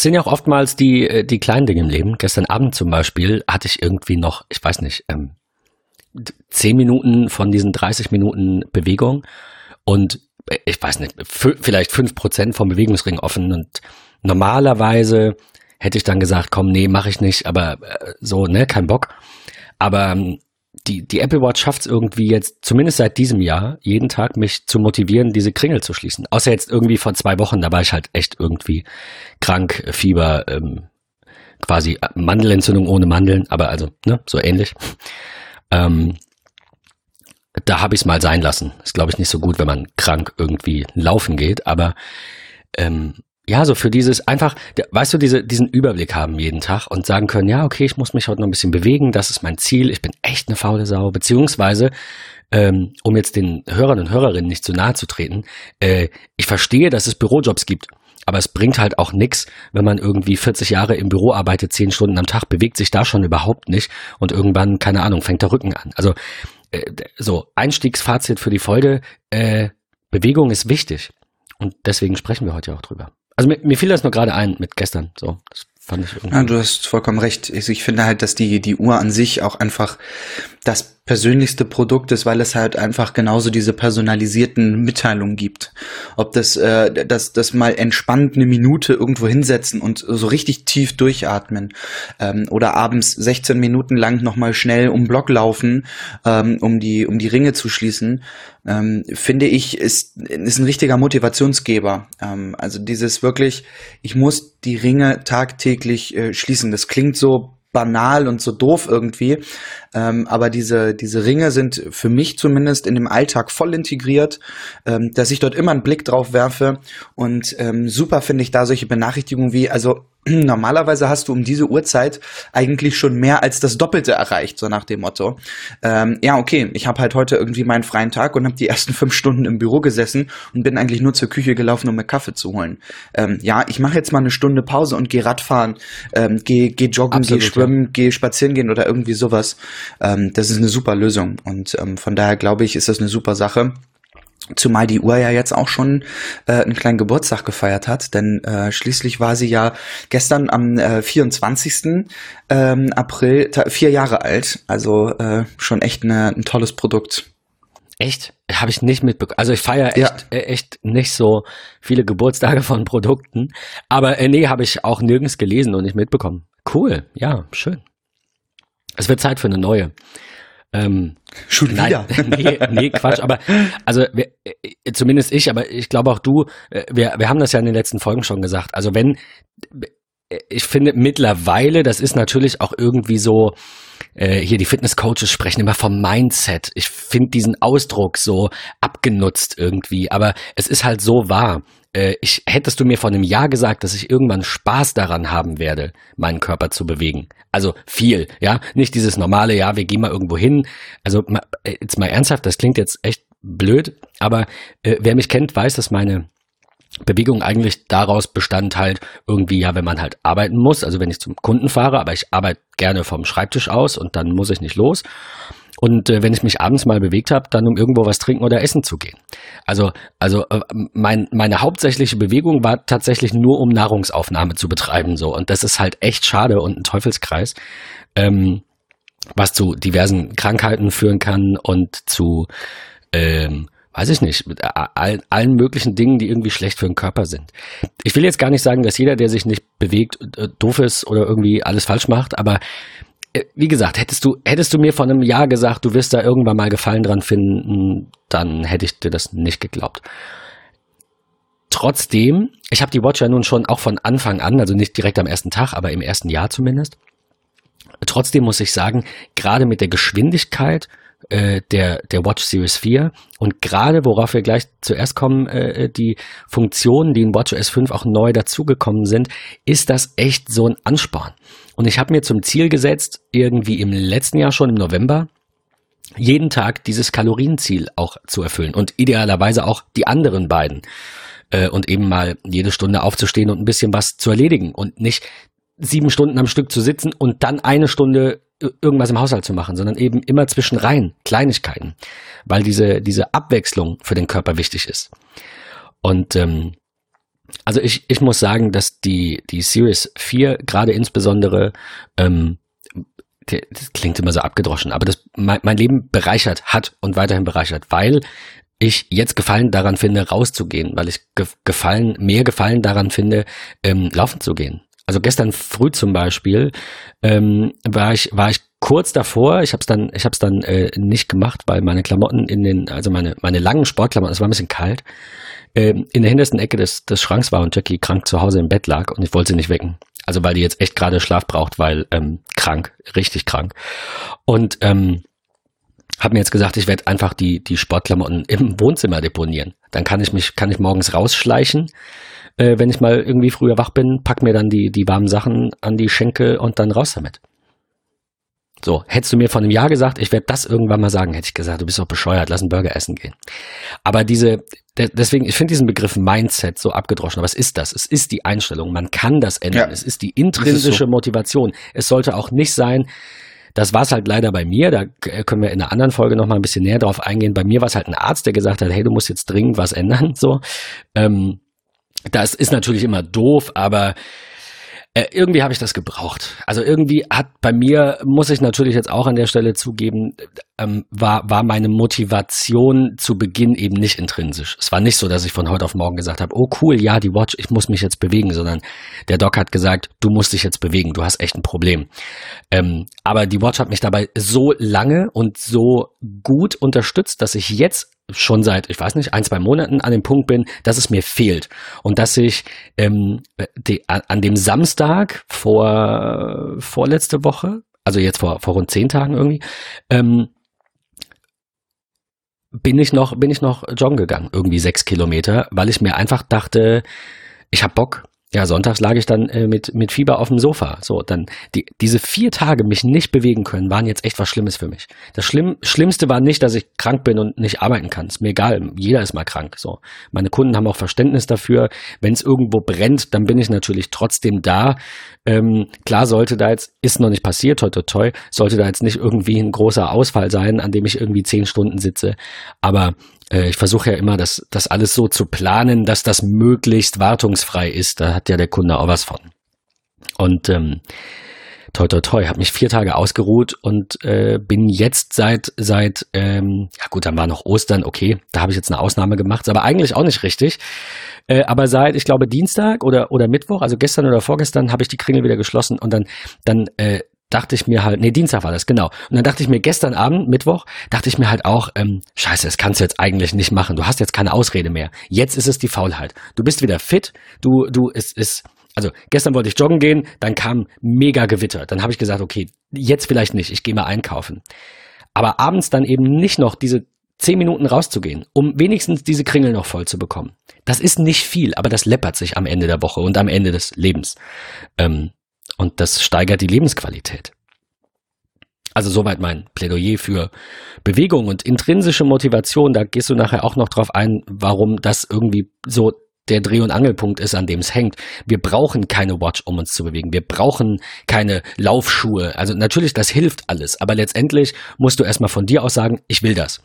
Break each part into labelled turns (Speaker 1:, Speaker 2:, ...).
Speaker 1: es sind ja auch oftmals die, äh, die kleinen Dinge im Leben. Gestern Abend zum Beispiel hatte ich irgendwie noch, ich weiß nicht, ähm, zehn Minuten von diesen 30 Minuten Bewegung und äh, ich weiß nicht, vielleicht fünf Prozent vom Bewegungsring offen und normalerweise hätte ich dann gesagt, komm, nee, mache ich nicht, aber äh, so, ne, kein Bock. Aber ähm, die, die Apple Watch schafft es irgendwie jetzt, zumindest seit diesem Jahr, jeden Tag mich zu motivieren, diese Kringel zu schließen. Außer jetzt irgendwie vor zwei Wochen, da war ich halt echt irgendwie krank, Fieber, ähm, quasi Mandelentzündung ohne Mandeln, aber also, ne, so ähnlich. Ähm, da habe ich es mal sein lassen. Ist, glaube ich, nicht so gut, wenn man krank irgendwie laufen geht, aber ähm, ja, so für dieses einfach, weißt du, diese, diesen Überblick haben jeden Tag und sagen können, ja, okay, ich muss mich heute noch ein bisschen bewegen, das ist mein Ziel, ich bin echt eine faule Sau, beziehungsweise, ähm, um jetzt den Hörern und Hörerinnen nicht zu nahe zu treten, äh, ich verstehe, dass es Bürojobs gibt. Aber es bringt halt auch nichts, wenn man irgendwie 40 Jahre im Büro arbeitet, 10 Stunden am Tag, bewegt sich da schon überhaupt nicht und irgendwann, keine Ahnung, fängt der Rücken an. Also äh, so, Einstiegsfazit für die Folge, äh, Bewegung ist wichtig. Und deswegen sprechen wir heute auch drüber. Also mir, mir fiel das nur gerade ein mit gestern. So, das fand ich irgendwie.
Speaker 2: Ja, du hast vollkommen recht. Also ich finde halt, dass die, die Uhr an sich auch einfach das persönlichste Produkt ist, weil es halt einfach genauso diese personalisierten Mitteilungen gibt. Ob das, äh, das, das mal entspannt eine Minute irgendwo hinsetzen und so richtig tief durchatmen ähm, oder abends 16 Minuten lang nochmal schnell um Block laufen, ähm, um die, um die Ringe zu schließen, ähm, finde ich, ist, ist ein richtiger Motivationsgeber. Ähm, also dieses wirklich, ich muss die Ringe tagtäglich äh, schließen. Das klingt so banal und so doof irgendwie. Ähm, aber diese, diese Ringe sind für mich zumindest in dem Alltag voll integriert, ähm, dass ich dort immer einen Blick drauf werfe. Und ähm, super finde ich da solche Benachrichtigungen wie, also normalerweise hast du um diese Uhrzeit eigentlich schon mehr als das Doppelte erreicht, so nach dem Motto. Ähm, ja, okay, ich habe halt heute irgendwie meinen freien Tag und habe die ersten fünf Stunden im Büro gesessen und bin eigentlich nur zur Küche gelaufen, um mir Kaffee zu holen. Ähm, ja, ich mache jetzt mal eine Stunde Pause und gehe Radfahren, ähm, gehe geh joggen, gehe schwimmen, ja. gehe spazieren gehen oder irgendwie sowas. Ähm, das ist eine super Lösung und ähm, von daher glaube ich, ist das eine super Sache. Zumal die Uhr ja jetzt auch schon äh, einen kleinen Geburtstag gefeiert hat, denn äh, schließlich war sie ja gestern am äh, 24. Ähm, April vier Jahre alt. Also äh, schon echt eine, ein tolles Produkt.
Speaker 1: Echt? Habe ich nicht mitbekommen. Also ich feiere echt, ja. äh, echt nicht so viele Geburtstage von Produkten. Aber äh, nee, habe ich auch nirgends gelesen und nicht mitbekommen. Cool, ja, schön. Es wird Zeit für eine neue.
Speaker 2: Ähm, Schon wieder?
Speaker 1: Nein, nee, nee, Quatsch. Aber also wir, äh, zumindest ich, aber ich glaube auch du, äh, wir, wir haben das ja in den letzten Folgen schon gesagt. Also wenn, äh, ich finde mittlerweile, das ist natürlich auch irgendwie so, äh, hier die Fitnesscoaches sprechen immer vom Mindset. Ich finde diesen Ausdruck so abgenutzt irgendwie, aber es ist halt so wahr äh, ich, hättest du mir vor einem Jahr gesagt, dass ich irgendwann Spaß daran haben werde, meinen Körper zu bewegen. Also viel, ja, nicht dieses normale, ja, wir gehen mal irgendwo hin. Also äh, jetzt mal ernsthaft, das klingt jetzt echt blöd, aber äh, wer mich kennt, weiß, dass meine Bewegung eigentlich daraus bestand halt irgendwie, ja, wenn man halt arbeiten muss, also wenn ich zum Kunden fahre, aber ich arbeite gerne vom Schreibtisch aus und dann muss ich nicht los. Und äh, wenn ich mich abends mal bewegt habe, dann um irgendwo was trinken oder essen zu gehen. Also, also äh, mein, meine hauptsächliche Bewegung war tatsächlich nur, um Nahrungsaufnahme zu betreiben. so Und das ist halt echt schade und ein Teufelskreis. Ähm, was zu diversen Krankheiten führen kann und zu, ähm, weiß ich nicht, mit allen, allen möglichen Dingen, die irgendwie schlecht für den Körper sind. Ich will jetzt gar nicht sagen, dass jeder, der sich nicht bewegt, äh, doof ist oder irgendwie alles falsch macht, aber äh, wie gesagt, hättest du, hättest du mir vor einem Jahr gesagt, du wirst da irgendwann mal Gefallen dran finden, dann hätte ich dir das nicht geglaubt. Trotzdem, ich habe die Watch ja nun schon auch von Anfang an, also nicht direkt am ersten Tag, aber im ersten Jahr zumindest. Trotzdem muss ich sagen, gerade mit der Geschwindigkeit äh, der, der Watch Series 4 und gerade, worauf wir gleich zuerst kommen, äh, die Funktionen, die in WatchOS 5 auch neu dazugekommen sind, ist das echt so ein Ansporn. Und ich habe mir zum Ziel gesetzt, irgendwie im letzten Jahr schon im November, jeden Tag dieses Kalorienziel auch zu erfüllen und idealerweise auch die anderen beiden. Äh, und eben mal jede Stunde aufzustehen und ein bisschen was zu erledigen und nicht sieben Stunden am Stück zu sitzen und dann eine Stunde irgendwas im Haushalt zu machen, sondern eben immer zwischen rein, Kleinigkeiten, weil diese, diese Abwechslung für den Körper wichtig ist. Und ähm, Also ich, ich muss sagen, dass die, die Series 4 gerade insbesondere, ähm, das klingt immer so abgedroschen, aber das mein, mein Leben bereichert hat und weiterhin bereichert, weil ich jetzt Gefallen daran finde, rauszugehen, weil ich Gefallen, mehr Gefallen daran finde, ähm, laufen zu gehen. Also gestern früh zum Beispiel ähm, war ich war ich kurz davor. Ich habe es dann ich habe es dann äh, nicht gemacht, weil meine Klamotten in den also meine meine langen Sportklamotten, es war ein bisschen kalt, ähm, in der hintersten Ecke des des Schranks war und Jackie krank zu Hause im Bett lag und ich wollte sie nicht wecken. Also weil die jetzt echt gerade Schlaf braucht, weil ähm, krank, richtig krank. Und ähm, habe mir jetzt gesagt, ich werde einfach die die Sportklamotten im Wohnzimmer deponieren. Dann kann ich mich kann ich morgens rausschleichen äh, wenn ich mal irgendwie früher wach bin, pack mir dann die, die warmen Sachen an die Schenkel und dann raus damit. So, hättest du mir vor einem Jahr gesagt, ich werde das irgendwann mal sagen, hätte ich gesagt, du bist doch bescheuert, lass einen Burger essen gehen. Aber diese, deswegen, ich finde diesen Begriff Mindset so abgedroschen, aber es ist das, es ist die Einstellung, man kann das ändern, ja, es ist die intrinsische so. Motivation. Es sollte auch nicht sein, das war es halt leider bei mir, da können wir in einer anderen Folge nochmal ein bisschen näher drauf eingehen. Bei mir war es halt ein Arzt, der gesagt hat, hey, du musst jetzt dringend was ändern, so. Ähm, das ist natürlich immer doof, aber äh, irgendwie habe ich das gebraucht. Also irgendwie hat bei mir, muss ich natürlich jetzt auch an der Stelle zugeben, ähm, war, war meine Motivation zu Beginn eben nicht intrinsisch. Es war nicht so, dass ich von heute auf morgen gesagt habe, oh cool, ja, die Watch, ich muss mich jetzt bewegen, sondern der Doc hat gesagt, du musst dich jetzt bewegen, du hast echt ein Problem. Ähm, aber die Watch hat mich dabei so lange und so gut unterstützt, dass ich jetzt schon seit, ich weiß nicht, ein, zwei Monaten an dem Punkt bin, dass es mir fehlt. Und dass ich ähm, die, an dem Samstag vor vorletzte Woche, also jetzt vor, vor rund zehn Tagen irgendwie, ähm, bin ich noch, bin ich noch joggen gegangen, irgendwie sechs Kilometer, weil ich mir einfach dachte, ich hab Bock, ja, sonntags lag ich dann äh, mit, mit Fieber auf dem Sofa. So, dann die, diese vier Tage mich nicht bewegen können, waren jetzt echt was Schlimmes für mich. Das Schlimm, Schlimmste war nicht, dass ich krank bin und nicht arbeiten kann. Ist mir egal, jeder ist mal krank. So, meine Kunden haben auch Verständnis dafür. Wenn es irgendwo brennt, dann bin ich natürlich trotzdem da. Ähm, klar sollte da jetzt, ist noch nicht passiert, toi toi toi, sollte da jetzt nicht irgendwie ein großer Ausfall sein, an dem ich irgendwie zehn Stunden sitze. Aber ich versuche ja immer, das, das alles so zu planen, dass das möglichst wartungsfrei ist. Da hat ja der Kunde auch was von. Und ähm, toi toi toi, habe mich vier Tage ausgeruht und äh, bin jetzt seit seit ähm, ja gut, dann war noch Ostern, okay, da habe ich jetzt eine Ausnahme gemacht, aber eigentlich auch nicht richtig. Äh, aber seit ich glaube Dienstag oder oder Mittwoch, also gestern oder vorgestern, habe ich die Kringel wieder geschlossen und dann dann äh, dachte ich mir halt, nee, Dienstag war das, genau. Und dann dachte ich mir gestern Abend, Mittwoch, dachte ich mir halt auch, ähm, scheiße, das kannst du jetzt eigentlich nicht machen. Du hast jetzt keine Ausrede mehr. Jetzt ist es die Faulheit. Du bist wieder fit, du, du, es ist, also gestern wollte ich joggen gehen, dann kam mega Gewitter. Dann habe ich gesagt, okay, jetzt vielleicht nicht, ich gehe mal einkaufen. Aber abends dann eben nicht noch diese zehn Minuten rauszugehen, um wenigstens diese Kringel noch voll zu bekommen. Das ist nicht viel, aber das läppert sich am Ende der Woche und am Ende des Lebens. Ähm, und das steigert die Lebensqualität. Also soweit mein Plädoyer für Bewegung und intrinsische Motivation. Da gehst du nachher auch noch drauf ein, warum das irgendwie so der Dreh- und Angelpunkt ist, an dem es hängt. Wir brauchen keine Watch, um uns zu bewegen. Wir brauchen keine Laufschuhe. Also natürlich, das hilft alles. Aber letztendlich musst du erstmal von dir aus sagen, ich will das.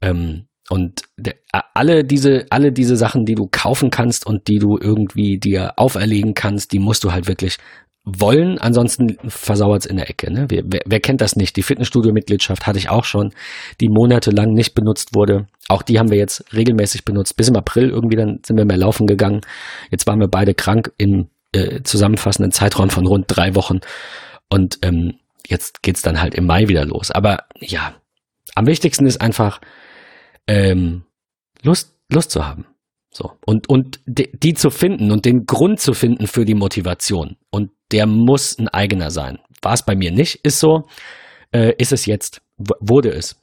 Speaker 1: Ähm, und alle diese, alle diese Sachen, die du kaufen kannst und die du irgendwie dir auferlegen kannst, die musst du halt wirklich wollen, ansonsten versauert es in der Ecke. Ne? Wer, wer, wer kennt das nicht? Die Fitnessstudio-Mitgliedschaft hatte ich auch schon, die monatelang nicht benutzt wurde. Auch die haben wir jetzt regelmäßig benutzt. Bis im April irgendwie, dann sind wir mehr laufen gegangen. Jetzt waren wir beide krank im äh, zusammenfassenden Zeitraum von rund drei Wochen. Und ähm, jetzt geht's dann halt im Mai wieder los. Aber ja, am wichtigsten ist einfach ähm, Lust, Lust zu haben. So. Und, und die, zu finden und den Grund zu finden für die Motivation. Und der muss ein eigener sein. War es bei mir nicht, ist so, äh, ist es jetzt, wurde es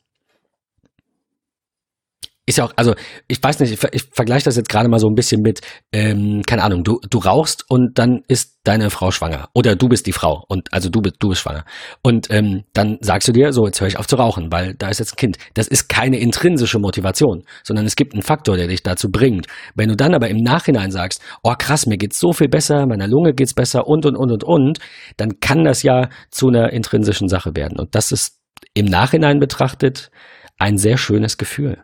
Speaker 1: ist ja auch, also ich weiß nicht, ich, ich vergleiche das jetzt gerade mal so ein bisschen mit, ähm, keine Ahnung, du, du rauchst und dann ist deine Frau schwanger oder du bist die Frau und also du bist du bist schwanger und ähm, dann sagst du dir, so jetzt höre ich auf zu rauchen, weil da ist jetzt ein Kind. Das ist keine intrinsische Motivation, sondern es gibt einen Faktor, der dich dazu bringt. Wenn du dann aber im Nachhinein sagst, oh krass, mir geht's so viel besser, meiner Lunge geht's besser und und und und und, dann kann das ja zu einer intrinsischen Sache werden und das ist im Nachhinein betrachtet ein sehr schönes Gefühl.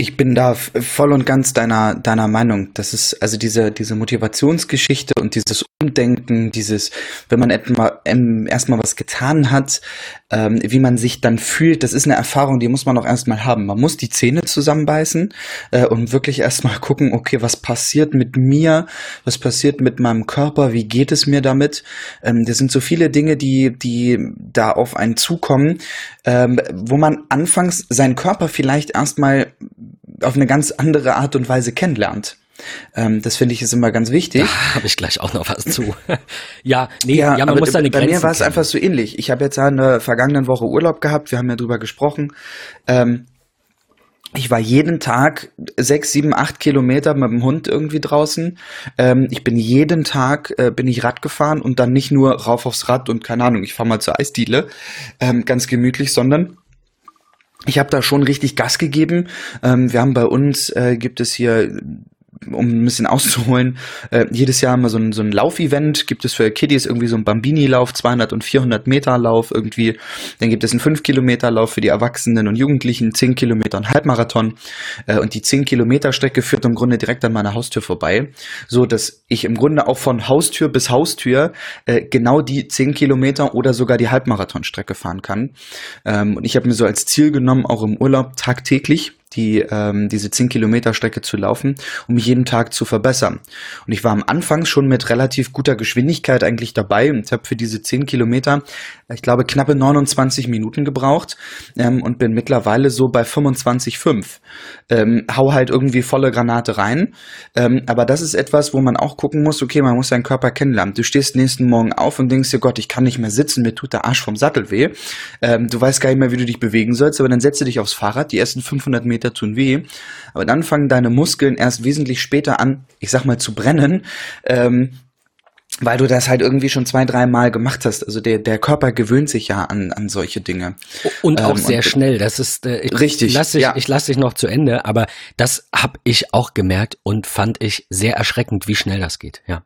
Speaker 2: Ich bin da voll und ganz deiner, deiner Meinung. Das ist also diese, diese Motivationsgeschichte und dieses Umdenken, dieses, wenn man etwa, ähm, erstmal was getan hat, ähm, wie man sich dann fühlt, das ist eine Erfahrung, die muss man auch erstmal haben. Man muss die Zähne zusammenbeißen äh, und wirklich erstmal gucken, okay, was passiert mit mir, was passiert mit meinem Körper, wie geht es mir damit? Ähm, das sind so viele Dinge, die, die da auf einen zukommen, ähm, wo man anfangs seinen Körper vielleicht erstmal auf eine ganz andere Art und Weise kennenlernt. Ähm, das finde ich ist immer ganz wichtig.
Speaker 1: Da habe ich gleich auch noch was zu. ja, nee, ja, ja man muss seine
Speaker 2: Bei
Speaker 1: Grenzen
Speaker 2: mir war es einfach so ähnlich. Ich habe jetzt in der vergangenen Woche Urlaub gehabt, wir haben ja drüber gesprochen. Ähm, ich war jeden Tag sechs, sieben, acht Kilometer mit dem Hund irgendwie draußen. Ähm, ich bin jeden Tag äh, bin ich Rad gefahren und dann nicht nur rauf aufs Rad und keine Ahnung, ich fahre mal zur Eisdiele, ähm, ganz gemütlich, sondern ich habe da schon richtig Gas gegeben. Ähm, wir haben bei uns, äh, gibt es hier um ein bisschen auszuholen, äh, jedes Jahr immer so ein, so ein Laufevent, gibt es für Kiddies irgendwie so ein Bambini-Lauf, 200 und 400 Meter Lauf irgendwie, dann gibt es einen 5 Kilometer Lauf für die Erwachsenen und Jugendlichen, 10 Kilometer und Halbmarathon. Äh, und die 10 Kilometer Strecke führt im Grunde direkt an meiner Haustür vorbei, so dass ich im Grunde auch von Haustür bis Haustür äh, genau die 10 Kilometer oder sogar die Halbmarathonstrecke fahren kann. Ähm, und ich habe mir so als Ziel genommen, auch im Urlaub tagtäglich die, ähm, diese 10 Kilometer Strecke zu laufen, um mich jeden Tag zu verbessern. Und ich war am Anfang schon mit relativ guter Geschwindigkeit eigentlich dabei und habe für diese 10 Kilometer, ich glaube, knappe 29 Minuten gebraucht ähm, und bin mittlerweile so bei 25,5. Ähm, hau halt irgendwie volle Granate rein. Ähm, aber das ist etwas, wo man auch gucken muss, okay, man muss seinen Körper kennenlernen. Du stehst nächsten Morgen auf und denkst dir, Gott, ich kann nicht mehr sitzen, mir tut der Arsch vom Sattel weh. Ähm, du weißt gar nicht mehr, wie du dich bewegen sollst, aber dann setze dich aufs Fahrrad, die ersten 500 Meter Millimeter tun weh. Aber dann fangen deine Muskeln erst wesentlich später an, ich sag mal, zu brennen. Ähm, weil du das halt irgendwie schon zwei, drei Mal gemacht hast. Also der, der Körper gewöhnt sich ja an, an solche Dinge.
Speaker 1: Und auch ähm, sehr und, schnell. Das ist äh, ich, richtig. Lass dich, ja. Ich lasse dich noch zu Ende, aber das habe ich auch gemerkt und fand ich sehr erschreckend, wie schnell das geht. Ja.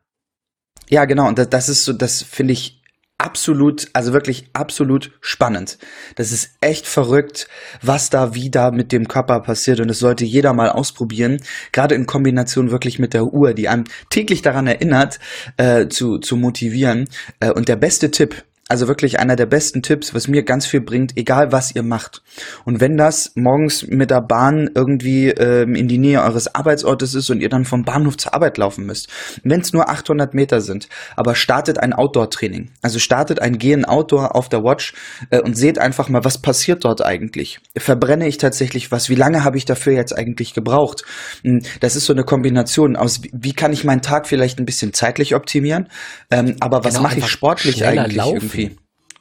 Speaker 2: Ja, genau. Und das, das ist so, das finde ich absolut, also wirklich absolut spannend. Das ist echt verrückt, was da wieder mit dem Körper passiert und das sollte jeder mal ausprobieren, gerade in Kombination wirklich mit der Uhr, die einem täglich daran erinnert, äh, zu, zu motivieren. Äh, und der beste Tipp, also wirklich einer der besten Tipps, was mir ganz viel bringt, egal was ihr macht. Und wenn das morgens mit der Bahn irgendwie ähm, in die Nähe eures Arbeitsortes ist und ihr dann vom Bahnhof zur Arbeit laufen müsst, wenn es nur 800 Meter sind, aber startet ein Outdoor-Training. Also startet ein Gehen Outdoor auf der Watch äh, und seht einfach mal, was passiert dort eigentlich. Verbrenne ich tatsächlich was? Wie lange habe ich dafür jetzt eigentlich gebraucht? Hm, das ist so eine Kombination aus, wie kann ich meinen Tag vielleicht ein bisschen zeitlich optimieren, ähm, aber was genau, mache ich sportlich eigentlich
Speaker 1: laufen. irgendwie?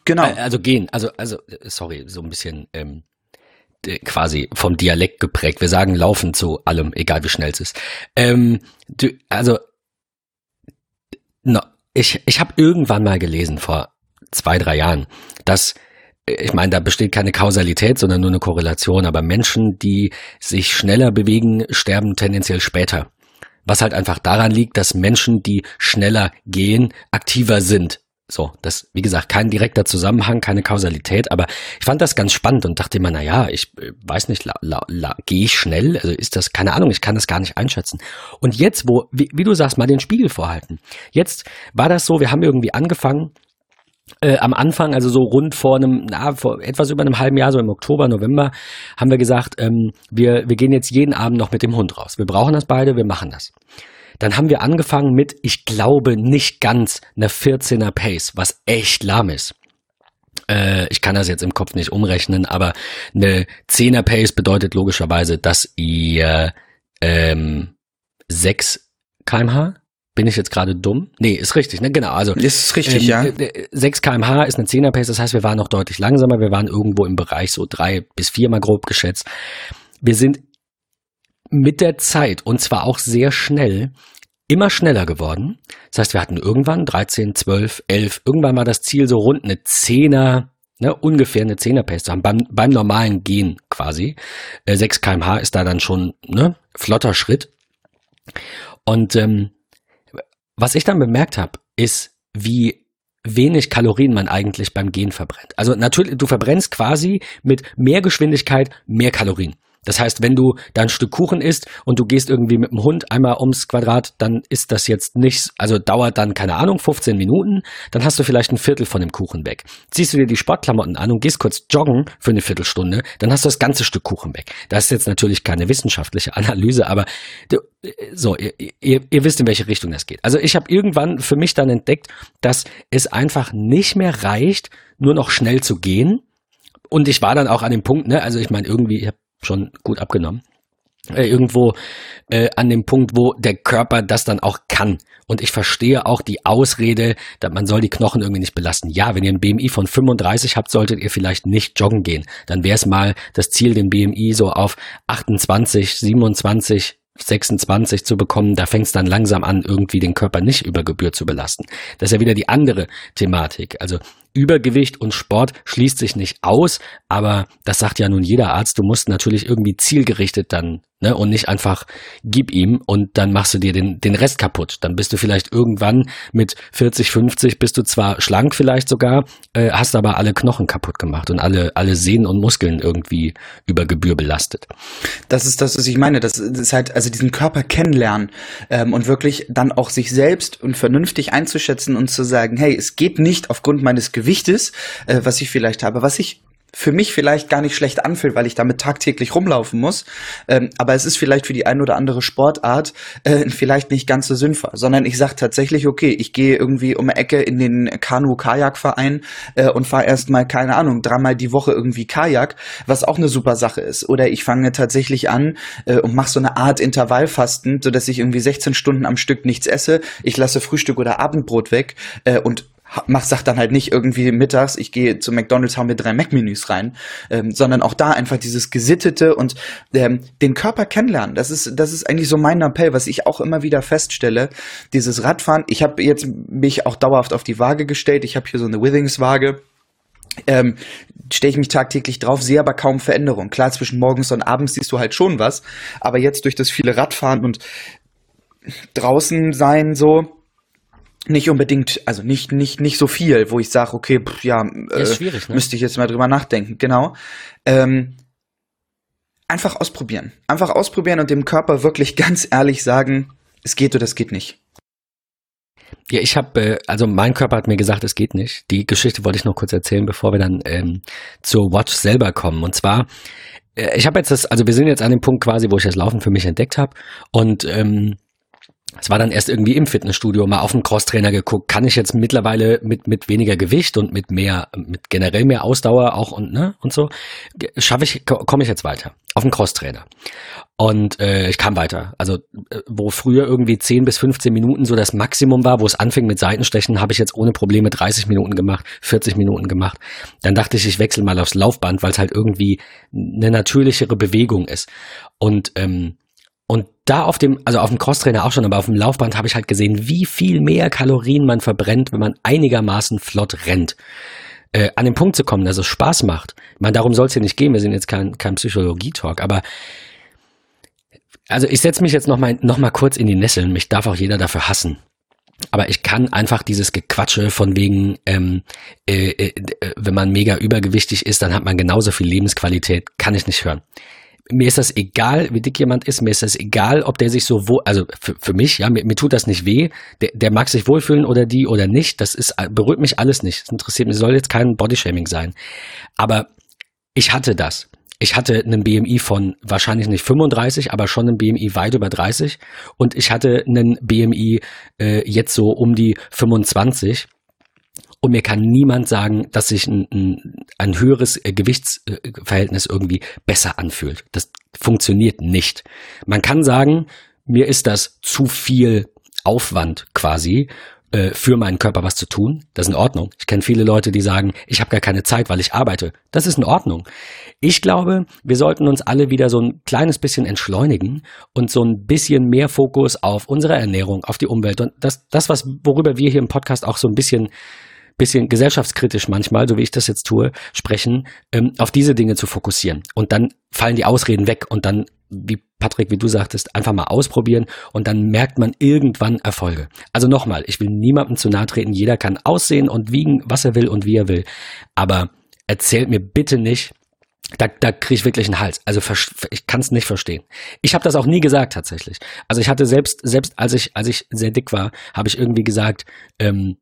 Speaker 1: Genau. Also gehen, also, also, sorry, so ein bisschen ähm, quasi vom Dialekt geprägt. Wir sagen laufen zu allem, egal wie schnell es ist. Ähm, du, also, no, ich, ich habe irgendwann mal gelesen, vor zwei, drei Jahren, dass ich meine, da besteht keine Kausalität, sondern nur eine Korrelation, aber Menschen, die sich schneller bewegen, sterben tendenziell später. Was halt einfach daran liegt, dass Menschen, die schneller gehen, aktiver sind so, das, wie gesagt, kein direkter Zusammenhang, keine Kausalität, aber ich fand das ganz spannend und dachte immer, na ja, ich äh, weiß nicht, la, la, la, gehe ich schnell? Also ist das, keine Ahnung, ich kann das gar nicht einschätzen. Und jetzt, wo, wie, wie du sagst, mal den Spiegel vorhalten. Jetzt war das so, wir haben irgendwie angefangen, äh, am Anfang, also so rund vor einem, na, vor etwas über einem halben Jahr, so im Oktober, November, haben wir gesagt, ähm, wir, wir gehen jetzt jeden Abend noch mit dem Hund raus. Wir brauchen das beide, wir machen das. Dann haben wir angefangen mit, ich glaube, nicht ganz einer 14er Pace, was echt lahm ist. Äh, ich kann das jetzt im Kopf nicht umrechnen, aber eine 10er Pace bedeutet logischerweise, dass ihr ähm, 6 kmh bin ich jetzt gerade dumm? Nee, ist richtig, ne? Genau. Also
Speaker 2: ist richtig, ähm,
Speaker 1: ja. 6 kmh ist eine 10er Pace, das heißt, wir waren noch deutlich langsamer. Wir waren irgendwo im Bereich so drei bis viermal grob geschätzt. Wir sind mit der Zeit und zwar auch sehr schnell immer schneller geworden. Das heißt, wir hatten irgendwann 13, 12, 11, irgendwann war das Ziel so rund eine Zehner, ne, ungefähr eine Zehner Pace zu haben, beim, beim normalen Gehen quasi. Äh, 6 kmh ist da dann schon ne, flotter Schritt. Und ähm, was ich dann bemerkt habe, ist, wie wenig Kalorien man eigentlich beim Gehen verbrennt. Also natürlich, du verbrennst quasi mit mehr Geschwindigkeit mehr Kalorien. Das heißt, wenn du da ein Stück Kuchen isst und du gehst irgendwie mit dem Hund einmal ums Quadrat, dann ist das jetzt nicht, also dauert dann, keine Ahnung, 15 Minuten, dann hast du vielleicht ein Viertel von dem Kuchen weg. Ziehst du dir die Sportklamotten an und gehst kurz joggen für eine Viertelstunde, dann hast du das ganze Stück Kuchen weg. Das ist jetzt natürlich keine wissenschaftliche Analyse, aber du, so, ihr, ihr, ihr wisst, in welche Richtung das geht. Also ich habe irgendwann für mich dann entdeckt, dass es einfach nicht mehr reicht, nur noch schnell zu gehen. Und ich war dann auch an dem Punkt, ne, also ich meine, irgendwie, ich habe schon gut abgenommen. Äh, irgendwo äh, an dem Punkt, wo der Körper das dann auch kann. Und ich verstehe auch die Ausrede, dass man soll die Knochen irgendwie nicht belasten. Ja, wenn ihr ein BMI von 35 habt, solltet ihr vielleicht nicht joggen gehen. Dann wäre es mal das Ziel, den BMI so auf 28, 27 26 zu bekommen, da fängt es dann langsam an, irgendwie den Körper nicht über Gebühr zu belasten. Das ist ja wieder die andere Thematik. Also Übergewicht und Sport schließt sich nicht aus, aber das sagt ja nun jeder Arzt, du musst natürlich irgendwie zielgerichtet dann ne, und nicht einfach gib ihm und dann machst du dir den, den Rest kaputt. Dann bist du vielleicht irgendwann mit 40, 50 bist du zwar schlank vielleicht sogar, äh, hast aber alle Knochen kaputt gemacht und alle, alle Sehnen und Muskeln irgendwie über Gebühr belastet.
Speaker 2: Das ist das, was ich meine. Das ist halt, also diesen Körper kennenlernen ähm, und wirklich dann auch sich selbst und vernünftig einzuschätzen und zu sagen, hey, es geht nicht aufgrund meines Gewichtes, äh, was ich vielleicht habe, was ich für mich vielleicht gar nicht schlecht anfühlt, weil ich damit tagtäglich rumlaufen muss. Ähm, aber es ist vielleicht für die ein oder andere Sportart äh, vielleicht nicht ganz so sinnvoll, sondern ich sage tatsächlich, okay, ich gehe irgendwie um die Ecke in den Kanu-Kajak-Verein äh, und fahre erstmal, keine Ahnung, dreimal die Woche irgendwie Kajak, was auch eine super Sache ist. Oder ich fange tatsächlich an äh, und mache so eine Art Intervallfasten, so dass ich irgendwie 16 Stunden am Stück nichts esse. Ich lasse Frühstück oder Abendbrot weg äh, und mach, sag dann halt nicht irgendwie mittags, ich gehe zu McDonalds, hau mir drei Mac-Menüs rein, ähm, sondern auch da einfach dieses Gesittete und ähm, den Körper kennenlernen. Das ist, das ist eigentlich so mein Appell, was ich auch immer wieder feststelle. Dieses Radfahren, ich habe jetzt mich auch dauerhaft auf die Waage gestellt. Ich habe hier so eine Withings-Waage. Ähm, stelle ich mich tagtäglich drauf, sehe aber kaum Veränderung. Klar, zwischen morgens und abends siehst du halt schon was, aber jetzt durch das viele Radfahren und draußen sein so, nicht unbedingt, also nicht, nicht, nicht so viel, wo ich sage, okay, pff, ja, äh, ne? müsste ich jetzt mal drüber nachdenken, genau. Ähm, einfach ausprobieren. Einfach ausprobieren und dem Körper wirklich ganz ehrlich sagen, es geht oder es geht nicht.
Speaker 1: Ja, ich habe, äh, also mein Körper hat mir gesagt, es geht nicht. Die Geschichte wollte ich noch kurz erzählen, bevor wir dann ähm, zur Watch selber kommen. Und zwar, äh, ich habe jetzt das, also wir sind jetzt an dem Punkt quasi, wo ich das Laufen für mich entdeckt habe. Und ähm, es war dann erst irgendwie im Fitnessstudio mal auf den Crosstrainer geguckt. Kann ich jetzt mittlerweile mit, mit weniger Gewicht und mit mehr, mit generell mehr Ausdauer auch und, ne, und so, schaffe ich, komme ich jetzt weiter. Auf den Crosstrainer. Und äh, ich kam weiter. Also, äh, wo früher irgendwie 10 bis 15 Minuten so das Maximum war, wo es anfing mit Seitenstechen, habe ich jetzt ohne Probleme 30 Minuten gemacht, 40 Minuten gemacht. Dann dachte ich, ich wechsle mal aufs Laufband, weil es halt irgendwie eine natürlichere Bewegung ist. Und ähm, da auf dem, also auf dem Crosstrainer auch schon, aber auf dem Laufband habe ich halt gesehen, wie viel mehr Kalorien man verbrennt, wenn man einigermaßen flott rennt. Äh, an den Punkt zu kommen, dass es Spaß macht. Ich meine, darum soll es hier nicht gehen, wir sind jetzt kein, kein Psychologie-Talk, aber also ich setze mich jetzt noch mal, noch mal kurz in die Nesseln, mich darf auch jeder dafür hassen. Aber ich kann einfach dieses Gequatsche von wegen, ähm, äh, äh, wenn man mega übergewichtig ist, dann hat man genauso viel Lebensqualität, kann ich nicht hören mir ist das egal, wie dick jemand ist, mir ist das egal, ob der sich so wohl, also für, für mich, ja, mir, mir tut das nicht weh, der, der mag sich wohlfühlen oder die oder nicht, das ist, berührt mich alles nicht, das interessiert mich, soll jetzt kein Bodyshaming sein. Aber ich hatte das. Ich hatte einen BMI von wahrscheinlich nicht 35, aber schon einen BMI weit über 30 und ich hatte einen BMI äh, jetzt so um die 25 und mir kann niemand sagen, dass sich ein, ein, ein höheres äh, Gewichtsverhältnis irgendwie besser anfühlt. Das funktioniert nicht. Man kann sagen, mir ist das zu viel Aufwand quasi äh, für meinen Körper was zu tun. Das ist in Ordnung. Ich kenne viele Leute, die sagen, ich habe gar keine Zeit, weil ich arbeite. Das ist in Ordnung. Ich glaube, wir sollten uns alle wieder so ein kleines bisschen entschleunigen und so ein bisschen mehr Fokus auf unsere Ernährung, auf die Umwelt und das, das was worüber wir hier im Podcast auch so ein bisschen bisschen gesellschaftskritisch manchmal, so wie ich das jetzt tue, sprechen, ähm, auf diese Dinge zu fokussieren. Und dann fallen die Ausreden weg und dann, wie Patrick, wie du sagtest, einfach mal ausprobieren und dann merkt man irgendwann Erfolge. Also nochmal, ich will niemandem zu nahe treten, jeder kann aussehen und wiegen, was er will und wie er will. Aber erzählt mir bitte nicht, da, da kriege ich wirklich einen Hals. Also ich kann es nicht verstehen. Ich habe das auch nie gesagt tatsächlich. Also ich hatte selbst, selbst als ich, als ich sehr dick war, habe ich irgendwie gesagt, ähm,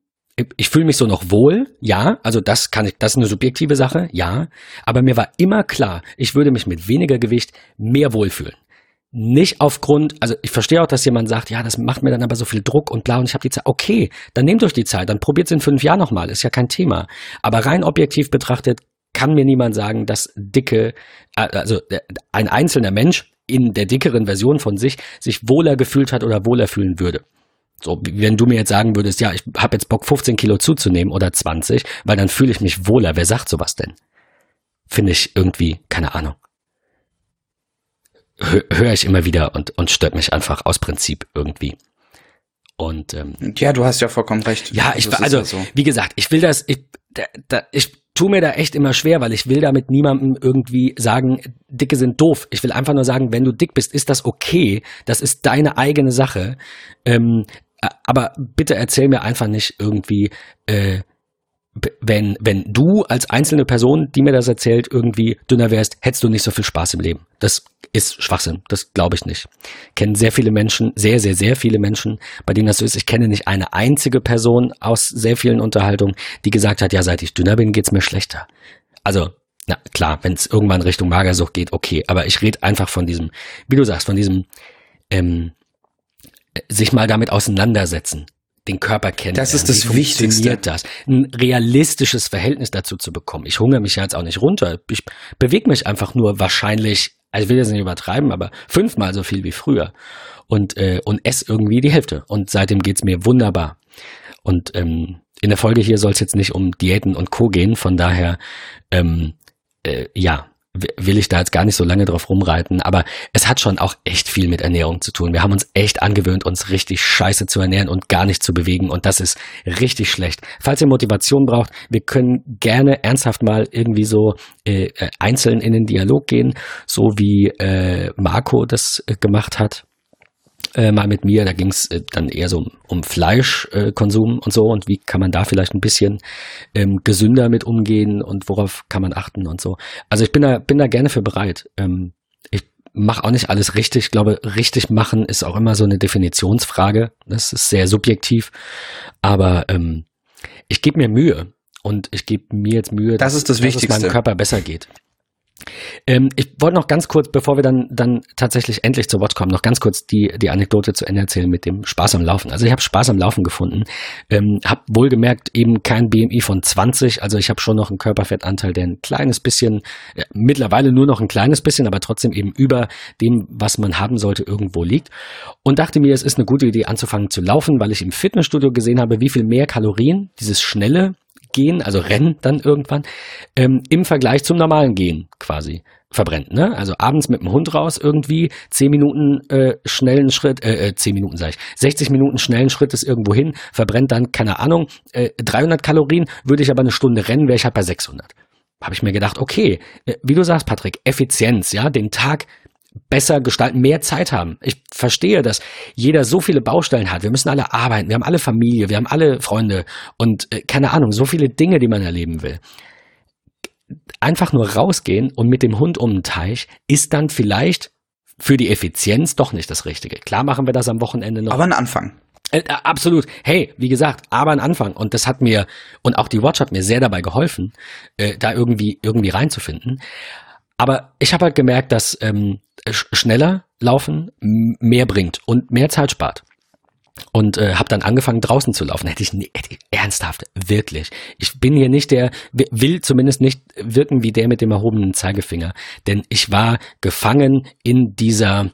Speaker 1: ich fühle mich so noch wohl, ja, also das kann ich, das ist eine subjektive Sache, ja, aber mir war immer klar, ich würde mich mit weniger Gewicht mehr wohlfühlen. Nicht aufgrund, also ich verstehe auch, dass jemand sagt, ja, das macht mir dann aber so viel Druck und bla und ich habe die Zeit. Okay, dann nehmt euch die Zeit, dann probiert es in fünf Jahren nochmal, ist ja kein Thema. Aber rein objektiv betrachtet kann mir niemand sagen, dass dicke, äh, also ein einzelner Mensch in der dickeren Version von sich sich wohler gefühlt hat oder wohler fühlen würde. So, wenn du mir jetzt sagen würdest, ja, ich habe jetzt Bock, 15 Kilo zuzunehmen oder 20, weil dann fühle ich mich wohler. Wer sagt sowas denn? Finde ich irgendwie, keine Ahnung. Höre ich immer wieder und, und stört mich einfach aus Prinzip irgendwie. Und ähm,
Speaker 2: ja, du hast ja vollkommen recht.
Speaker 1: Ja, ich also, ja so. wie gesagt, ich will das, ich, da, da, ich tue mir da echt immer schwer, weil ich will damit niemandem irgendwie sagen, Dicke sind doof. Ich will einfach nur sagen, wenn du dick bist, ist das okay. Das ist deine eigene Sache. Ähm, aber bitte erzähl mir einfach nicht irgendwie, äh, wenn, wenn du als einzelne Person, die mir das erzählt, irgendwie dünner wärst, hättest du nicht so viel Spaß im Leben. Das ist Schwachsinn. Das glaube ich nicht. Ich kenne sehr viele Menschen, sehr, sehr, sehr viele Menschen, bei denen das so ist. Ich kenne nicht eine einzige Person aus sehr vielen Unterhaltungen, die gesagt hat, ja, seit ich dünner bin, geht's mir schlechter. Also, na klar, wenn es irgendwann Richtung Magersucht geht, okay. Aber ich rede einfach von diesem, wie du sagst, von diesem ähm, sich mal damit auseinandersetzen den Körper kennen.
Speaker 2: Das ist das Wie Wichtigste.
Speaker 1: das? Ein realistisches Verhältnis dazu zu bekommen. Ich hungere mich ja jetzt auch nicht runter. Ich bewege mich einfach nur wahrscheinlich, also ich will das nicht übertreiben, aber fünfmal so viel wie früher. Und, äh, und esse irgendwie die Hälfte. Und seitdem geht's mir wunderbar. Und ähm, in der Folge hier soll es jetzt nicht um Diäten und Co. gehen. Von daher, ähm, äh, ja, will ich da jetzt gar nicht so lange drauf rumreiten, aber es hat schon auch echt viel mit Ernährung zu tun. Wir haben uns echt angewöhnt, uns richtig scheiße zu ernähren und gar nicht zu bewegen und das ist richtig schlecht. Falls ihr Motivation braucht, wir können gerne ernsthaft mal irgendwie so äh, einzeln in den Dialog gehen, so wie äh, Marco das äh, gemacht hat äh, mal mit mir. Da ging es äh, dann eher so um, um Fleischkonsum äh, und so und wie kann man da vielleicht ein bisschen ähm, gesünder mit umgehen und worauf kann man achten und so. Also ich bin da, bin da gerne für bereit. Ähm, ich mache auch nicht alles richtig. Ich glaube, richtig machen ist auch immer so eine Definitionsfrage. Das ist sehr subjektiv. Aber ähm, ich gebe mir Mühe. Und ich gebe mir jetzt Mühe,
Speaker 2: das dass, ist das dass
Speaker 1: es meinem Körper besser geht. Ähm, ich wollte noch ganz kurz, bevor wir dann, dann tatsächlich endlich zur Watch kommen, noch ganz kurz die, die Anekdote zu Ende erzählen mit dem Spaß am Laufen. Also ich habe Spaß am Laufen gefunden, ähm, habe wohlgemerkt eben kein BMI von 20, also ich habe schon noch einen Körperfettanteil, der ein kleines bisschen, äh, mittlerweile nur noch ein kleines bisschen, aber trotzdem eben über dem, was man haben sollte, irgendwo liegt. Und dachte mir, es ist eine gute Idee anzufangen zu laufen, weil ich im Fitnessstudio gesehen habe, wie viel mehr Kalorien dieses schnelle Gehen, also Rennen dann irgendwann, ähm, im Vergleich zum normalen Gehen quasi verbrennt. Ne? Also abends mit dem Hund raus irgendwie, zehn Minuten äh, schnellen Schritt, äh, äh, zehn Minuten sage ich, 60 Minuten schnellen Schritt ist irgendwo hin, verbrennt dann, keine Ahnung, äh, 300 Kalorien, würde ich aber eine Stunde rennen, wäre ich halt bei 600 habe ich mir gedacht, okay, äh, wie du sagst, Patrick, Effizienz, ja, den Tag besser gestalten, mehr Zeit haben. Ich verstehe, dass jeder so viele Baustellen hat. Wir müssen alle arbeiten, wir haben alle Familie, wir haben alle Freunde und äh, keine Ahnung, so viele Dinge, die man erleben will. Einfach nur rausgehen und mit dem Hund um den Teich ist dann vielleicht für die Effizienz doch nicht das Richtige. Klar machen wir das am Wochenende noch.
Speaker 2: Aber ein Anfang.
Speaker 1: Äh, äh absolut. Hey, wie gesagt, aber ein Anfang. Und das hat mir, und auch die Watch hat mir sehr dabei geholfen, äh, da irgendwie, irgendwie reinzufinden. Aber ich habe halt gemerkt, dass ähm, schneller laufen mehr bringt und mehr Zeit spart. Und äh, habe dann angefangen draußen zu laufen. Hätte ich, hätte ich ernsthaft, wirklich. Ich bin hier nicht der, will zumindest nicht wirken wie der mit dem erhobenen Zeigefinger. Denn ich war gefangen in dieser,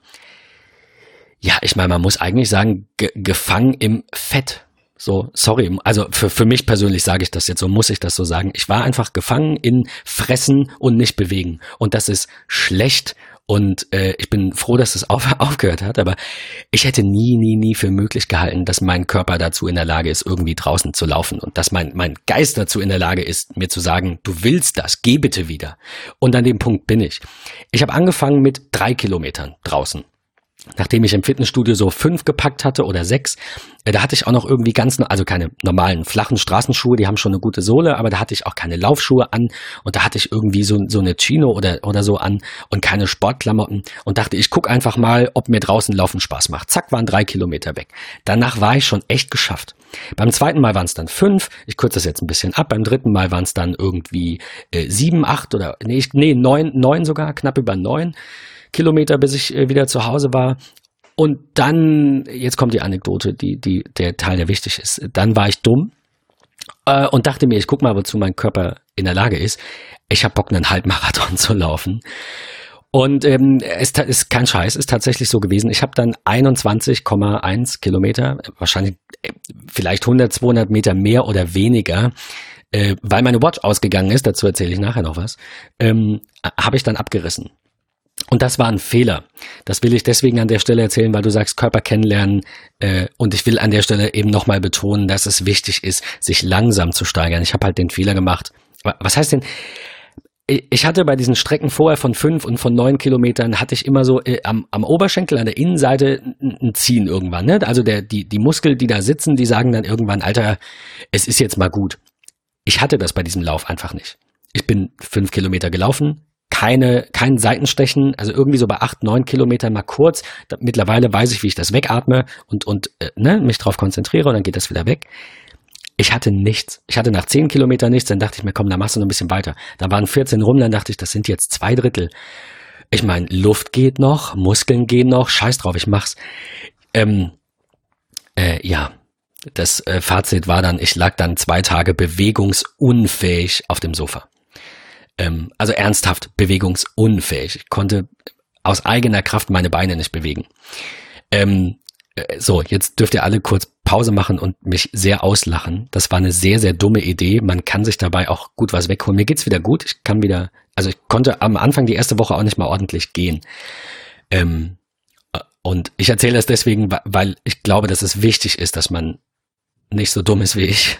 Speaker 1: ja, ich meine, man muss eigentlich sagen, ge gefangen im Fett. So, sorry, also für, für mich persönlich sage ich das jetzt, so muss ich das so sagen. Ich war einfach gefangen in Fressen und nicht bewegen. Und das ist schlecht. Und äh, ich bin froh, dass es auf, aufgehört hat, aber ich hätte nie, nie, nie für möglich gehalten, dass mein Körper dazu in der Lage ist, irgendwie draußen zu laufen und dass mein, mein Geist dazu in der Lage ist, mir zu sagen, du willst das, geh bitte wieder. Und an dem Punkt bin ich. Ich habe angefangen mit drei Kilometern draußen nachdem ich im Fitnessstudio so fünf gepackt hatte oder sechs, äh, da hatte ich auch noch irgendwie ganz, also keine normalen flachen Straßenschuhe, die haben schon eine gute Sohle, aber da hatte ich auch keine Laufschuhe an und da hatte ich irgendwie so, so eine Chino oder, oder so an und keine Sportklamotten und dachte, ich guck einfach mal, ob mir draußen Laufen Spaß macht. Zack, waren drei Kilometer weg. Danach war ich schon echt geschafft. Beim zweiten Mal waren es dann fünf, ich kürze das jetzt ein bisschen ab, beim dritten Mal waren es dann irgendwie äh, sieben, acht oder nee, ich, nee, neun, neun sogar, knapp über neun. Kilometer, bis ich äh, wieder zu Hause war. Und dann, jetzt kommt die Anekdote, die, die, der Teil, der wichtig ist. Dann war ich dumm äh, und dachte mir, ich guck mal, wozu mein Körper in der Lage ist. Ich habe Bock, einen Halbmarathon zu laufen. Und ähm, es ist kein Scheiß, ist tatsächlich so gewesen. Ich habe dann 21,1 Kilometer, wahrscheinlich äh, vielleicht 100, 200 Meter mehr oder weniger, äh, weil meine Watch ausgegangen ist, dazu erzähle ich nachher noch was, ähm, habe ich dann abgerissen. Und das war ein Fehler. Das will ich deswegen an der Stelle erzählen, weil du sagst Körper kennenlernen. Äh, und ich will an der Stelle eben nochmal betonen, dass es wichtig ist, sich langsam zu steigern. Ich habe halt den Fehler gemacht. Was heißt denn? Ich hatte bei diesen Strecken vorher von fünf und von neun Kilometern hatte ich immer so äh, am, am Oberschenkel an der Innenseite ein Ziehen irgendwann. Ne? Also der, die, die Muskel, die da sitzen, die sagen dann irgendwann, Alter, es ist jetzt mal gut. Ich hatte das bei diesem Lauf einfach nicht. Ich bin fünf Kilometer gelaufen, keine, kein Seitenstechen, also irgendwie so bei acht, neun Kilometern mal kurz. Da, mittlerweile weiß ich, wie ich das wegatme und, und äh, ne, mich drauf konzentriere und dann geht das wieder weg. Ich hatte nichts. Ich hatte nach zehn Kilometern nichts, dann dachte ich mir, komm, da machst du noch ein bisschen weiter. Da waren 14 rum, dann dachte ich, das sind jetzt zwei Drittel. Ich meine, Luft geht noch, Muskeln gehen noch, scheiß drauf, ich mach's. Ähm, äh, ja, das äh, Fazit war dann, ich lag dann zwei Tage bewegungsunfähig auf dem Sofa ähm, also ernsthaft bewegungsunfähig. Ich konnte aus eigener Kraft meine Beine nicht bewegen. Ähm, äh, so, jetzt dürft ihr alle kurz Pause machen und mich sehr auslachen. Das war eine sehr, sehr dumme Idee. Man kann sich dabei auch gut was wegholen. Mir geht's wieder gut. Ich kann wieder, also ich konnte am Anfang die erste Woche auch nicht mal ordentlich gehen. Ähm, äh, und ich erzähle das deswegen, weil ich glaube, dass es wichtig ist, dass man nicht so dumm ist wie ich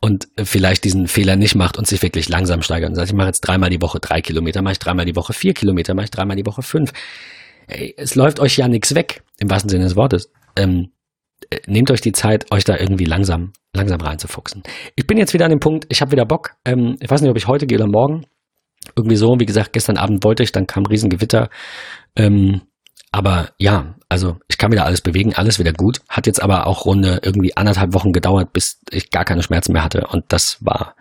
Speaker 1: und vielleicht diesen Fehler nicht macht und sich wirklich langsam steigert und sagt, ich mache jetzt dreimal die Woche drei Kilometer, mache ich dreimal die Woche vier Kilometer, mache ich dreimal die Woche fünf. Ey, es läuft euch ja nichts weg, im wahrsten Sinne des Wortes. Ähm, äh, nehmt euch die Zeit, euch da irgendwie langsam, langsam reinzufuchsen. Ich bin jetzt wieder an dem Punkt, ich habe wieder Bock. Ähm, ich weiß nicht, ob ich heute gehe oder morgen. Irgendwie so, wie gesagt, gestern Abend wollte ich, dann kam Riesengewitter. Ähm, aber ja, also ich kann wieder alles bewegen, alles wieder gut. Hat jetzt aber auch runde irgendwie anderthalb Wochen gedauert, bis ich gar keine Schmerzen mehr hatte. Und das war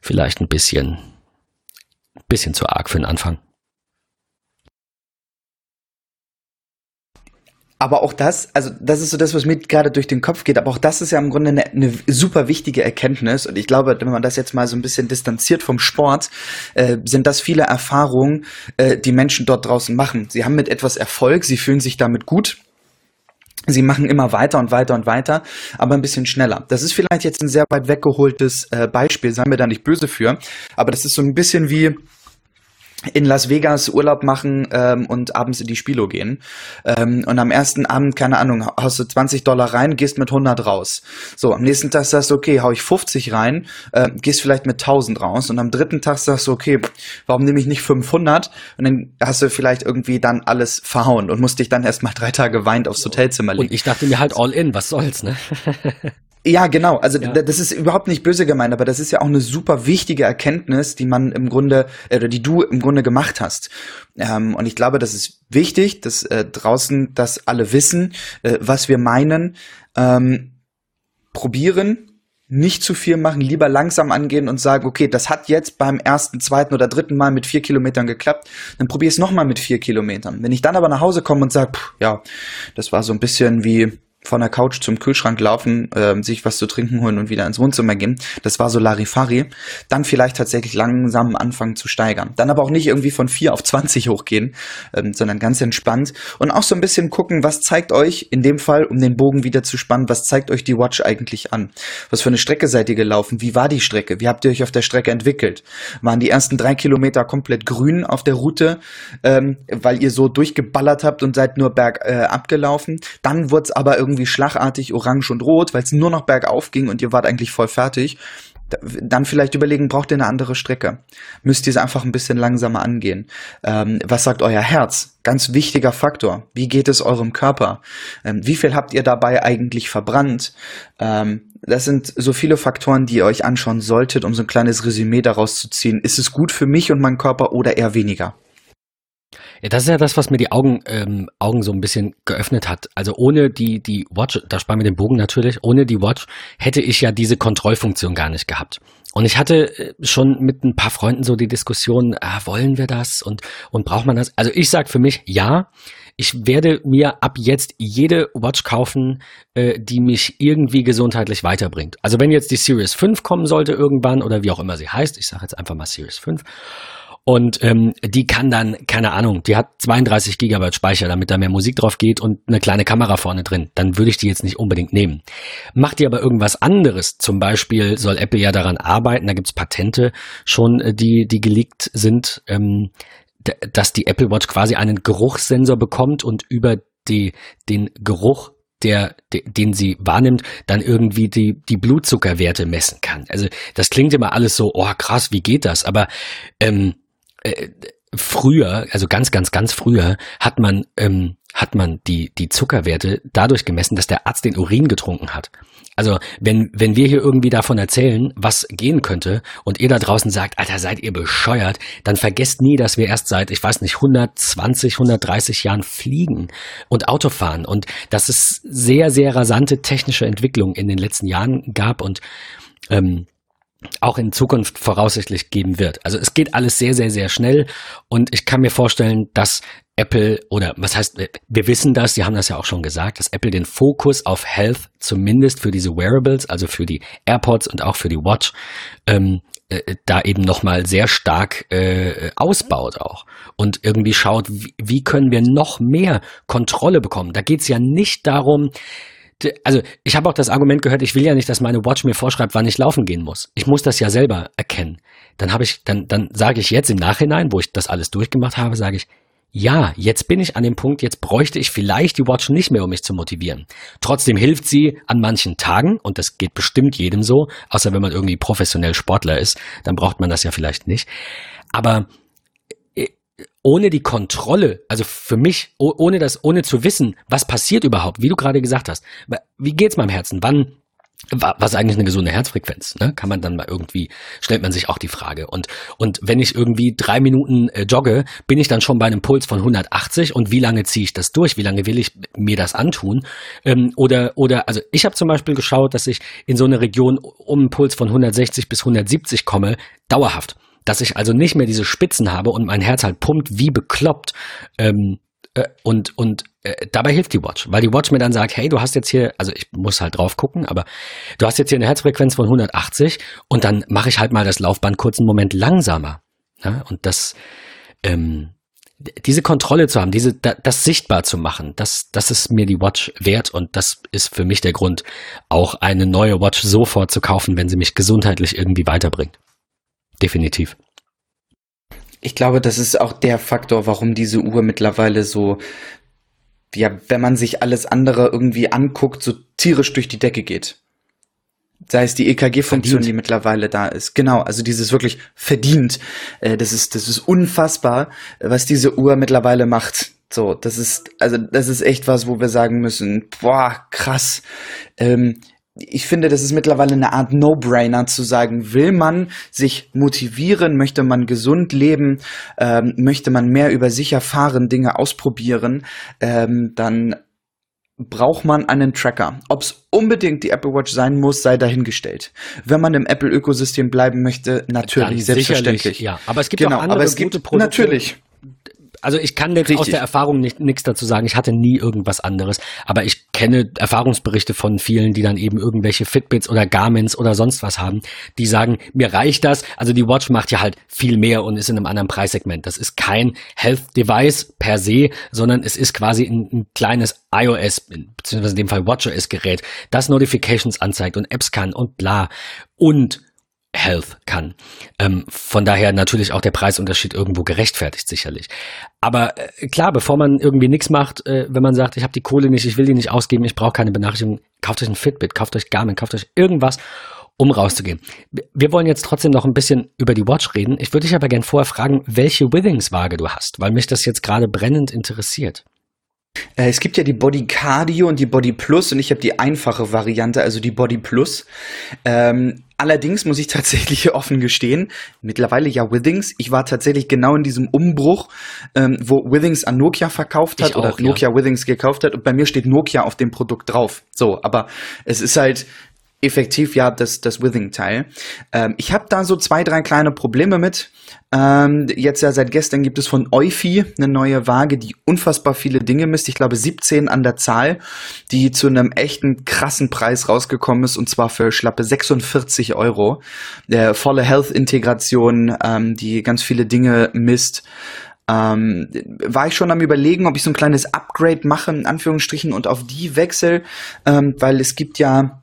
Speaker 1: vielleicht ein bisschen, bisschen zu arg für den Anfang.
Speaker 2: Aber auch das, also das ist so das, was mir gerade durch den Kopf geht, aber auch das ist ja im Grunde eine, eine super wichtige Erkenntnis. Und ich glaube, wenn man das jetzt mal so ein bisschen distanziert vom Sport, äh, sind das viele Erfahrungen, äh, die Menschen dort draußen machen. Sie haben mit etwas Erfolg, sie fühlen sich damit gut. Sie machen immer weiter und weiter und weiter, aber ein bisschen schneller. Das ist vielleicht jetzt ein sehr weit weggeholtes äh, Beispiel, seien wir da nicht böse für, aber das ist so ein bisschen wie, in Las Vegas Urlaub machen ähm, und abends in die Spilo gehen. Ähm, und am ersten Abend, keine Ahnung, haust du 20 Dollar rein, gehst mit 100 raus. So, am nächsten Tag sagst du, okay, hau ich 50 rein, äh, gehst vielleicht mit 1000 raus. Und am dritten Tag sagst du, okay, warum nehme ich nicht 500? Und dann hast du vielleicht irgendwie dann alles verhauen und musst dich dann erstmal drei Tage weint aufs Hotelzimmer legen.
Speaker 1: Und ich dachte mir halt all in, was soll's, ne?
Speaker 2: Ja, genau. Also ja. das ist überhaupt nicht böse gemeint, aber das ist ja auch eine super wichtige Erkenntnis, die man im Grunde äh, oder die du im Grunde gemacht hast. Ähm, und ich glaube, das ist wichtig, dass äh, draußen das alle wissen, äh, was wir meinen. Ähm, probieren, nicht zu viel machen, lieber langsam angehen und sagen, okay, das hat jetzt beim ersten, zweiten oder dritten Mal mit vier Kilometern geklappt, dann probier es nochmal mit vier Kilometern. Wenn ich dann aber nach Hause komme und sage, ja, das war so ein bisschen wie von der Couch zum Kühlschrank laufen, äh, sich was zu trinken holen und wieder ins Wohnzimmer gehen. Das war so Larifari. Dann vielleicht tatsächlich langsam anfangen zu steigern. Dann aber auch nicht irgendwie von 4 auf 20 hochgehen, ähm, sondern ganz entspannt. Und auch so ein bisschen gucken, was zeigt euch in dem Fall, um den Bogen wieder zu spannen, was zeigt euch die Watch eigentlich an? Was für eine Strecke seid ihr gelaufen? Wie war die Strecke? Wie habt ihr euch auf der Strecke entwickelt? Waren die ersten drei Kilometer komplett grün auf der Route, ähm, weil ihr so durchgeballert habt und seid nur bergab äh, abgelaufen? Dann wurde aber irgendwie irgendwie schlagartig orange und rot, weil es nur noch bergauf ging und ihr wart eigentlich voll fertig. dann vielleicht überlegen, braucht ihr eine andere Strecke? Müsst ihr es einfach ein bisschen langsamer angehen? Ähm, was sagt euer Herz? Ganz wichtiger Faktor. Wie geht es eurem Körper? Ähm, wie viel habt ihr dabei eigentlich verbrannt? Ähm, das sind so viele Faktoren, die ihr euch anschauen solltet, um so ein kleines Resümee daraus zu ziehen. Ist es gut für mich und meinen Körper oder eher weniger?
Speaker 1: Ja, das ist ja das, was mir die Augen, ähm, Augen so ein bisschen geöffnet hat. Also ohne die, die Watch, da sparen wir den Bogen natürlich, ohne die Watch hätte ich ja diese Kontrollfunktion gar nicht gehabt. Und ich hatte äh, schon mit ein paar Freunden so die Diskussion, ah, wollen wir das und, und braucht man das? Also ich sag für mich, ja, ich werde mir ab jetzt jede Watch kaufen, äh, die mich irgendwie gesundheitlich weiterbringt. Also wenn jetzt die Series 5 kommen sollte irgendwann oder wie auch immer sie heißt, ich sage jetzt einfach mal Series 5 und ähm, die kann dann, keine Ahnung, die hat 32 Gigabyte Speicher, damit da mehr Musik drauf geht und eine kleine Kamera vorne drin. Dann würde ich die jetzt nicht unbedingt nehmen. Macht die aber irgendwas anderes, zum Beispiel soll Apple ja daran arbeiten, da gibt's Patente schon, äh, die, die geleakt sind, ähm, dass die Apple Watch quasi einen Geruchssensor bekommt und über die, den Geruch der, den sie wahrnimmt, dann irgendwie die, die Blutzuckerwerte messen kann. Also das klingt immer alles so, oh krass, wie geht das? Aber ähm, äh, früher, also ganz, ganz, ganz früher, hat man, ähm, hat man die, die Zuckerwerte dadurch gemessen, dass der Arzt den Urin getrunken hat. Also wenn, wenn wir hier irgendwie davon erzählen, was gehen könnte und ihr da draußen sagt, Alter, seid ihr bescheuert, dann vergesst nie, dass wir erst seit, ich weiß nicht, 120, 130 Jahren fliegen und Auto fahren und dass es sehr, sehr rasante technische Entwicklungen in den letzten Jahren gab und ähm, auch in Zukunft voraussichtlich geben wird. Also es geht alles sehr, sehr, sehr schnell und ich kann mir vorstellen, dass Apple oder was heißt, wir wissen das, Sie haben das ja auch schon gesagt, dass Apple den Fokus auf Health zumindest für diese Wearables, also für die AirPods und auch für die Watch, ähm, äh, da eben nochmal sehr stark äh, ausbaut auch und irgendwie schaut, wie, wie können wir noch mehr Kontrolle bekommen. Da geht es ja nicht darum, also ich habe auch das Argument gehört, ich will ja nicht, dass meine Watch mir vorschreibt, wann ich laufen gehen muss. Ich muss das ja selber erkennen. Dann habe ich, dann, dann sage ich jetzt im Nachhinein, wo ich das alles durchgemacht habe, sage ich, ja, jetzt bin ich an dem Punkt, jetzt bräuchte ich vielleicht die Watch nicht mehr, um mich zu motivieren. Trotzdem hilft sie an manchen Tagen, und das geht bestimmt jedem so, außer wenn man irgendwie professionell Sportler ist, dann braucht man das ja vielleicht nicht. Aber ohne die Kontrolle, also für mich, ohne das, ohne zu wissen, was passiert überhaupt, wie du gerade gesagt hast, wie geht's meinem Herzen? Wann, was ist eigentlich eine gesunde Herzfrequenz? Ne? Kann man dann mal irgendwie, stellt man sich auch die Frage. Und, und wenn ich irgendwie drei Minuten äh, jogge, bin ich dann schon bei einem Puls von 180 und wie lange ziehe ich das durch? Wie lange will ich mir das antun? Ähm, oder, oder, also ich habe zum Beispiel geschaut, dass ich in so eine Region um einen Puls von 160 bis 170 komme, dauerhaft dass ich also nicht mehr diese Spitzen habe und mein Herz halt pumpt wie bekloppt. Ähm, äh, und und äh, dabei hilft die Watch, weil die Watch mir dann sagt, hey, du hast jetzt hier, also ich muss halt drauf gucken, aber du hast jetzt hier eine Herzfrequenz von 180 und dann mache ich halt mal das Laufband kurz einen Moment langsamer. Ja? Und das, ähm, diese Kontrolle zu haben, diese, das sichtbar zu machen, das, das ist mir die Watch wert und das ist für mich der Grund, auch eine neue Watch sofort zu kaufen, wenn sie mich gesundheitlich irgendwie weiterbringt definitiv.
Speaker 2: Ich glaube, das ist auch der Faktor, warum diese Uhr mittlerweile so, ja, wenn man sich alles andere irgendwie anguckt, so tierisch durch die Decke geht. Sei es die EKG-Funktion, die mittlerweile da ist. Genau, also dieses wirklich verdient. Äh, das ist, das ist unfassbar, was diese Uhr mittlerweile macht. So, das ist, also das ist echt was, wo wir sagen müssen, boah, krass. Ähm, ich finde, das ist mittlerweile eine Art No-Brainer zu sagen, will man sich motivieren, möchte man gesund leben, ähm, möchte man mehr über sich erfahren, Dinge ausprobieren, ähm, dann braucht man einen Tracker. Ob es unbedingt die Apple Watch sein muss, sei dahingestellt. Wenn man im Apple-Ökosystem bleiben möchte, natürlich, selbstverständlich.
Speaker 1: Ja, aber es gibt genau, auch andere
Speaker 2: aber es gute gibt, Produkte. Natürlich
Speaker 1: also ich kann jetzt Richtig. aus der Erfahrung nichts dazu sagen. Ich hatte nie irgendwas anderes, aber ich kenne Erfahrungsberichte von vielen, die dann eben irgendwelche Fitbits oder Garmins oder sonst was haben, die sagen, mir reicht das. Also die Watch macht ja halt viel mehr und ist in einem anderen Preissegment. Das ist kein Health Device per se, sondern es ist quasi ein, ein kleines iOS, beziehungsweise in dem Fall WatchOS Gerät, das Notifications anzeigt und Apps kann und bla. Und Health kann. Ähm, von daher natürlich auch der Preisunterschied irgendwo gerechtfertigt, sicherlich. Aber äh, klar, bevor man irgendwie nichts macht, äh, wenn man sagt, ich habe die Kohle nicht, ich will die nicht ausgeben, ich brauche keine Benachrichtigung, kauft euch ein Fitbit, kauft euch Garmin, kauft euch irgendwas um rauszugehen. Wir wollen jetzt trotzdem noch ein bisschen über die Watch reden. Ich würde dich aber gerne vorher fragen, welche Withings-Waage du hast, weil mich das jetzt gerade brennend interessiert.
Speaker 2: Äh, es gibt ja die Body Cardio und die Body Plus und ich habe die einfache Variante, also die Body Plus. Ähm, allerdings muss ich tatsächlich offen gestehen, mittlerweile ja Withings. Ich war tatsächlich genau in diesem Umbruch, ähm, wo Withings an Nokia verkauft hat
Speaker 1: Ich
Speaker 2: oder
Speaker 1: auch,
Speaker 2: Nokia Withings gekauft hat und bei mir steht Nokia auf dem Produkt drauf. So, aber es ist halt effektiv ja das, das Withing-Teil. Ähm, ich habe da so zwei, drei kleine Probleme mit. Ähm, jetzt ja seit gestern gibt es von Eufy eine neue Waage, die unfassbar viele Dinge misst. Ich glaube 17 an der Zahl, die zu einem echten krassen Preis rausgekommen ist und zwar für schlappe 46 Euro. Der volle Health-Integration, ähm, die ganz viele Dinge misst. Ähm, war ich schon am überlegen, ob ich so ein kleines Upgrade mache, in Anführungsstrichen, und auf die wechsel, ähm, weil es gibt ja,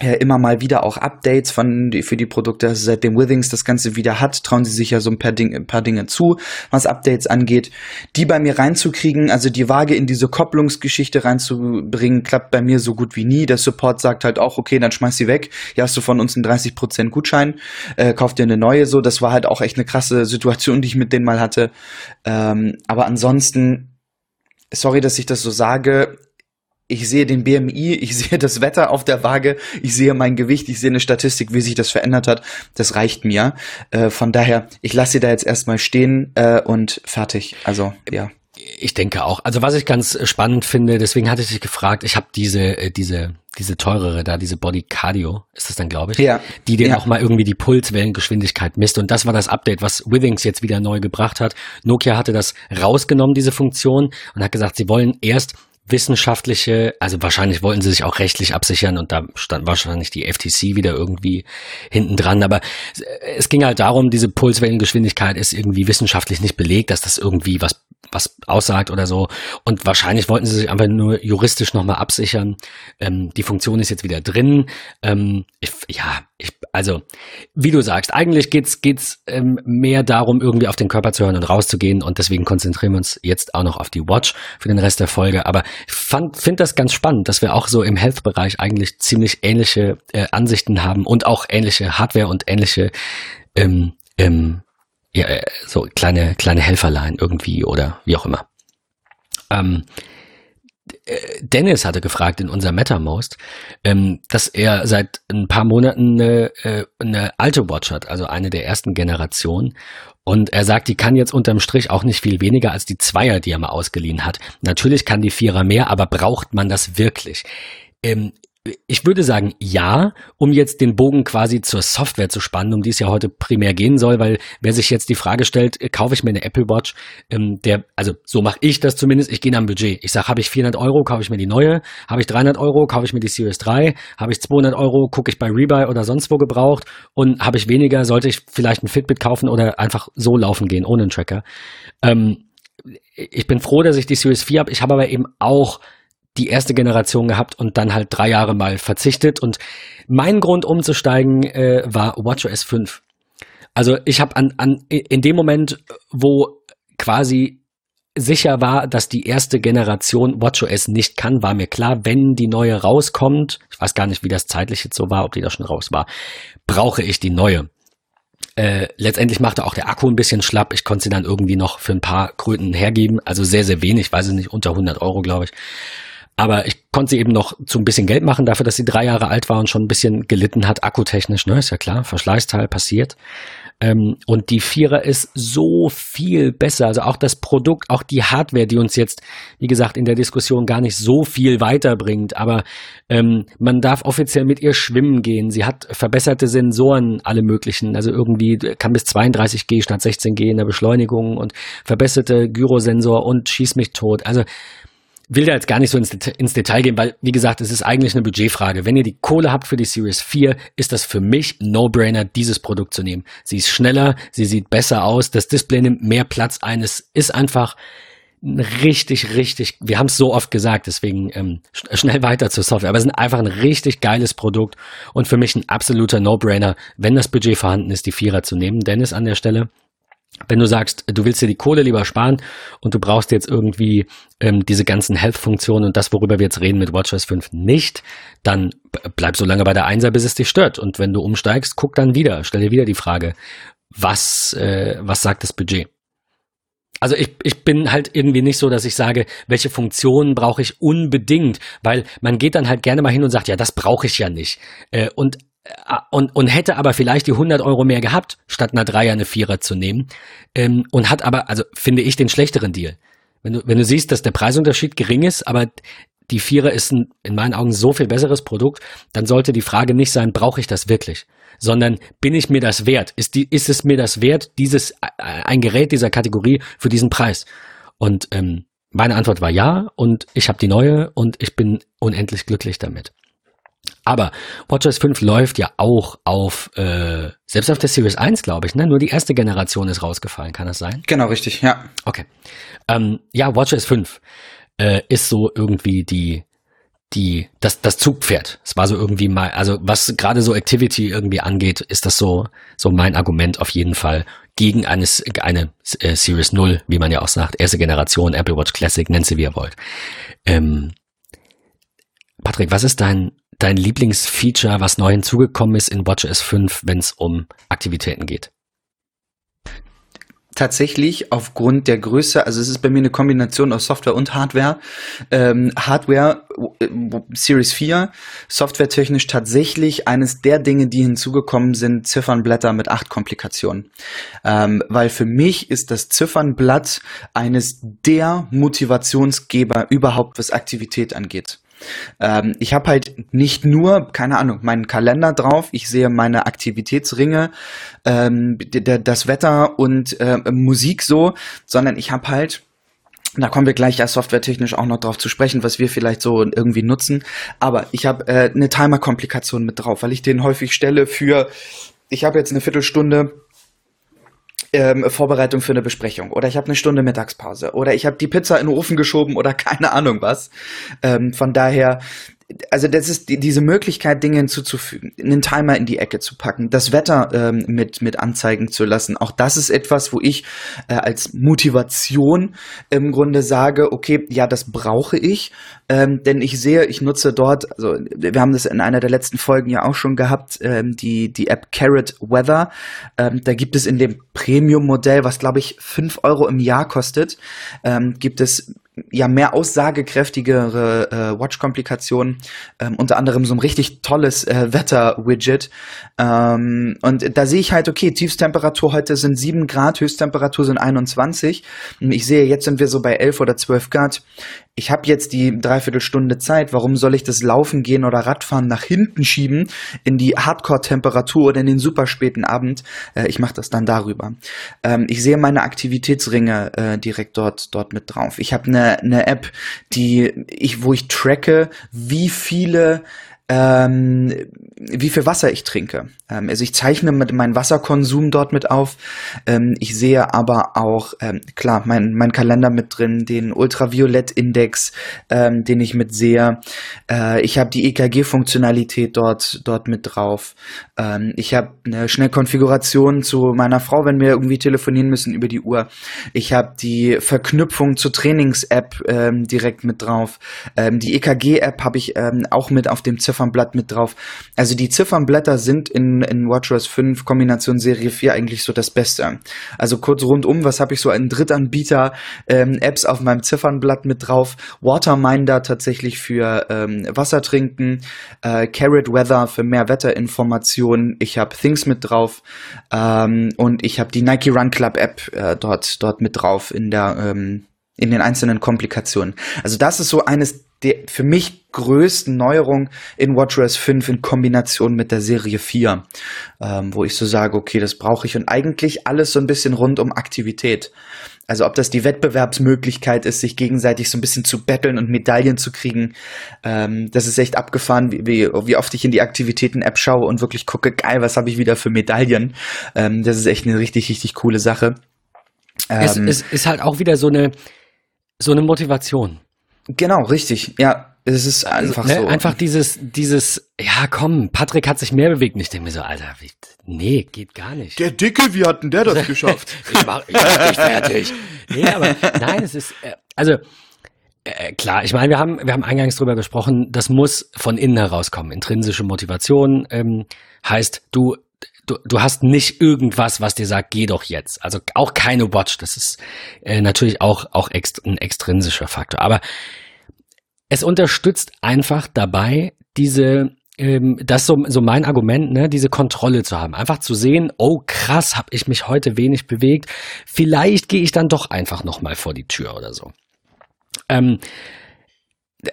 Speaker 2: immer mal wieder auch Updates von für die Produkte. Also seitdem Withings das Ganze wieder hat, trauen sie sich ja so ein paar, Ding, ein paar Dinge zu, was Updates angeht. Die bei mir reinzukriegen, also die Waage in diese Kopplungsgeschichte reinzubringen, klappt bei mir so gut wie nie. Der Support sagt halt auch, okay, dann schmeiß sie weg. Hier hast du von uns einen 30% Gutschein, äh, kauf dir eine neue. So, das war halt auch echt eine krasse Situation, die ich mit denen mal hatte. Ähm, aber ansonsten sorry, dass ich das so sage, ich sehe den BMI, ich sehe das Wetter auf der Waage, ich sehe mein Gewicht, ich sehe eine Statistik, wie sich das verändert hat. Das reicht mir. Äh, von daher, ich lasse sie da jetzt erstmal stehen äh, und fertig. Also, ja.
Speaker 1: Ich denke auch. Also was ich ganz spannend finde, deswegen hatte ich dich gefragt, ich habe diese, äh, diese, diese teurere da, diese Body Cardio, ist das dann, glaube ich,
Speaker 2: Ja.
Speaker 1: die dir
Speaker 2: Ja.
Speaker 1: noch mal irgendwie die Pulswellengeschwindigkeit misst. Und das war das Update, was Withings jetzt wieder neu gebracht hat. Nokia hatte das rausgenommen, diese Funktion, und hat gesagt, sie wollen erst wissenschaftliche, also wahrscheinlich wollten sie sich auch rechtlich absichern und da stand wahrscheinlich die FTC wieder irgendwie hinten dran. Aber es- ging halt darum, diese Pulswellengeschwindigkeit ist irgendwie wissenschaftlich nicht belegt, dass das irgendwie was was aussagt oder so. Und wahrscheinlich wollten sie sich einfach nur juristisch nochmal absichern. Ähm, die Funktion ist jetzt wieder drin. Ähm, ich, ja, ich, also wie du sagst, eigentlich geht's geht's ähm, mehr darum, irgendwie auf den Körper zu hören und rauszugehen. Und deswegen konzentrieren wir uns jetzt auch noch auf die Watch für den Rest der Folge. Aber ich finde das ganz spannend, dass wir auch so im Health-Bereich eigentlich ziemlich ähnliche äh, Ansichten haben und auch ähnliche Hardware und ähnliche ähm, ähm, ja, äh, so kleine, kleine Helferlein irgendwie oder wie auch immer. Ähm, äh, Dennis hatte gefragt in unser MetaMost, ähm, dass er seit ein paar Monaten eine, äh, eine alte Watch hat, also eine der ersten Generationen. Und er sagt, die kann jetzt unterm Strich auch nicht viel weniger als die Zweier, die er mal ausgeliehen hat. Natürlich kann die Vierer mehr, aber braucht man das wirklich? Ähm, ich würde sagen, ja, um jetzt den Bogen quasi zur Software zu spannen, um die es ja heute primär gehen soll, weil wer sich jetzt die Frage stellt, äh, kaufe ich mir eine Apple Watch, ähm, der, also so mache ich das zumindest, ich gehe nach dem Budget. Ich sage, habe ich 400 Euro, kaufe ich mir die neue, habe ich 300 Euro, kaufe ich mir die Series 3, habe ich 200 Euro, gucke ich bei Rebuy oder sonst wo gebraucht und habe ich weniger, sollte ich vielleicht ein Fitbit kaufen oder einfach so laufen gehen, ohne einen Tracker. Ähm, ich bin froh, dass ich die Series 4 habe. Ich habe aber eben auch die erste Generation gehabt und dann halt drei Jahre mal verzichtet. Und mein Grund umzusteigen äh, war WatchOS 5. Also ich habe an, an in dem Moment, wo quasi sicher war, dass die erste Generation WatchOS nicht kann, war mir klar, wenn die neue rauskommt, ich weiß gar nicht, wie das zeitlich jetzt so war, ob die da schon raus war, brauche ich die neue. Äh, letztendlich machte auch der Akku ein bisschen schlapp. Ich konnte sie dann irgendwie noch für ein paar Kröten hergeben. Also sehr, sehr wenig, weiß ich nicht, unter 100 Euro, glaube ich. Aber ich konnte sie eben noch zu ein bisschen Geld machen, dafür, dass sie drei Jahre alt war und schon ein bisschen gelitten hat, akkutechnisch, ne, ist ja klar, Verschleißteil passiert. Ähm, und die Vierer ist so viel besser. Also auch das Produkt, auch die Hardware, die uns jetzt, wie gesagt, in der Diskussion gar nicht so viel weiterbringt. Aber ähm, man darf offiziell mit ihr schwimmen gehen. Sie hat verbesserte Sensoren, alle möglichen. Also irgendwie kann bis 32G statt 16G in der Beschleunigung und verbesserte Gyrosensor und schieß mich tot. Also will da jetzt gar nicht so ins, ins Detail gehen, weil, wie gesagt, es ist eigentlich eine Budgetfrage. Wenn ihr die Kohle habt für die Series 4, ist das für mich No-Brainer, dieses Produkt zu nehmen. Sie ist schneller, sie sieht besser aus, das Display nimmt mehr Platz ein. Es ist einfach ein richtig, richtig, wir haben es so oft gesagt, deswegen ähm, sch- schnell weiter zur Software, aber es ist einfach ein richtig geiles Produkt und für mich ein absoluter No-Brainer, wenn das Budget vorhanden ist, die Vierer zu nehmen. Dennis an der Stelle, wenn du sagst, du willst dir die Kohle lieber sparen und du brauchst jetzt irgendwie ähm, diese ganzen Health-Funktionen und das, worüber wir jetzt reden mit WatchOS 5 nicht, dann bleib so lange bei der Einser, bis es dich stört. Und wenn du umsteigst, guck dann wieder, stell dir wieder die Frage, was, äh, was sagt das Budget? Also ich, ich bin halt irgendwie nicht so, dass ich sage, welche Funktionen brauche ich unbedingt, weil man geht dann halt gerne mal hin und sagt, ja, das brauche ich ja nicht. Äh, und und, und hätte aber vielleicht die 100 Euro mehr gehabt, statt einer Dreier eine Vierer zu nehmen. Ähm, und hat aber, also finde ich, den schlechteren Deal. Wenn du, wenn du siehst, dass der Preisunterschied gering ist, aber die Vierer ist ein, in meinen Augen so viel besseres Produkt, dann sollte die Frage nicht sein, brauche ich das wirklich? Sondern bin ich mir das wert? Ist, die, ist es mir das wert, dieses, äh, ein Gerät dieser Kategorie für diesen Preis? Und ähm, meine Antwort war ja und ich habe die neue und ich bin unendlich glücklich damit. Aber WatchOS 5 läuft ja auch auf, äh, selbst auf der Series 1, glaube ich, ne? Nur die erste Generation ist rausgefallen, kann das sein?
Speaker 2: Genau, richtig, ja.
Speaker 1: Okay. Ähm, ja, WatchOS 5 äh, ist so irgendwie die, die, das, das Zugpferd. Es war so irgendwie mal, also was gerade so Activity irgendwie angeht, ist das so, so mein Argument auf jeden Fall gegen eines, eine äh, Series 0, wie man ja auch sagt, erste Generation Apple Watch Classic, nennt sie wie ihr wollt. Ähm, Patrick, was ist dein dein Lieblingsfeature, was neu hinzugekommen ist in WatchOS 5, wenn es um Aktivitäten geht?
Speaker 2: tatsächlich aufgrund der Größe, also es ist bei mir eine Kombination aus Software und Hardware. Ähm, Hardware äh, Series 4, softwaretechnisch tatsächlich eines der Dinge, die hinzugekommen sind, Ziffernblätter mit acht Komplikationen. Ähm, weil für mich ist das Ziffernblatt eines der Motivationsgeber überhaupt, was Aktivität angeht. Ähm, ich habe halt nicht nur, keine Ahnung, meinen Kalender drauf, ich sehe meine Aktivitätsringe, ähm, das Wetter und äh, Musik so, sondern ich habe halt da kommen wir gleich ja softwaretechnisch auch noch drauf zu sprechen, was wir vielleicht so irgendwie nutzen. Aber ich habe äh, eine Timer-Komplikation mit drauf, weil ich den häufig stelle für, ich habe jetzt eine Viertelstunde ähm, Vorbereitung für eine Besprechung oder ich habe eine Stunde Mittagspause oder ich habe die Pizza in den Ofen geschoben oder keine Ahnung was. Ähm, von daher also das ist die, diese Möglichkeit, Dinge hinzuzufügen, einen Timer in die Ecke zu packen, das Wetter ähm, mit, mit anzeigen zu lassen. Auch das ist etwas, wo ich äh, als Motivation im Grunde sage, okay, ja, das brauche ich, ähm, denn ich sehe, ich nutze dort, also wir haben das in einer der letzten Folgen ja auch schon gehabt, ähm, die, die App Carrot Weather. Ähm, da gibt es in dem Premium-Modell, was glaube ich fünf Euro im Jahr kostet, ähm, gibt es ja mehr aussagekräftigere äh, Watch-Komplikationen, ähm, unter anderem so ein richtig tolles äh, Wetter-Widget. Ähm, und da sehe ich halt, okay, Tiefstemperatur heute sind 7 Grad, Höchsttemperatur sind 21. Ich sehe, jetzt sind wir so bei 11 oder 12 Grad ich habe jetzt die Dreiviertelstunde Zeit, warum soll ich das Laufen gehen oder Radfahren nach hinten schieben in die Hardcore-Temperatur oder in den super späten Abend? Äh, ich mache das dann darüber. Ähm, ich sehe meine Aktivitätsringe äh, direkt dort dort mit drauf. Ich habe eine ne App, die ich, wo ich tracke, wie viele ähm, wie viel Wasser ich trinke. Ähm, also ich zeichne mit meinen Wasserkonsum dort mit auf. Ähm, ich sehe aber auch, ähm, klar, mein, mein Kalender mit drin, den Ultraviolettindex, ähm, den ich mit sehe. Äh, ich habe die EKG-Funktionalität dort, dort mit drauf. Ähm, ich habe eine Schnellkonfiguration zu meiner Frau, wenn wir irgendwie telefonieren müssen über die Uhr. Ich habe die Verknüpfung zur Trainings-App direkt mit drauf. Die EKG-App habe ich auch mit auf dem Ziffernblatt mit drauf. Also die Ziffernblätter sind in, in WatchOS 5 Kombination Serie 4 eigentlich so das Beste. Also kurz rundum, was habe ich so einen Drittanbieter ähm, Apps auf meinem Ziffernblatt mit drauf? Waterminder tatsächlich für ähm, Wasser trinken, äh, Carrot Weather für mehr Wetterinformationen. Ich habe Things mit drauf ähm, und ich habe die Nike Run Club App äh, dort dort mit drauf in der ähm, in den einzelnen Komplikationen. Also das ist so eines der für mich größten Neuerungen in WatchOS 5 in Kombination mit der Serie 4, ähm, wo ich so sage, okay, das brauche ich und eigentlich alles so ein bisschen rund um Aktivität. Also ob das die Wettbewerbsmöglichkeit ist, sich gegenseitig so ein bisschen zu betteln und Medaillen zu kriegen, ähm, das ist echt abgefahren, wie, wie, wie oft ich in die Aktivitäten-App schaue und wirklich gucke, geil, was habe ich wieder für Medaillen. Ähm, das ist echt eine richtig, richtig coole Sache.
Speaker 1: Ähm, es, es ist halt auch wieder so eine, so eine Motivation.
Speaker 2: Genau, richtig. Ja, es ist einfach also, ne, so.
Speaker 1: Einfach dieses, dieses, ja komm, Patrick hat sich mehr bewegt. Und ich denke mir so, Alter, wie, nee, geht gar nicht.
Speaker 3: Der Dicke, wie hat denn der das geschafft?
Speaker 1: ich mach, ich mach dich fertig. Nee, aber nein, es ist, äh, also äh, klar, ich meine, wir haben, wir haben eingangs drüber gesprochen, das muss von innen herauskommen. Intrinsische Motivation ähm, heißt, du, du, du hast nicht irgendwas, was dir sagt, geh doch jetzt. Also auch keine Watch. Das ist äh, natürlich auch, auch ext ein extrinsischer Faktor. Aber es unterstützt einfach dabei, diese ähm, das so, so mein Argument, ne, diese Kontrolle zu haben. Einfach zu sehen, oh krass, habe ich mich heute wenig bewegt. Vielleicht gehe ich dann doch einfach nochmal vor die Tür oder so. Ähm,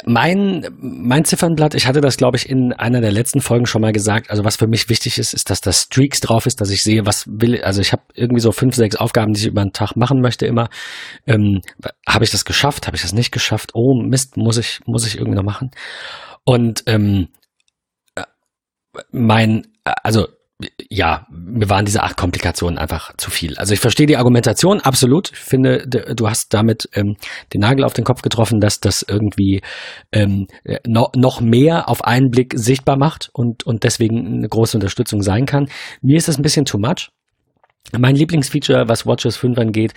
Speaker 1: mein, mein Ziffernblatt, ich hatte das, glaube ich, in einer der letzten Folgen schon mal gesagt. Also was für mich wichtig ist, ist, dass das Streaks drauf ist, dass ich sehe, was will. Also ich habe irgendwie so fünf, sechs Aufgaben, die ich über den Tag machen möchte immer. Ähm, habe ich das geschafft? Habe ich das nicht geschafft? Oh Mist, muss ich muss ich irgendwie noch machen? Und ähm, äh, mein, also ja, mir waren diese acht Komplikationen einfach zu viel. Also ich verstehe die Argumentation absolut. Ich finde, du hast damit ähm, den Nagel auf den Kopf getroffen, dass das irgendwie ähm, no, noch mehr auf einen Blick sichtbar macht und, und deswegen eine große Unterstützung sein kann. Mir ist das ein bisschen too much. Mein Lieblingsfeature, was Watches 5 angeht,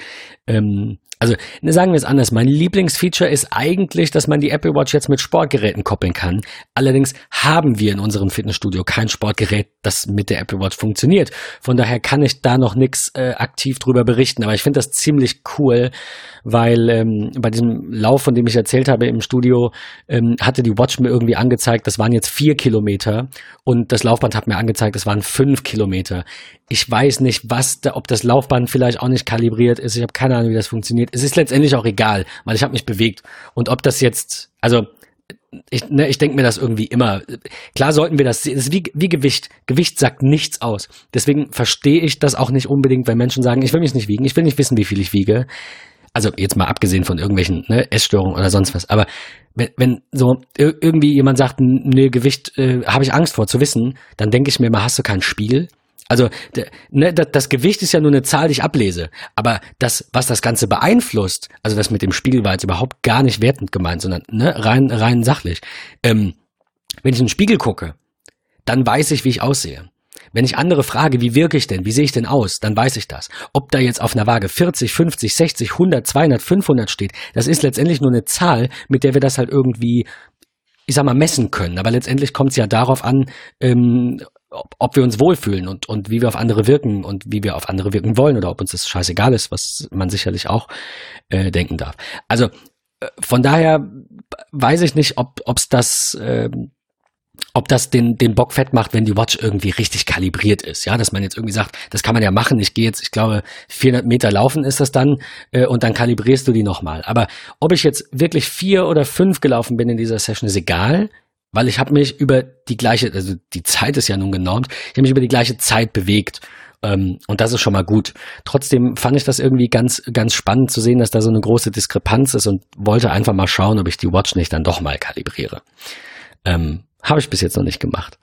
Speaker 1: ähm, also ne, sagen wir es anders. Mein Lieblingsfeature ist eigentlich, dass man die Apple Watch jetzt mit Sportgeräten koppeln kann. Allerdings haben wir in unserem Fitnessstudio kein Sportgerät, das mit der Apple Watch funktioniert. Von daher kann ich da noch nichts äh, aktiv drüber berichten. Aber ich finde das ziemlich cool, weil ähm, bei diesem Lauf, von dem ich erzählt habe im Studio, ähm, hatte die Watch mir irgendwie angezeigt, das waren jetzt vier Kilometer und das Laufband hat mir angezeigt, das waren fünf Kilometer. Ich weiß nicht, was da, ob das Laufband vielleicht auch nicht kalibriert ist. Ich habe keine Ahnung, wie das funktioniert. Es ist letztendlich auch egal, weil ich habe mich bewegt. Und ob das jetzt, also ich, ne, ich denke mir das irgendwie immer. Klar sollten wir das sehen. Es ist wie, wie Gewicht. Gewicht sagt nichts aus. Deswegen verstehe ich das auch nicht unbedingt, wenn Menschen sagen, ich will mich nicht wiegen, ich will nicht wissen, wie viel ich wiege. Also jetzt mal abgesehen von irgendwelchen ne, Essstörungen oder sonst was. Aber wenn, wenn so irgendwie jemand sagt, ne, Gewicht äh, habe ich Angst vor zu wissen, dann denke ich mir mal, hast du keinen Spiegel? Also ne, das Gewicht ist ja nur eine Zahl, die ich ablese. Aber das, was das Ganze beeinflusst, also das mit dem Spiegel war jetzt überhaupt gar nicht wertend gemeint, sondern ne, rein, rein sachlich. Ähm, wenn ich in den Spiegel gucke, dann weiß ich, wie ich aussehe. Wenn ich andere frage, wie wirke ich denn, wie sehe ich denn aus, dann weiß ich das. Ob da jetzt auf einer Waage 40, 50, 60, 100, 200, 500 steht, das ist letztendlich nur eine Zahl, mit der wir das halt irgendwie ich sag mal, messen können. Aber letztendlich kommt es ja darauf an, ähm, ob, wir uns wohlfühlen und, und wie wir auf andere wirken und wie wir auf andere wirken wollen oder ob uns das scheißegal ist, was man sicherlich auch äh, denken darf. Also äh, von daher weiß ich nicht, ob es das, äh, ob das den, den Bock fett macht, wenn die Watch irgendwie richtig kalibriert ist. Ja, dass man jetzt irgendwie sagt, das kann man ja machen. Ich gehe jetzt, ich glaube, 400 Meter laufen ist das dann äh, und dann kalibrierst du die nochmal. Aber ob ich jetzt wirklich vier oder fünf gelaufen bin in dieser Session, ist egal weil ich habe mich über die gleiche, also die Zeit ist ja nun genormt, ich habe mich über die gleiche Zeit bewegt. Ähm, und das ist schon mal gut. Trotzdem fand ich das irgendwie ganz, ganz spannend zu sehen, dass da so eine große Diskrepanz ist und wollte einfach mal schauen, ob ich die Watch nicht dann doch mal kalibriere. Ähm, habe ich bis jetzt noch nicht gemacht.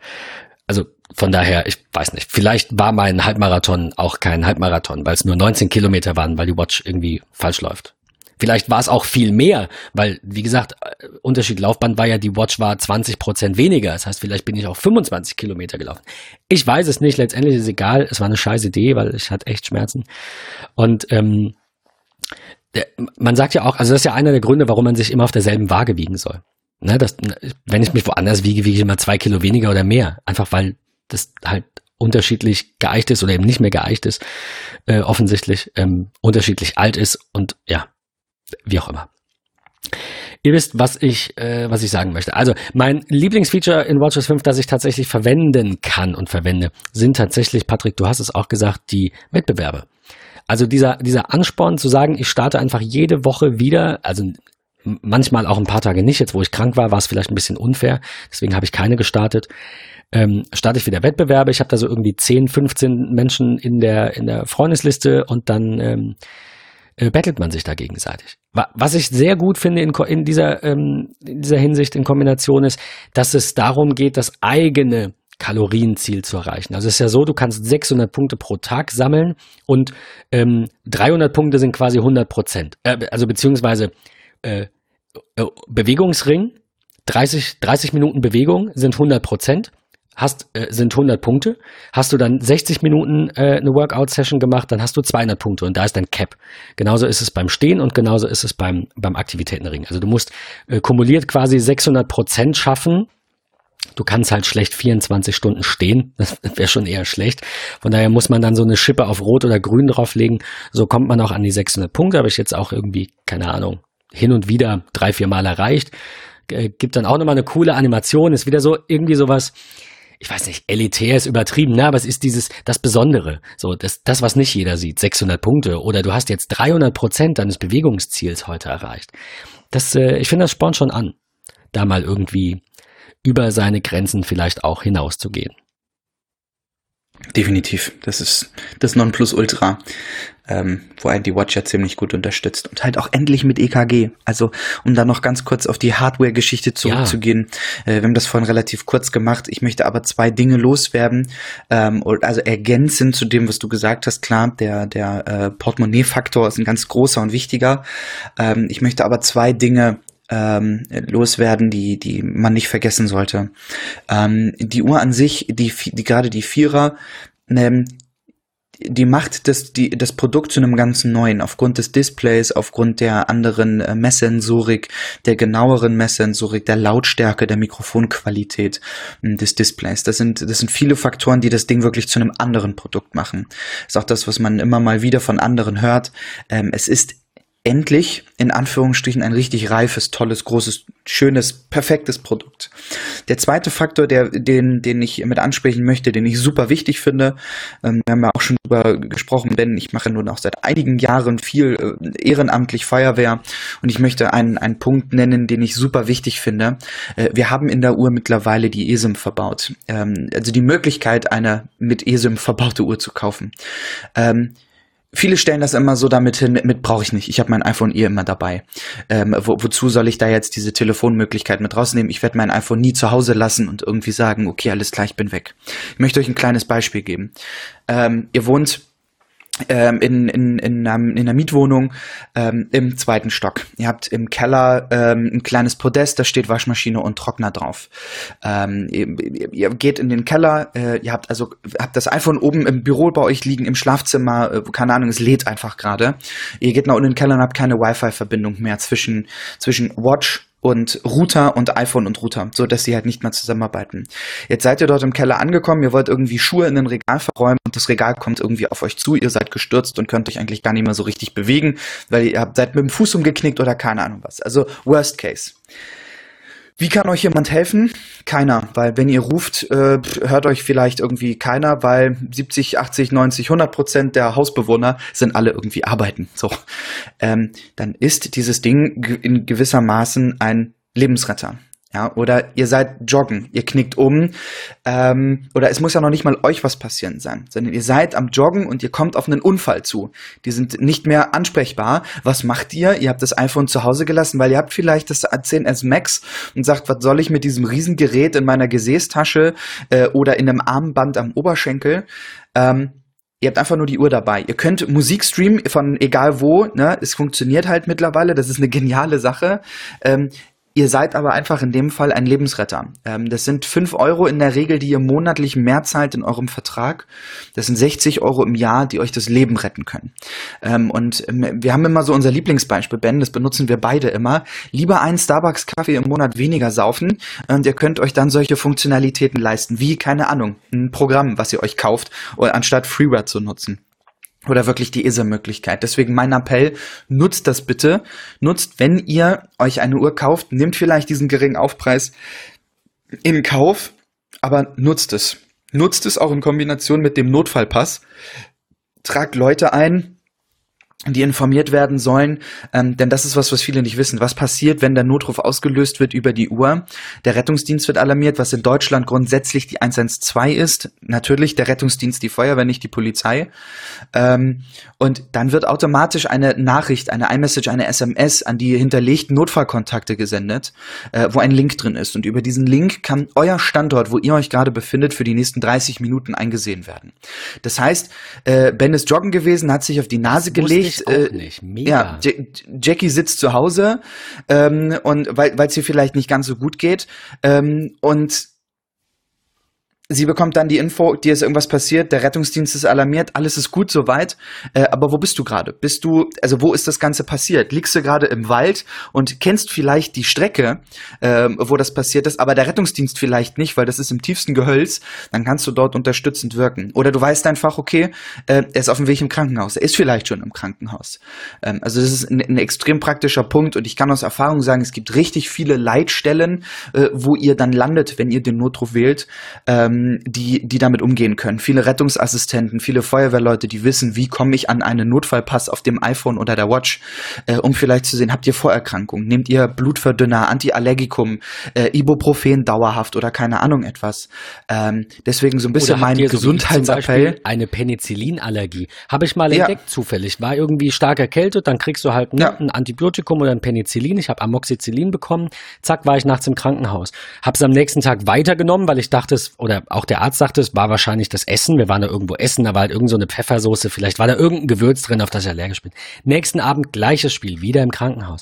Speaker 1: Also von daher, ich weiß nicht, vielleicht war mein Halbmarathon auch kein Halbmarathon, weil es nur 19 Kilometer waren, weil die Watch irgendwie falsch läuft. Vielleicht war es auch viel mehr, weil, wie gesagt, äh, Unterschied Laufband war ja, die Watch war 20 Prozent weniger. Das heißt, vielleicht bin ich auch 25 Kilometer gelaufen. Ich weiß es nicht, letztendlich ist es egal. Es war eine scheiß Idee, weil ich hatte echt Schmerzen. Und ähm, man sagt ja auch, also das ist ja einer der Gründe, warum man sich immer auf derselben Waage wiegen soll. Ne, das, wenn ich mich woanders wiege, wiege ich immer zwei Kilo weniger oder mehr. Einfach weil das halt unterschiedlich geeicht ist oder eben nicht mehr geeicht ist, äh, offensichtlich ähm, unterschiedlich alt ist und ja, wie auch immer. Ihr wisst, was ich, äh, was ich sagen möchte. Also, mein Lieblingsfeature in WatchOS 5, das ich tatsächlich verwenden kann und verwende, sind tatsächlich, Patrick, du hast es auch gesagt, die Wettbewerbe. Also dieser, dieser Ansporn zu sagen, ich starte einfach jede Woche wieder, also manchmal auch ein paar Tage nicht. Jetzt, wo ich krank war, war es vielleicht ein bisschen unfair. Deswegen habe ich keine gestartet. Ähm, starte ich wieder Wettbewerbe. Ich habe da so irgendwie 10, 15 Menschen in der, in der Freundesliste und dann ähm, äh, battelt man sich da gegenseitig. Was ich sehr gut finde in, in, dieser, ähm, in dieser Hinsicht in Kombination ist, dass es darum geht, das eigene Kalorienziel zu erreichen. Also es ist ja so, du kannst 600 Punkte pro Tag sammeln und ähm, 300 Punkte sind quasi 100 Prozent. Äh, also beziehungsweise äh, äh, Bewegungsring, 30, 30 Minuten Bewegung sind 100 Prozent hast, äh, sind 100 Punkte. Hast du dann 60 Minuten äh, eine Workout-Session gemacht, dann hast du 200 Punkte und da ist dein Cap. Genauso ist es beim Stehen und genauso ist es beim, beim Aktivitätenring. Also du musst äh, kumuliert quasi 600 Prozent schaffen. Du kannst halt schlecht 24 Stunden stehen. Das wäre schon eher schlecht. Von daher muss man dann so eine Schippe auf Rot oder Grün drauflegen. So kommt man auch an die 600 Punkte. Habe ich jetzt auch irgendwie, keine Ahnung, hin und wieder drei, vier Mal erreicht. Äh, gibt dann auch nochmal eine coole Animation. Ist wieder so irgendwie sowas, ich weiß nicht, elitär ist übertrieben, ne, aber es ist dieses, das Besondere. So, das, das, was nicht jeder sieht. 600 Punkte oder du hast jetzt 300 Prozent deines Bewegungsziels heute erreicht. Das, äh, ich finde, das spornt schon an, da mal irgendwie über seine Grenzen vielleicht auch hinauszugehen.
Speaker 2: Definitiv. Das ist das Nonplusultra, ähm, wo einen die Watch ja ziemlich gut unterstützt. Und halt auch endlich mit EKG. Also, um da noch ganz kurz auf die Hardware-Geschichte zurückzugehen. Ja. Äh, wir haben das vorhin relativ kurz gemacht. Ich möchte aber zwei Dinge loswerden. Ähm, also ergänzend zu dem, was du gesagt hast. Klar, der, der äh, Portemonnaie-Faktor ist ein ganz großer und wichtiger. Ähm, ich möchte aber zwei Dinge ähm, loswerden, die, die man nicht vergessen sollte. Ähm, die Uhr an sich, die, die gerade die Vierer, ähm, die macht das, die, das Produkt zu einem ganz neuen, aufgrund des Displays, aufgrund der anderen äh, Messsensorik, der genaueren Messsensorik, der Lautstärke, der Mikrofonqualität äh, des Displays. Das sind, das sind viele Faktoren, die das Ding wirklich zu einem anderen Produkt machen. Ist auch das, was man immer mal wieder von anderen hört. Ähm, es ist endlich in Anführungsstrichen ein richtig reifes, tolles, großes, schönes, perfektes Produkt. Der zweite Faktor, der, den, den ich mit ansprechen möchte, den ich super wichtig finde, ähm, wir haben ja auch schon drüber gesprochen, denn ich mache nun auch seit einigen Jahren viel äh, ehrenamtlich Feuerwehr und ich möchte einen, einen Punkt nennen, den ich super wichtig finde. Äh, wir haben in der Uhr mittlerweile die ESIM verbaut. Ähm, also die Möglichkeit, eine mit ESIM verbaute Uhr zu kaufen. Ähm, viele stellen das immer so damit hin, mit, brauche ich nicht. Ich habe mein iPhone eh immer dabei. Ähm, wo, wozu soll ich da jetzt diese Telefonmöglichkeit mit rausnehmen? Ich werde mein iPhone nie zu Hause lassen und irgendwie sagen, okay, alles klar, ich bin weg. Ich möchte euch ein kleines Beispiel geben. Ähm, ihr wohnt ähm, in, in, in, einem, in einer Mietwohnung ähm, im zweiten Stock. Ihr habt im Keller ähm, ein kleines Podest, da steht Waschmaschine und Trockner drauf. Ähm, ihr, ihr, geht in den Keller, äh, ihr habt also habt das iPhone oben im Büro bei euch liegen, im Schlafzimmer, äh, keine Ahnung, es lädt einfach gerade. Ihr geht nach unten in den Keller und habt keine Wi-Fi-Verbindung mehr zwischen, zwischen Watch und Router und iPhone und Router, so dass sie halt nicht mehr zusammenarbeiten. Jetzt seid ihr dort im Keller angekommen, ihr wollt irgendwie Schuhe in ein Regal verräumen und das Regal kommt irgendwie auf euch zu, ihr seid gestürzt und könnt euch eigentlich gar nicht mehr so richtig bewegen, weil ihr seid mit dem Fuß umgeknickt oder keine Ahnung was. Also Worst Case. Wie kann euch jemand helfen? Keiner, weil wenn ihr ruft, äh, hört euch vielleicht irgendwie keiner, weil 70, 80, 90, 100 Prozent der Hausbewohner sind alle irgendwie arbeiten. So, ähm, dann ist dieses Ding in gewissermaßen ein Lebensretter. Ja, oder ihr seid joggen, ihr knickt um, ähm, oder es muss ja noch nicht mal euch was passieren sein, sondern ihr seid am Joggen und ihr kommt auf einen Unfall zu. Die sind nicht mehr ansprechbar. Was macht ihr? Ihr habt das iPhone zu Hause gelassen, weil ihr habt vielleicht das A10s Max und sagt, was soll ich mit diesem Riesengerät in meiner Gesäßtasche äh, oder in einem Armband am Oberschenkel? Ähm, Ihr habt einfach nur die Uhr dabei. Ihr könnt Musik streamen von egal wo. Ne? Es funktioniert halt mittlerweile. Das ist eine geniale Sache. Ähm, Ihr seid aber einfach in dem Fall ein Lebensretter. Ähm, das sind fünf Euro in der Regel, die ihr monatlich mehr zahlt in eurem Vertrag. Das sind 60 Euro im Jahr, die euch das Leben retten können. Ähm, und ähm, wir haben immer so unser Lieblingsbeispiel, Ben, das benutzen wir beide immer. Lieber einen Starbucks-Kaffee im Monat weniger saufen und ihr könnt euch dann solche Funktionalitäten leisten, wie, keine Ahnung, ein Programm, was ihr euch kauft, anstatt Freeware zu nutzen oder wirklich die ISA-Möglichkeit. Deswegen mein Appell, nutzt das bitte. Nutzt, wenn ihr euch eine Uhr kauft, nehmt vielleicht diesen geringen Aufpreis in Kauf, aber nutzt es. Nutzt es auch in Kombination mit dem Notfallpass. Tragt Leute ein, die informiert werden sollen, ähm, denn das ist was, was viele nicht wissen. Was passiert, wenn der Notruf ausgelöst wird über die Uhr? Der Rettungsdienst wird alarmiert, was in Deutschland grundsätzlich die 112 ist. Natürlich der Rettungsdienst, die Feuerwehr, nicht die Polizei. Ähm, und dann wird automatisch eine Nachricht, eine iMessage, eine SMS an die hinterlegten Notfallkontakte gesendet, äh, wo ein Link drin ist. Und über diesen Link kann euer Standort, wo ihr euch gerade befindet, für die nächsten 30 Minuten eingesehen werden. Das heißt, äh, Ben ist joggen gewesen, hat sich auf die Nase gelegt vielleicht, äh,
Speaker 1: nicht. Mega.
Speaker 2: ja, J Jackie sitzt zu Hause ähm, und weil es ihr vielleicht nicht ganz so gut geht ähm, und Sie bekommt dann die Info, dir ist irgendwas passiert, der Rettungsdienst ist alarmiert, alles ist gut soweit. Äh, aber wo bist du gerade? Bist du, also wo ist das Ganze passiert? Liegst du gerade im Wald und kennst vielleicht die Strecke, äh, wo das passiert ist, aber der Rettungsdienst vielleicht nicht, weil das ist im tiefsten Gehölz, dann kannst du dort unterstützend wirken. Oder du weißt einfach, okay, äh, er ist auf dem Weg im Krankenhaus, er ist vielleicht schon im Krankenhaus. Ähm, also das ist ein, ein, extrem praktischer Punkt und ich kann aus Erfahrung sagen, es gibt richtig viele Leitstellen, äh, wo ihr dann landet, wenn ihr den Notruf wählt. Ähm, ähm, die, die damit umgehen können. Viele Rettungsassistenten, viele Feuerwehrleute, die wissen, wie komme ich an einen Notfallpass auf dem iPhone oder der Watch, äh, um vielleicht zu sehen, habt ihr Vorerkrankungen, nehmt ihr Blutverdünner, Antiallergikum, äh, Ibuprofen dauerhaft oder keine Ahnung etwas. Ähm, deswegen so ein bisschen mein Gesundheitsappell.
Speaker 1: So eine Penicillinallergie. Habe ich mal ja. entdeckt zufällig. War irgendwie stark erkältet, dann kriegst du halt ne, ja. ein Antibiotikum oder ein Penicillin. Ich habe Amoxicillin bekommen. Zack, war ich nachts im Krankenhaus. Habe es am nächsten Tag weitergenommen, weil ich dachte, es, oder auch der Arzt sagte, es war wahrscheinlich das Essen. Wir waren da irgendwo essen, da war halt irgend so eine Pfeffersoße, vielleicht war da irgendein Gewürz drin, auf das ich allergisch bin. Nächsten Abend gleiches Spiel, wieder im Krankenhaus.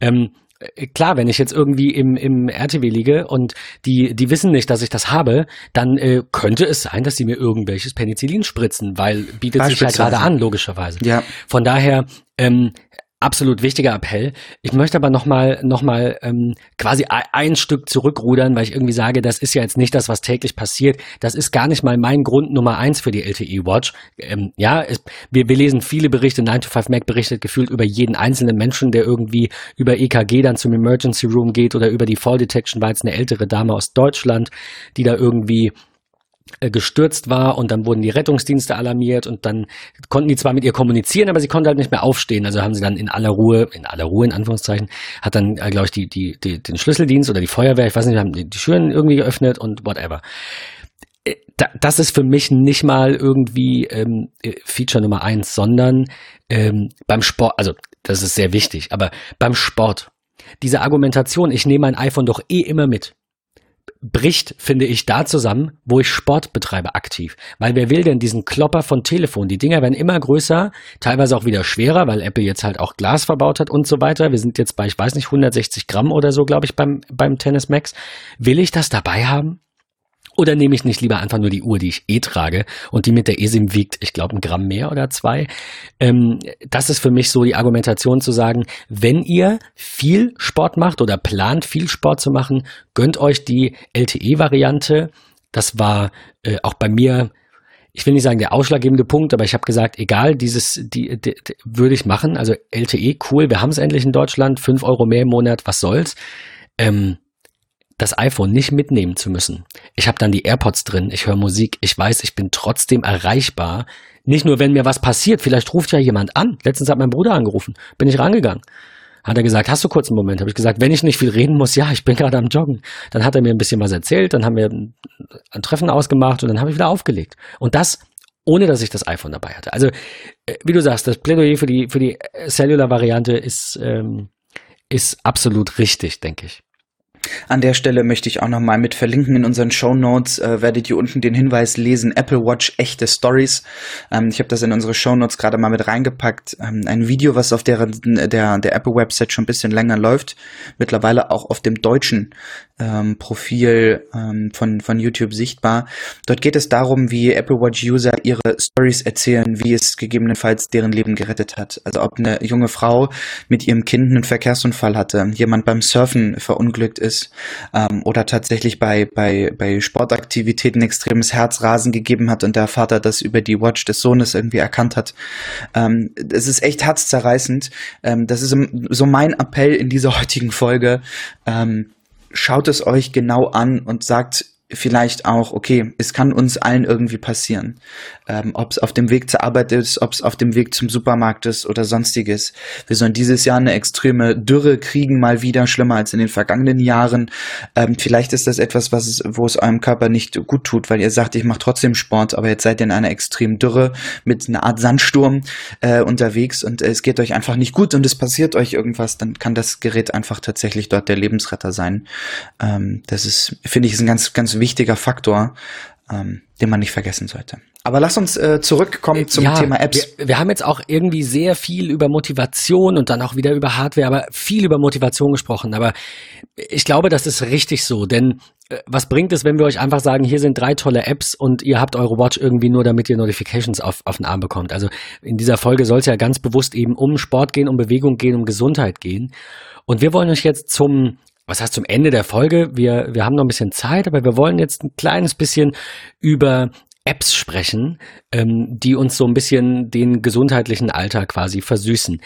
Speaker 1: Ähm, äh, klar, wenn ich jetzt irgendwie im, im RTW liege und die, die wissen nicht, dass ich das habe, dann äh, könnte es sein, dass sie mir irgendwelches Penicillin spritzen, weil bietet sich ja gerade an, logischerweise.
Speaker 2: Ja.
Speaker 1: Von daher, ähm, absolut wichtiger Appell. Ich möchte aber nochmal noch mal, ähm, quasi ein Stück zurückrudern, weil ich irgendwie sage, das ist ja jetzt nicht das, was täglich passiert. Das ist gar nicht mal mein Grund Nummer eins für die LTE Watch. Ähm, ja, es, wir, wir lesen viele Berichte, 9 to 5 Mac berichtet gefühlt über jeden einzelnen Menschen, der irgendwie über EKG dann zum Emergency Room geht oder über die Fall Detection, war jetzt eine ältere Dame aus Deutschland, die da irgendwie gestürzt war und dann wurden die Rettungsdienste alarmiert und dann konnten die zwar mit ihr kommunizieren, aber sie konnte halt nicht mehr aufstehen. Also haben sie dann in aller Ruhe, in aller Ruhe in Anführungszeichen, hat dann, äh, glaube ich, die, die, die, den Schlüsseldienst oder die Feuerwehr, ich weiß nicht, haben die, die Türen irgendwie geöffnet und whatever. Äh, das ist für mich nicht mal irgendwie ähm, Feature Nummer eins, sondern ähm, beim Sport, also das ist sehr wichtig, aber beim Sport, diese Argumentation, ich nehme mein iPhone doch eh immer mit bricht, finde ich, da zusammen, wo ich Sport betreibe aktiv. Weil wer will denn diesen Klopper von Telefon? Die Dinger werden immer größer, teilweise auch wieder schwerer, weil Apple jetzt halt auch Glas verbaut hat und so weiter. Wir sind jetzt bei, ich weiß nicht, 160 Gramm oder so, glaube ich, beim, beim Tennis Max. Will ich das dabei haben? Oder nehme ich nicht lieber einfach nur die Uhr, die ich eh trage und die mit der eSIM wiegt, ich glaube, ein Gramm mehr oder zwei? Ähm, das ist für mich so die Argumentation zu sagen, wenn ihr viel Sport macht oder plant, viel Sport zu machen, gönnt euch die LTE-Variante. Das war äh, auch bei mir ich will nicht sagen der ausschlaggebende Punkt, aber ich habe gesagt, egal, dieses die, die, die, würde ich machen. Also LTE, cool, wir haben es endlich in Deutschland, fünf Euro mehr im Monat, was soll's. Ähm, das iPhone nicht mitnehmen zu müssen. Ich habe dann die AirPods drin, ich höre Musik, ich weiß, ich bin trotzdem erreichbar. Nicht nur, wenn mir was passiert, vielleicht ruft ja jemand an. Letztens hat mein Bruder angerufen, bin ich rangegangen. Hat er gesagt, hast du kurz einen Moment? Habe ich gesagt, wenn ich nicht viel reden muss, ja, ich bin gerade am Joggen. Dann hat er mir ein bisschen was erzählt, dann haben wir ein Treffen ausgemacht und dann habe ich wieder aufgelegt. Und das ohne dass ich das iPhone dabei hatte. Also, äh, wie du sagst, das Plädoyer für die, für die Cellular-Variante ist, ähm, ist absolut richtig, denke ich.
Speaker 2: An der Stelle möchte ich auch nochmal mit verlinken in unseren Show Notes, äh, werdet ihr unten den Hinweis lesen, Apple Watch echte Stories. Ähm, ich habe das in unsere Show Notes gerade mal mit reingepackt. Ähm, ein Video, was auf der, der, der Apple Website schon ein bisschen länger läuft, mittlerweile auch auf dem deutschen ähm, Profil ähm, von, von YouTube sichtbar. Dort geht es darum, wie Apple Watch User ihre Stories erzählen, wie es gegebenenfalls deren Leben gerettet hat. Also ob eine junge Frau mit ihrem Kind einen Verkehrsunfall hatte, jemand beim Surfen verunglückt ist ähm, oder tatsächlich bei, bei, bei Sportaktivitäten extremes Herzrasen gegeben hat und der Vater das über die Watch des Sohnes irgendwie erkannt hat. Ähm, es ist echt herzzerreißend. Ähm, das ist so mein Appell in dieser heutigen Folge. Ähm, schaut es euch genau an und sagt vielleicht auch, okay, es kann uns allen irgendwie passieren. Ähm, ob es auf dem Weg zur Arbeit ist, ob es auf dem Weg zum Supermarkt ist oder sonstiges. Wir sollen dieses Jahr eine extreme Dürre kriegen, mal wieder schlimmer als in den vergangenen Jahren. Ähm, vielleicht ist das etwas, was es, wo es eurem Körper nicht gut tut, weil ihr sagt, ich mache trotzdem Sport, aber jetzt seid ihr in einer extremen Dürre mit einer Art Sandsturm äh, unterwegs und äh, es geht euch einfach nicht gut und es passiert euch irgendwas, dann kann das Gerät einfach tatsächlich dort der Lebensretter sein. Ähm, das ist, finde ich, ist ein ganz, ganz wichtiger Faktor. ähm, den man nicht vergessen sollte. Aber lass uns äh, zurückkommen zum
Speaker 1: ja,
Speaker 2: Thema Apps.
Speaker 1: Wir, wir haben jetzt auch irgendwie sehr viel über Motivation und dann auch wieder über Hardware, aber viel über Motivation gesprochen. Aber ich glaube, das ist richtig so, denn äh, was bringt es, wenn wir euch einfach sagen, hier sind drei tolle Apps und ihr habt eure Watch irgendwie nur, damit ihr Notifications auf, auf den Arm bekommt. Also in dieser Folge soll es ja ganz bewusst eben um Sport gehen, um Bewegung gehen, um Gesundheit gehen. Und wir wollen euch jetzt zum was heißt zum Ende der Folge? Wir, wir haben noch ein bisschen Zeit, aber wir wollen jetzt ein kleines bisschen über Apps sprechen, ähm, die uns so ein bisschen den gesundheitlichen Alltag quasi versüßen.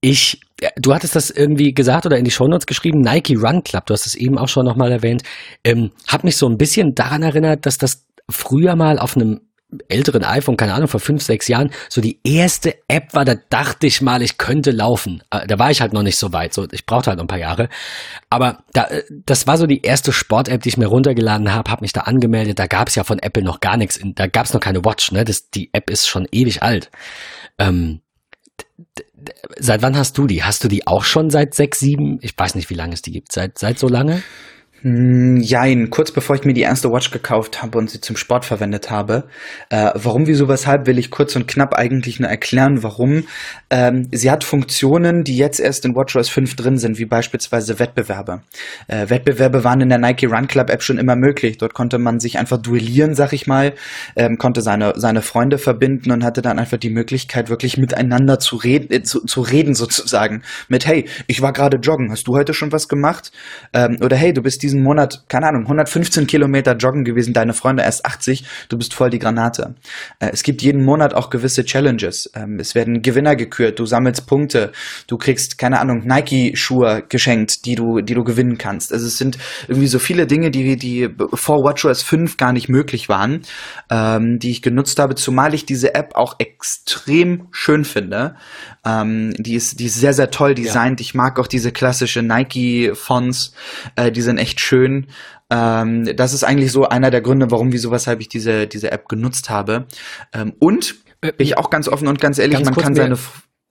Speaker 1: Ich, äh, du hattest das irgendwie gesagt oder in die Shownotes geschrieben, Nike Run Club, du hast es eben auch schon nochmal erwähnt, ähm, hat mich so ein bisschen daran erinnert, dass das früher mal auf einem älteren iPhone, keine Ahnung, vor fünf, sechs Jahren, so die erste App war, da dachte ich mal, ich könnte laufen. Äh, da war ich halt noch nicht so weit, so ich brauchte halt noch ein paar Jahre. Aber da, äh, das war so die erste Sport-App, die ich mir runtergeladen habe, habe mich da angemeldet. Da gab es ja von Apple noch gar nichts, da gab es noch keine Watch, ne? Das, die App ist schon ewig alt. Ähm, seit wann hast du die? Hast du die auch schon seit sechs, sieben? Ich weiß nicht, wie lange es die gibt. Seit, seit so lange?
Speaker 2: Hm, jein, kurz bevor ich mir die erste Watch gekauft habe und sie zum Sport verwendet habe. Äh, warum, wieso, weshalb will ich kurz und knapp eigentlich nur erklären, warum. Ähm, sie hat Funktionen, die jetzt erst in WatchOS 5 drin sind, wie beispielsweise Wettbewerbe. Äh, Wettbewerbe waren in der Nike Run Club App schon immer möglich. Dort konnte man sich einfach duellieren, sag ich mal, ähm, konnte seine, seine Freunde verbinden und hatte dann einfach die Möglichkeit, wirklich miteinander zu reden, äh, zu, zu reden sozusagen. Mit, hey, ich war gerade joggen, hast du heute schon was gemacht? Ähm, oder hey, du bist diese diesen Monat, keine Ahnung, 115 Kilometer joggen gewesen, deine Freunde erst 80, du bist voll die Granate. Äh, es gibt jeden Monat auch gewisse Challenges. Ähm, es werden Gewinner gekürt, du sammelst Punkte, du kriegst, keine Ahnung, Nike-Schuhe geschenkt, die du, die du gewinnen kannst. Also es sind irgendwie so viele Dinge, die, die vor WatchOS 5 gar nicht möglich waren, ähm, die ich genutzt habe, zumal ich diese App auch extrem schön finde. Ähm, die, ist, die ist sehr, sehr toll designt. Ja. Ich mag auch diese klassische Nike-Fonts, äh, die sind echt schön. Ähm, das ist eigentlich so einer der Gründe, warum, wieso, weshalb ich diese, diese App genutzt habe. Ähm, und äh, ich auch ganz offen und ganz ehrlich, ganz man kann seine.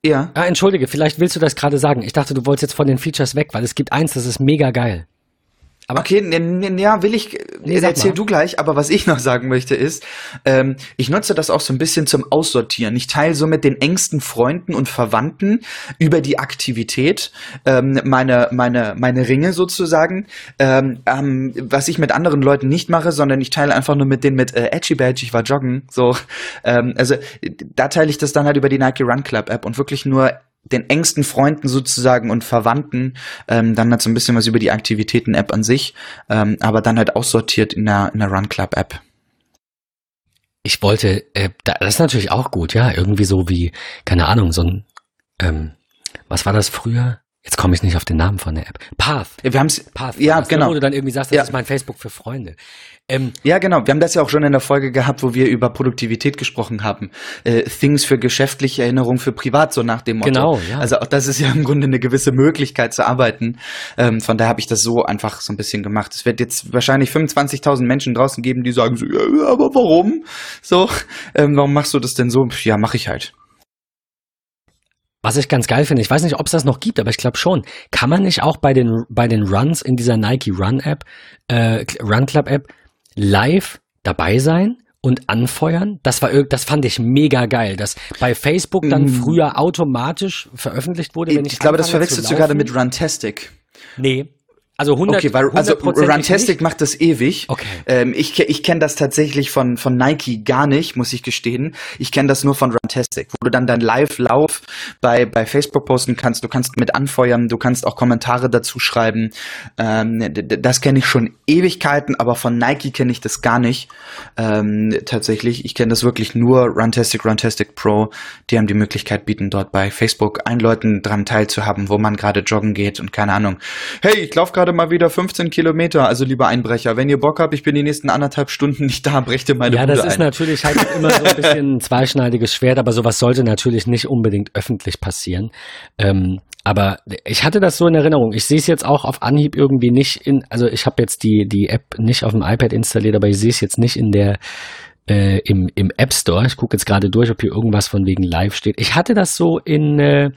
Speaker 1: Ja. Ah, entschuldige, vielleicht willst du das gerade sagen. Ich dachte, du wolltest jetzt von den Features weg, weil es gibt eins, das ist mega geil.
Speaker 2: Aber okay, ja, will ich, nee, erzähl du gleich, aber was ich noch sagen möchte ist, ähm, ich nutze das auch so ein bisschen zum Aussortieren. Ich teile so mit den engsten Freunden und Verwandten über die Aktivität ähm, meine, meine, meine Ringe sozusagen, ähm, ähm, was ich mit anderen Leuten nicht mache, sondern ich teile einfach nur mit denen mit äh, Edgy Badge, ich war joggen, so. Ähm, also da teile ich das dann halt über die Nike Run Club App und wirklich nur den engsten Freunden sozusagen und Verwandten, ähm, dann halt so ein bisschen was über die Aktivitäten-App an sich, ähm, aber dann halt aussortiert in der, in der Run Club App.
Speaker 1: Ich wollte, äh, das ist natürlich auch gut, ja, irgendwie so wie, keine Ahnung, so ein, ähm, was war das früher? Jetzt komme ich nicht auf den Namen von der App. Path.
Speaker 2: Wir haben es. Path. Ja, genau.
Speaker 1: Wo du dann irgendwie sagst, das ja. ist mein Facebook für Freunde.
Speaker 2: Ähm, ja, genau. Wir haben das ja auch schon in der Folge gehabt, wo wir über Produktivität gesprochen haben. Äh, Things für geschäftliche Erinnerung für privat, so nach dem Motto.
Speaker 1: Genau, ja.
Speaker 2: Also auch das ist ja im Grunde eine gewisse Möglichkeit zu arbeiten. Ähm, von daher habe ich das so einfach so ein bisschen gemacht. Es wird jetzt wahrscheinlich 25.000 Menschen draußen geben, die sagen so, ja, aber warum? So, ähm, warum machst du das denn so? Ja, mache ich halt.
Speaker 1: Was ich ganz geil finde, ich weiß nicht, ob es das noch gibt, aber ich glaube schon. Kann man nicht auch bei den, bei den Runs in dieser Nike Run App, äh, Run Club App, live dabei sein und anfeuern. Das war das fand ich mega geil, dass bei Facebook dann mm. früher automatisch veröffentlicht wurde.
Speaker 2: Wenn ich, ich glaube, das verwechselst du gerade mit Runtastic.
Speaker 1: Nee, also 100
Speaker 2: Okay, weil also Runtastic macht das ewig.
Speaker 1: Okay.
Speaker 2: Ähm, ich ich kenne das tatsächlich von von Nike gar nicht, muss ich gestehen. Ich kenne das nur von Runtastic, wo du dann dein Live-Lauf bei bei Facebook posten kannst. Du kannst mit anfeuern, du kannst auch Kommentare dazu schreiben. Ähm, das kenne ich schon Ewigkeiten, aber von Nike kenne ich das gar nicht. Ähm, tatsächlich, ich kenne das wirklich nur Runtastic, Runtastic Pro. Die haben die Möglichkeit bieten dort bei Facebook ein Leuten dran teilzuhaben, wo man gerade joggen geht und keine Ahnung. Hey, ich laufe gerade gerade mal wieder 15 Kilometer. Also lieber Einbrecher, wenn ihr Bock habt, ich bin die nächsten anderthalb Stunden nicht da, brecht ihr meine
Speaker 1: Ja,
Speaker 2: Bude
Speaker 1: das ist
Speaker 2: ein.
Speaker 1: natürlich halt immer so ein bisschen ein zweischneidiges Schwert, aber sowas sollte natürlich nicht unbedingt öffentlich passieren. Ähm, aber ich hatte das so in Erinnerung. Ich sehe es jetzt auch auf Anhieb irgendwie nicht in, also ich habe jetzt die, die App nicht auf dem iPad installiert, aber ich sehe es jetzt nicht in der äh, im, im App Store. Ich gucke jetzt gerade durch, ob hier irgendwas von wegen Live steht. Ich hatte das so in, äh,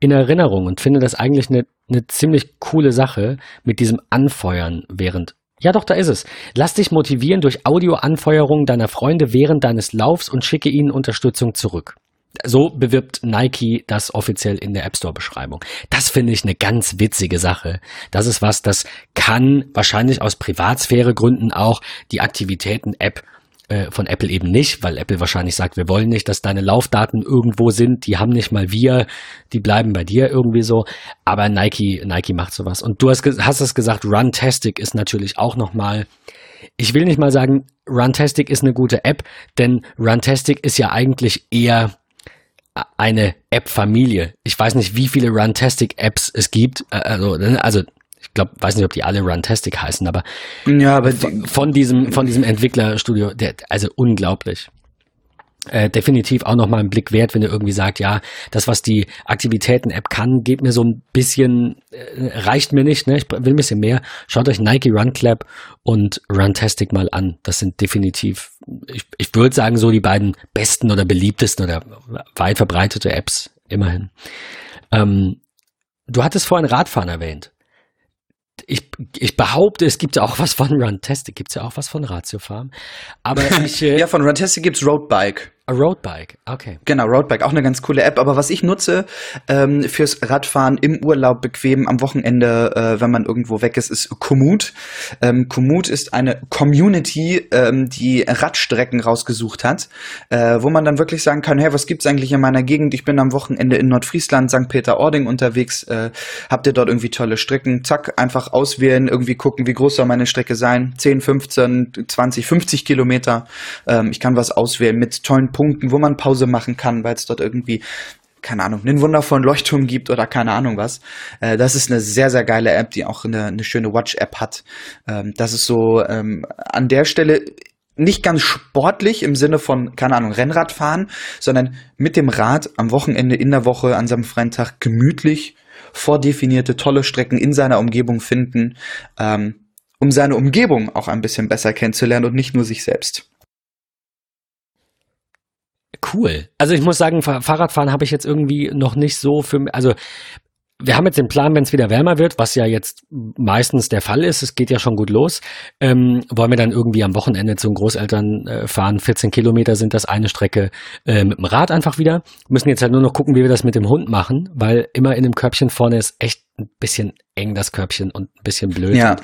Speaker 1: in Erinnerung und finde das eigentlich eine, eine ziemlich coole Sache mit diesem Anfeuern während Ja, doch, da ist es. Lass dich motivieren durch Audioanfeuerungen deiner Freunde während deines Laufs und schicke ihnen Unterstützung zurück. So bewirbt Nike das offiziell in der App Store Beschreibung. Das finde ich eine ganz witzige Sache. Das ist was, das kann wahrscheinlich aus Privatsphäregründen auch die Aktivitäten App äh, von Apple eben nicht, weil Apple wahrscheinlich sagt, wir wollen nicht, dass deine Laufdaten irgendwo sind, die haben nicht mal wir, die bleiben bei dir irgendwie so. Aber Nike, Nike macht sowas. Und du hast, hast es gesagt, Runtastic ist natürlich auch nochmal, ich will nicht mal sagen, Runtastic ist eine gute App, denn Runtastic ist ja eigentlich eher eine App-Familie. Ich weiß nicht, wie viele Runtastic-Apps es gibt. Äh, also, ne, also glaube, weiß nicht, ob die alle Runtastic heißen, aber,
Speaker 2: ja, aber
Speaker 1: von, von diesem von diesem Entwicklerstudio, der, also unglaublich äh, definitiv auch nochmal einen Blick wert, wenn ihr irgendwie sagt, ja, das, was die Aktivitäten-App kann, geht mir so ein bisschen, äh, reicht mir nicht, ne? ich will ein bisschen mehr. Schaut euch Nike Run Clap und Runtastic mal an. Das sind definitiv, ich, ich würde sagen, so die beiden besten oder beliebtesten oder weit verbreitete Apps, immerhin. Ähm, du hattest vorhin Radfahren erwähnt. Ich, ich behaupte, es gibt ja auch was von Runtastic, gibt es ja auch was von Ratiofarm. Aber ich,
Speaker 2: äh, ja, von Runtastic gibt es Roadbike.
Speaker 1: A Roadbike, okay.
Speaker 2: Genau, Roadbike, auch eine ganz coole App. Aber was ich nutze ähm, fürs Radfahren im Urlaub bequem am Wochenende, äh, wenn man irgendwo weg ist, ist Komoot. Ähm, Komoot ist eine Community, ähm, die Radstrecken rausgesucht hat, äh, wo man dann wirklich sagen kann, hey, was gibt's eigentlich in meiner Gegend? Ich bin am Wochenende in Nordfriesland, St. Peter-Ording unterwegs. Äh, habt ihr dort irgendwie tolle Strecken? Zack, einfach auswählen, irgendwie gucken, wie groß soll meine Strecke sein? 10, 15, 20, 50 Kilometer. Ähm, ich kann was auswählen mit tollen Punkten, wo man Pause machen kann, weil es dort irgendwie keine Ahnung, einen wundervollen Leuchtturm gibt oder keine Ahnung was. Äh, das ist eine sehr, sehr geile App, die auch eine, eine schöne Watch-App hat. Ähm, das ist so ähm, an der Stelle nicht ganz sportlich im Sinne von, keine Ahnung, Rennradfahren, sondern mit dem Rad am Wochenende, in der Woche, an seinem freien Tag gemütlich vordefinierte, tolle Strecken in seiner Umgebung finden, ähm, um seine Umgebung auch ein bisschen besser kennenzulernen und nicht nur sich selbst.
Speaker 1: Cool. Also ich muss sagen, Fahrradfahren habe ich jetzt irgendwie noch nicht so für, also wir haben jetzt den Plan, wenn es wieder wärmer wird, was ja jetzt meistens der Fall ist, es geht ja schon gut los, ähm, wollen wir dann irgendwie am Wochenende zu den Großeltern äh, fahren. 14 Kilometer sind das eine Strecke äh, mit dem Rad einfach wieder. Müssen jetzt halt nur noch gucken, wie wir das mit dem Hund machen, weil immer in dem Körbchen vorne ist echt ein bisschen eng das Körbchen und ein bisschen blöd.
Speaker 2: Ja.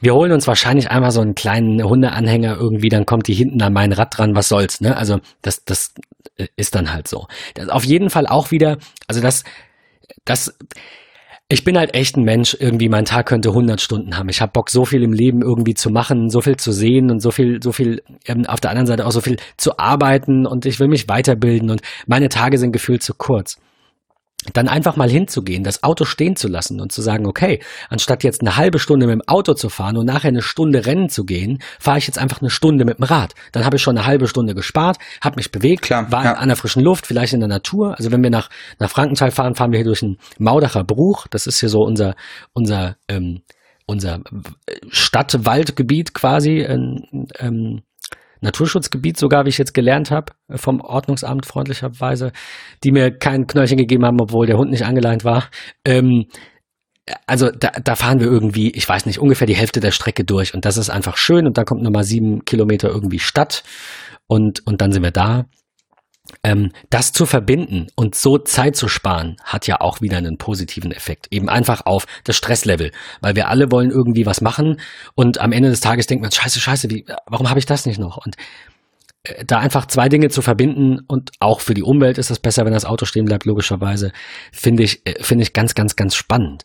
Speaker 1: Wir holen uns wahrscheinlich einmal so einen kleinen Hundeanhänger irgendwie, dann kommt die hinten an mein Rad dran, was soll's, ne? Also das, das äh, ist dann halt so. Das auf jeden Fall auch wieder, also das das, ich bin halt echt ein Mensch, irgendwie mein Tag könnte 100 Stunden haben. Ich habe Bock, so viel im Leben irgendwie zu machen, so viel zu sehen und so viel, so viel, ähm, auf der anderen Seite auch so viel zu arbeiten und ich will mich weiterbilden und meine Tage sind gefühlt zu kurz dann einfach mal hinzugehen, das Auto stehen zu lassen und zu sagen, okay, anstatt jetzt eine halbe Stunde mit dem Auto zu fahren und nachher eine Stunde rennen zu gehen, fahre ich jetzt einfach eine Stunde mit dem Rad. Dann habe ich schon eine halbe Stunde gespart, habe mich bewegt,
Speaker 2: Klar,
Speaker 1: war
Speaker 2: ja.
Speaker 1: an der frischen Luft, vielleicht in der Natur. Also wenn wir nach, nach Frankenthal fahren, fahren wir hier durch einen Maudacher Bruch. Das ist hier so unser, unser, ähm, unser Stadt-Waldgebiet quasi. Ähm, ähm, Naturschutzgebiet sogar, wie ich jetzt gelernt habe, vom Ordnungsamt freundlicherweise, die mir kein Knöllchen gegeben haben, obwohl der Hund nicht angeleint war. Ähm, also da, da fahren wir irgendwie, ich weiß nicht, ungefähr die Hälfte der Strecke durch und das ist einfach schön und da kommt nochmal sieben Kilometer irgendwie Stadt und, und dann sind wir da. Ähm, das zu verbinden und so Zeit zu sparen, hat ja auch wieder einen positiven Effekt. Eben einfach auf das Stresslevel. Weil wir alle wollen irgendwie was machen und am Ende des Tages denkt man, scheiße, scheiße, wie, warum habe ich das nicht noch? Und äh, da einfach zwei Dinge zu verbinden und auch für die Umwelt ist es besser, wenn das Auto stehen bleibt, logischerweise, finde ich, äh, finde ich ganz, ganz, ganz spannend.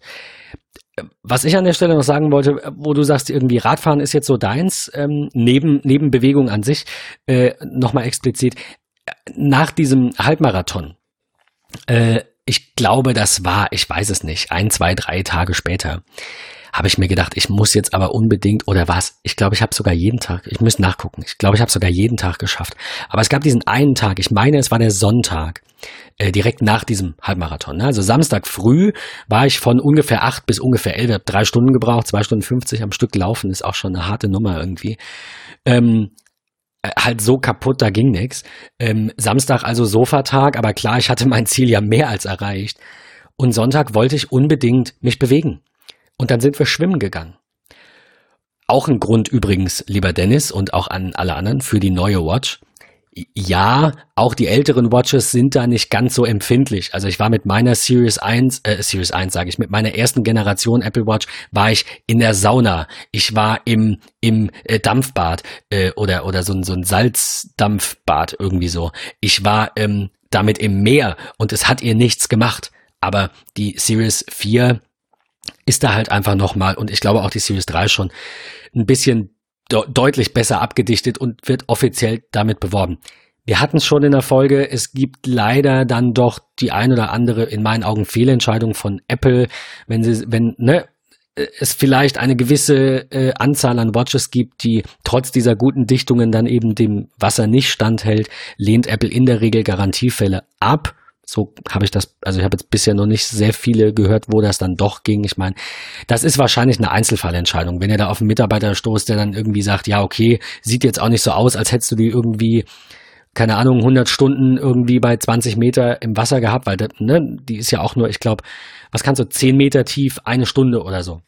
Speaker 1: Was ich an der Stelle noch sagen wollte, wo du sagst, irgendwie Radfahren ist jetzt so deins, ähm, neben, neben Bewegung an sich, äh, nochmal explizit, nach diesem Halbmarathon, äh, ich glaube, das war, ich weiß es nicht, ein, zwei, drei Tage später, habe ich mir gedacht, ich muss jetzt aber unbedingt, oder was? Ich glaube, ich habe sogar jeden Tag, ich muss nachgucken, ich glaube, ich habe sogar jeden Tag geschafft. Aber es gab diesen einen Tag, ich meine, es war der Sonntag, äh, direkt nach diesem Halbmarathon. Ne? Also Samstag früh war ich von ungefähr acht bis ungefähr elf, habe drei Stunden gebraucht, zwei Stunden fünfzig am Stück laufen, ist auch schon eine harte Nummer irgendwie. Ähm, äh, halt so kaputt, da ging nix. Ähm, Samstag also Sofatag, aber klar, ich hatte mein Ziel ja mehr als erreicht. Und Sonntag wollte ich unbedingt mich bewegen. Und dann sind wir schwimmen gegangen. auch ein Grund übrigens, lieber Dennis und auch an alle anderen, für die neue Watch. Ja, auch die älteren Watches sind da nicht ganz so empfindlich. Also ich war mit meiner Series 1, äh, Series 1 sage ich, mit meiner ersten Generation Apple Watch war ich in der Sauna. Ich war im, im äh, Dampfbad äh, oder, oder so, ein so ein Salzdampfbad irgendwie so. Ich war ähm, damit im Meer und es hat ihr nichts gemacht. Aber die Series 4 ist da halt einfach nochmal und ich glaube auch die Series 3 schon ein bisschen de deutlich besser abgedichtet und wird offiziell damit beworben. Wir hatten es schon in der Folge, es gibt leider dann doch die ein oder andere, in meinen Augen, Fehlentscheidung von Apple, wenn sie, wenn, ne, es vielleicht eine gewisse äh, Anzahl an Watches gibt, die trotz dieser guten Dichtungen dann eben dem Wasser nicht standhält, lehnt Apple in der Regel Garantiefälle ab. So habe ich das, also ich habe jetzt bisher noch nicht sehr viele gehört, wo das dann doch ging. Ich meine, das ist wahrscheinlich eine Einzelfallentscheidung. Wenn ihr da auf einen Mitarbeiter stoßt, der dann irgendwie sagt, ja, okay, sieht jetzt auch nicht so aus, als hättest du die irgendwie, keine Ahnung, 100 Stunden irgendwie bei 20 Meter im Wasser gehabt, weil das, ne, die ist ja auch nur, ich glaube, was kannst du, 10 Meter tief, eine Stunde oder so.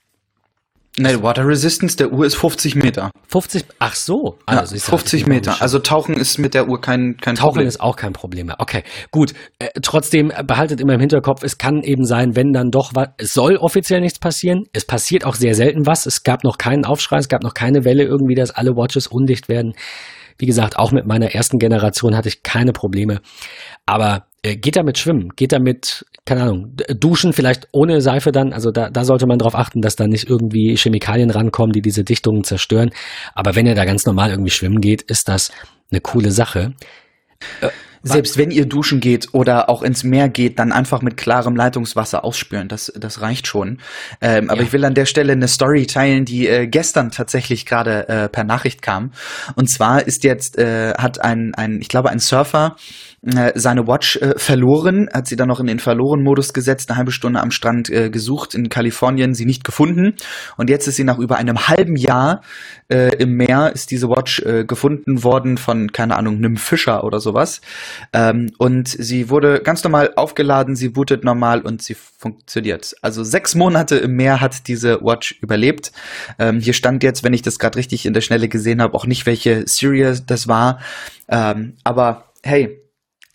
Speaker 2: Ne, Water Resistance der Uhr ist 50 Meter.
Speaker 1: 50, ach so.
Speaker 2: Also ja, 50 Meter. Also Tauchen ist mit der Uhr kein, kein
Speaker 1: Tauchen Problem. ist auch kein Problem mehr. Okay, gut. Äh, trotzdem behaltet immer im Hinterkopf, es kann eben sein, wenn dann doch was, es soll offiziell nichts passieren. Es passiert auch sehr selten was. Es gab noch keinen Aufschrei, es gab noch keine Welle irgendwie, dass alle Watches undicht werden. Wie gesagt, auch mit meiner ersten Generation hatte ich keine Probleme. Aber äh, geht damit schwimmen, geht damit, keine Ahnung, duschen vielleicht ohne Seife dann. Also da, da sollte man darauf achten, dass da nicht irgendwie Chemikalien rankommen, die diese Dichtungen zerstören. Aber wenn ihr da ganz normal irgendwie schwimmen geht, ist das eine coole Sache.
Speaker 2: Äh, selbst wenn ihr duschen geht oder auch ins Meer geht, dann einfach mit klarem Leitungswasser ausspüren. Das, das reicht schon. Ähm, aber ja. ich will an der Stelle eine Story teilen, die äh, gestern tatsächlich gerade äh, per Nachricht kam. Und zwar ist jetzt, äh, hat ein, ein, ich glaube, ein Surfer seine Watch äh, verloren, hat sie dann noch in den Verloren-Modus gesetzt, eine halbe Stunde am Strand äh, gesucht in Kalifornien, sie nicht gefunden. Und jetzt ist sie nach über einem halben Jahr äh, im Meer, ist diese Watch äh, gefunden worden von, keine Ahnung, einem Fischer oder sowas. Ähm, und sie wurde ganz normal aufgeladen, sie bootet normal und sie funktioniert. Also sechs Monate im Meer hat diese Watch überlebt. Ähm, hier stand jetzt, wenn ich das gerade richtig in der Schnelle gesehen habe, auch nicht, welche Serie das war. Ähm, aber hey,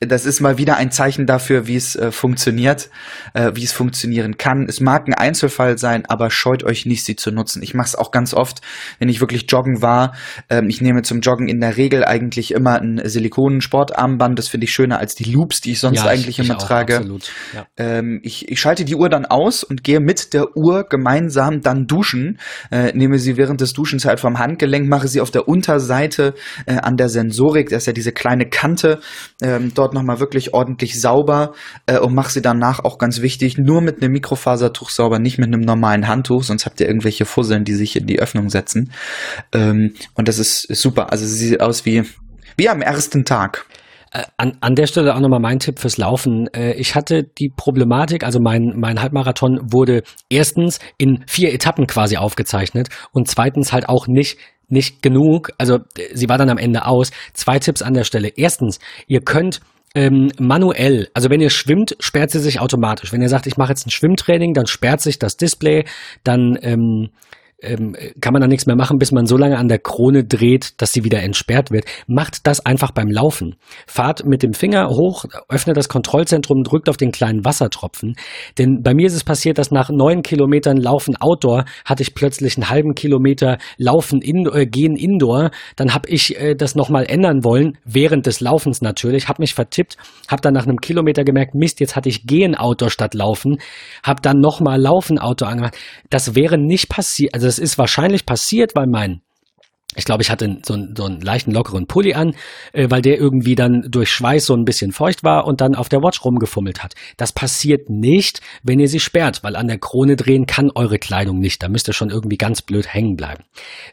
Speaker 2: das ist mal wieder ein Zeichen dafür, wie es äh, funktioniert, äh, wie es funktionieren kann. Es mag ein Einzelfall sein, aber scheut euch nicht, sie zu nutzen. Ich mache es auch ganz oft, wenn ich wirklich joggen war. Ähm, ich nehme zum Joggen in der Regel eigentlich immer ein Silikonen-Sportarmband. Das finde ich schöner als die Loops, die ich sonst ja, eigentlich ich, immer ich auch, trage. Absolut, ja. ähm, ich, ich schalte die Uhr dann aus und gehe mit der Uhr gemeinsam dann duschen. Äh, nehme sie während des Duschens halt vom Handgelenk, mache sie auf der Unterseite äh, an der Sensorik. Das ist ja diese kleine Kante ähm, dort dort nochmal wirklich ordentlich sauber äh, und mach sie danach auch ganz wichtig, nur mit einem Mikrofasertuch sauber, nicht mit einem normalen Handtuch, sonst habt ihr irgendwelche Fusseln, die sich in die Öffnung setzen. Ähm, und das ist, ist super. Also sie sieht aus wie, wie am ersten Tag.
Speaker 1: Äh, an, an der Stelle auch nochmal mein Tipp fürs Laufen. Äh, ich hatte die Problematik, also mein, mein Halbmarathon wurde erstens in vier Etappen quasi aufgezeichnet und zweitens halt auch nicht nicht genug. Also sie war dann am Ende aus. Zwei Tipps an der Stelle. Erstens, ihr könnt ähm, manuell, also wenn ihr schwimmt, sperrt sie sich automatisch. Wenn ihr sagt, ich mache jetzt ein Schwimmtraining, dann sperrt sich das Display, dann ähm, ähm, kann man da nichts mehr machen, bis man so lange an der Krone dreht, dass sie wieder entsperrt wird. Macht das einfach beim Laufen. Fahrt mit dem Finger hoch, öffnet das Kontrollzentrum, drückt auf den kleinen Wassertropfen. Denn bei mir ist es passiert, dass nach neun Kilometern Laufen Outdoor hatte ich plötzlich einen halben Kilometer Laufen in, äh, gehen Indoor. Dann habe ich äh, das nochmal ändern wollen, während des Laufens natürlich, habe mich vertippt, habe dann nach einem Kilometer gemerkt, Mist, jetzt hatte ich Gehen Outdoor statt Laufen, habe dann nochmal Laufen Outdoor angemacht. Das wäre nicht passiert, also das ist wahrscheinlich passiert, weil mein ich glaube, ich hatte so einen, so einen leichten lockeren Pulli an, äh, weil der irgendwie dann durch Schweiß so ein bisschen feucht war und dann auf der Watch rumgefummelt hat. Das passiert nicht, wenn ihr sie sperrt, weil an der Krone drehen kann eure Kleidung nicht. Da müsst ihr schon irgendwie ganz blöd hängen bleiben.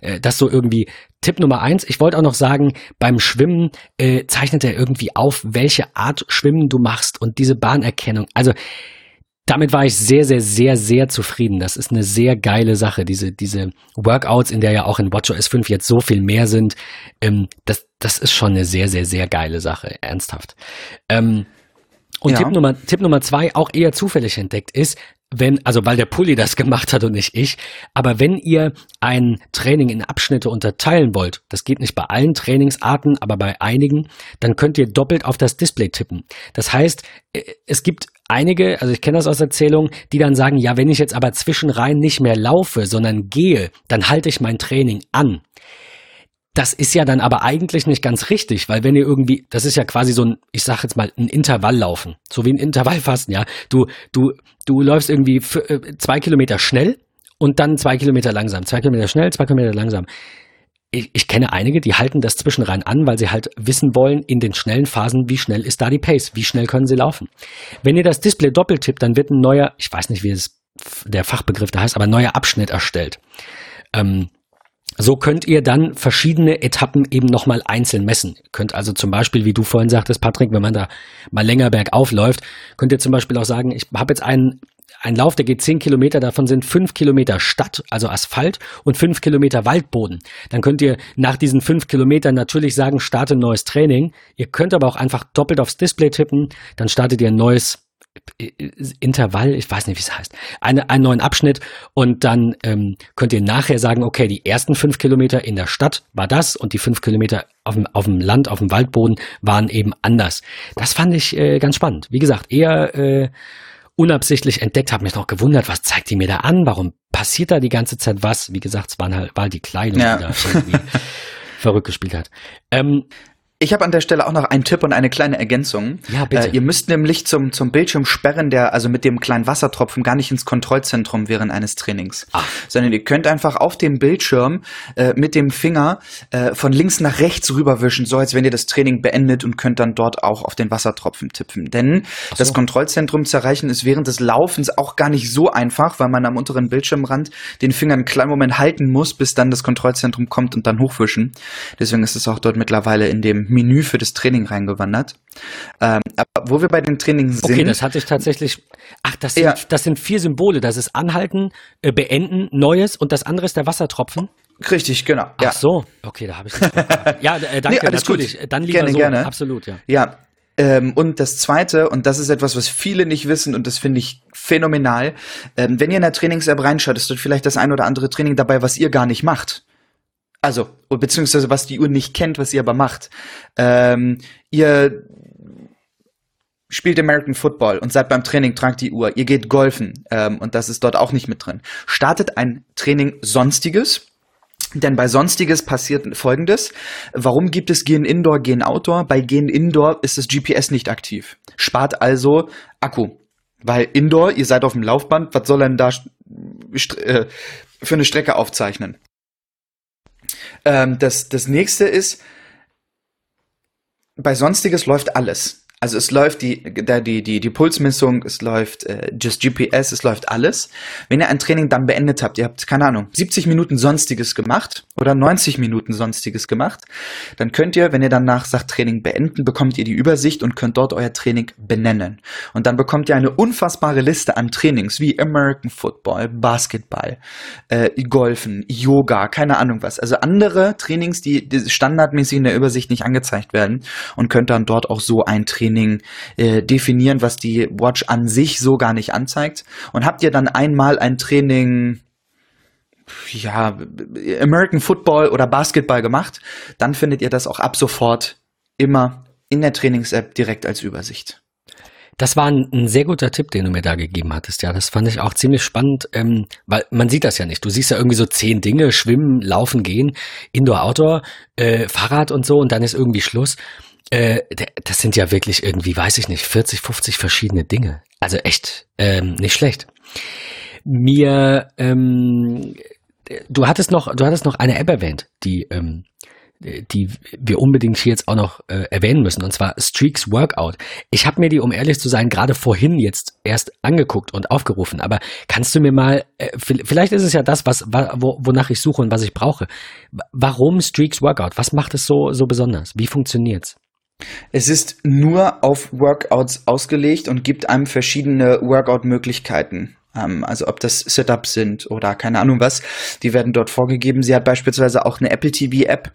Speaker 1: Äh, das so irgendwie Tipp Nummer eins. Ich wollte auch noch sagen, beim Schwimmen äh, zeichnet er irgendwie auf, welche Art Schwimmen du machst und diese Bahnerkennung. Also damit war ich sehr, sehr, sehr, sehr zufrieden. Das ist eine sehr geile Sache. Diese, diese Workouts, in der ja auch in WatchOS 5 jetzt so viel mehr sind, ähm, das, das ist schon eine sehr, sehr, sehr geile Sache. Ernsthaft. Ähm, Und
Speaker 2: Ja.
Speaker 1: Tipp, Nummer, Tipp Nummer zwei, auch eher zufällig entdeckt ist, wenn, also weil der Pulli das gemacht hat und nicht ich, aber wenn ihr ein Training in Abschnitte unterteilen wollt, das geht nicht bei allen Trainingsarten, aber bei einigen, dann könnt ihr doppelt auf das Display tippen. Das heißt, äh, es gibt einige, also ich kenne das aus Erzählungen, die dann sagen, ja, wenn ich jetzt aber zwischenrein nicht mehr laufe, sondern gehe, dann halte ich mein Training an. Das ist ja dann aber eigentlich nicht ganz richtig, weil wenn ihr irgendwie, das ist ja quasi so ein, ich sag jetzt mal, ein Intervalllaufen, so wie ein Intervallfasten, ja. Du, du, du läufst irgendwie äh, zwei Kilometer schnell und dann zwei Kilometer langsam, zwei Kilometer schnell, zwei Kilometer langsam. Ich, ich kenne einige, die halten das zwischenrein an, weil sie halt wissen wollen, in den schnellen Phasen, wie schnell ist da die Pace, wie schnell können sie laufen. Wenn ihr das Display doppelt tippt, dann wird ein neuer, ich weiß nicht, wie es der Fachbegriff da heißt, aber ein neuer Abschnitt erstellt. Ähm, so könnt ihr dann verschiedene Etappen eben nochmal einzeln messen. Ihr könnt also zum Beispiel, wie du vorhin sagtest, Patrick, wenn man da mal länger bergauf läuft, könnt ihr zum Beispiel auch sagen, ich habe jetzt einen, einen Lauf, der geht zehn Kilometer, davon sind fünf Kilometer Stadt, also Asphalt und fünf Kilometer Waldboden. Dann könnt ihr nach diesen fünf Kilometern natürlich sagen, starte ein neues Training. Ihr könnt aber auch einfach doppelt aufs Display tippen, dann startet ihr ein neues Intervall, ich weiß nicht, wie es heißt, eine, einen neuen Abschnitt und dann ähm, könnt ihr nachher sagen, okay, die ersten fünf Kilometer in der Stadt war das und die fünf Kilometer auf dem, auf dem Land, auf dem Waldboden waren eben anders. Das fand ich äh, ganz spannend. Wie gesagt, eher äh, unabsichtlich entdeckt, habe mich noch gewundert, was zeigt die mir da an, warum passiert da die ganze Zeit was? Wie gesagt, es waren halt, war die Kleidung,
Speaker 2: Ja.
Speaker 1: die da irgendwie verrückt gespielt hat. Ähm,
Speaker 2: Ich habe an der Stelle auch noch einen Tipp und eine kleine Ergänzung.
Speaker 1: Ja, bitte.
Speaker 2: Äh, ihr müsst nämlich zum, zum Bildschirm sperren, der also mit dem kleinen Wassertropfen gar nicht ins Kontrollzentrum während eines Trainings.
Speaker 1: Ah.
Speaker 2: Sondern ihr könnt einfach auf dem Bildschirm äh, mit dem Finger äh, von links nach rechts rüberwischen, so als wenn ihr das Training beendet und könnt dann dort auch auf den Wassertropfen tippen. Denn
Speaker 1: so.
Speaker 2: das Kontrollzentrum zu erreichen ist während des Laufens auch gar nicht so einfach, weil man am unteren Bildschirmrand den Finger einen kleinen Moment halten muss, bis dann das Kontrollzentrum kommt und dann hochwischen. Deswegen ist es auch dort mittlerweile in dem Menü für das Training reingewandert. Ähm, aber wo wir bei den Trainings sind,
Speaker 1: Okay, das hatte ich tatsächlich. Ach, das sind,
Speaker 2: Ja.
Speaker 1: das sind vier Symbole. Das ist Anhalten, äh, Beenden, Neues und das andere ist der Wassertropfen.
Speaker 2: richtig, genau.
Speaker 1: Ach
Speaker 2: Ja.
Speaker 1: so, okay, da habe ich ja, äh, danke,
Speaker 2: Nee, alles gut.
Speaker 1: natürlich. Dann lieber
Speaker 2: Gerne,
Speaker 1: so.
Speaker 2: gerne.
Speaker 1: Absolut, ja.
Speaker 2: Ja. Ähm, und das zweite, und das ist etwas, was viele nicht wissen, und das finde ich phänomenal, ähm, wenn ihr in der Trainings-App reinschaut, ist dort vielleicht das ein oder andere Training dabei, was ihr gar nicht macht. Also, beziehungsweise was die Uhr nicht kennt, was ihr aber macht. Ähm, ihr spielt American Football und seid beim Training, tragt die Uhr. Ihr geht golfen ähm, und das ist dort auch nicht mit drin. Startet ein Training Sonstiges. Denn bei Sonstiges passiert Folgendes. Warum gibt es Gehen Indoor, Gehen Outdoor? Bei Gehen Indoor ist das GPS nicht aktiv. Spart also Akku. Weil Indoor, ihr seid auf dem Laufband, was soll denn da äh, für eine Strecke aufzeichnen? Ähm, das, das nächste ist, bei Sonstiges läuft alles. Also es läuft die, die, die, die Pulsmessung, es läuft äh, Just GPS, es läuft alles. Wenn ihr ein Training dann beendet habt, ihr habt, keine Ahnung, 70 Minuten Sonstiges gemacht oder 90 Minuten Sonstiges gemacht, dann könnt ihr, wenn ihr danach sagt Training beenden, bekommt ihr die Übersicht und könnt dort euer Training benennen. Und dann bekommt ihr eine unfassbare Liste an Trainings wie American Football, Basketball, äh, Golfen, Yoga, keine Ahnung was. Also andere Trainings, die, die standardmäßig in der Übersicht nicht angezeigt werden und könnt dann dort auch so ein Training äh, definieren, was die Watch an sich so gar nicht anzeigt. Und habt ihr dann einmal ein Training ja, American Football oder Basketball gemacht, dann findet ihr das auch ab sofort immer in der Trainings-App direkt als Übersicht.
Speaker 1: Das war ein, ein sehr guter Tipp, den du mir da gegeben hattest. Ja, das fand ich auch ziemlich spannend, ähm, weil man sieht das ja nicht. Du siehst ja irgendwie so zehn Dinge, schwimmen, laufen, gehen, Indoor, Outdoor, äh, Fahrrad und so und dann ist irgendwie Schluss. Äh, das sind ja wirklich irgendwie, weiß ich nicht, 40, 50 verschiedene Dinge. Also echt ähm, nicht schlecht. Mir, ähm, du hattest noch, du hattest noch eine App erwähnt, die ähm, die wir unbedingt hier jetzt auch noch äh, erwähnen müssen, und zwar Streaks Workout. Ich habe mir die, um ehrlich zu sein, gerade vorhin jetzt erst angeguckt und aufgerufen. Aber kannst du mir mal, äh, vi- vielleicht ist es ja das, was, wa- wo, wonach ich suche und was ich brauche. Wa- Warum Streaks Workout? Was macht es so, so besonders? Wie funktioniert's?
Speaker 2: Es ist nur auf Workouts ausgelegt und gibt einem verschiedene Workout-Möglichkeiten. Ähm, also ob das Setups sind oder keine Ahnung was, die werden dort vorgegeben. Sie hat beispielsweise auch eine Apple TV App,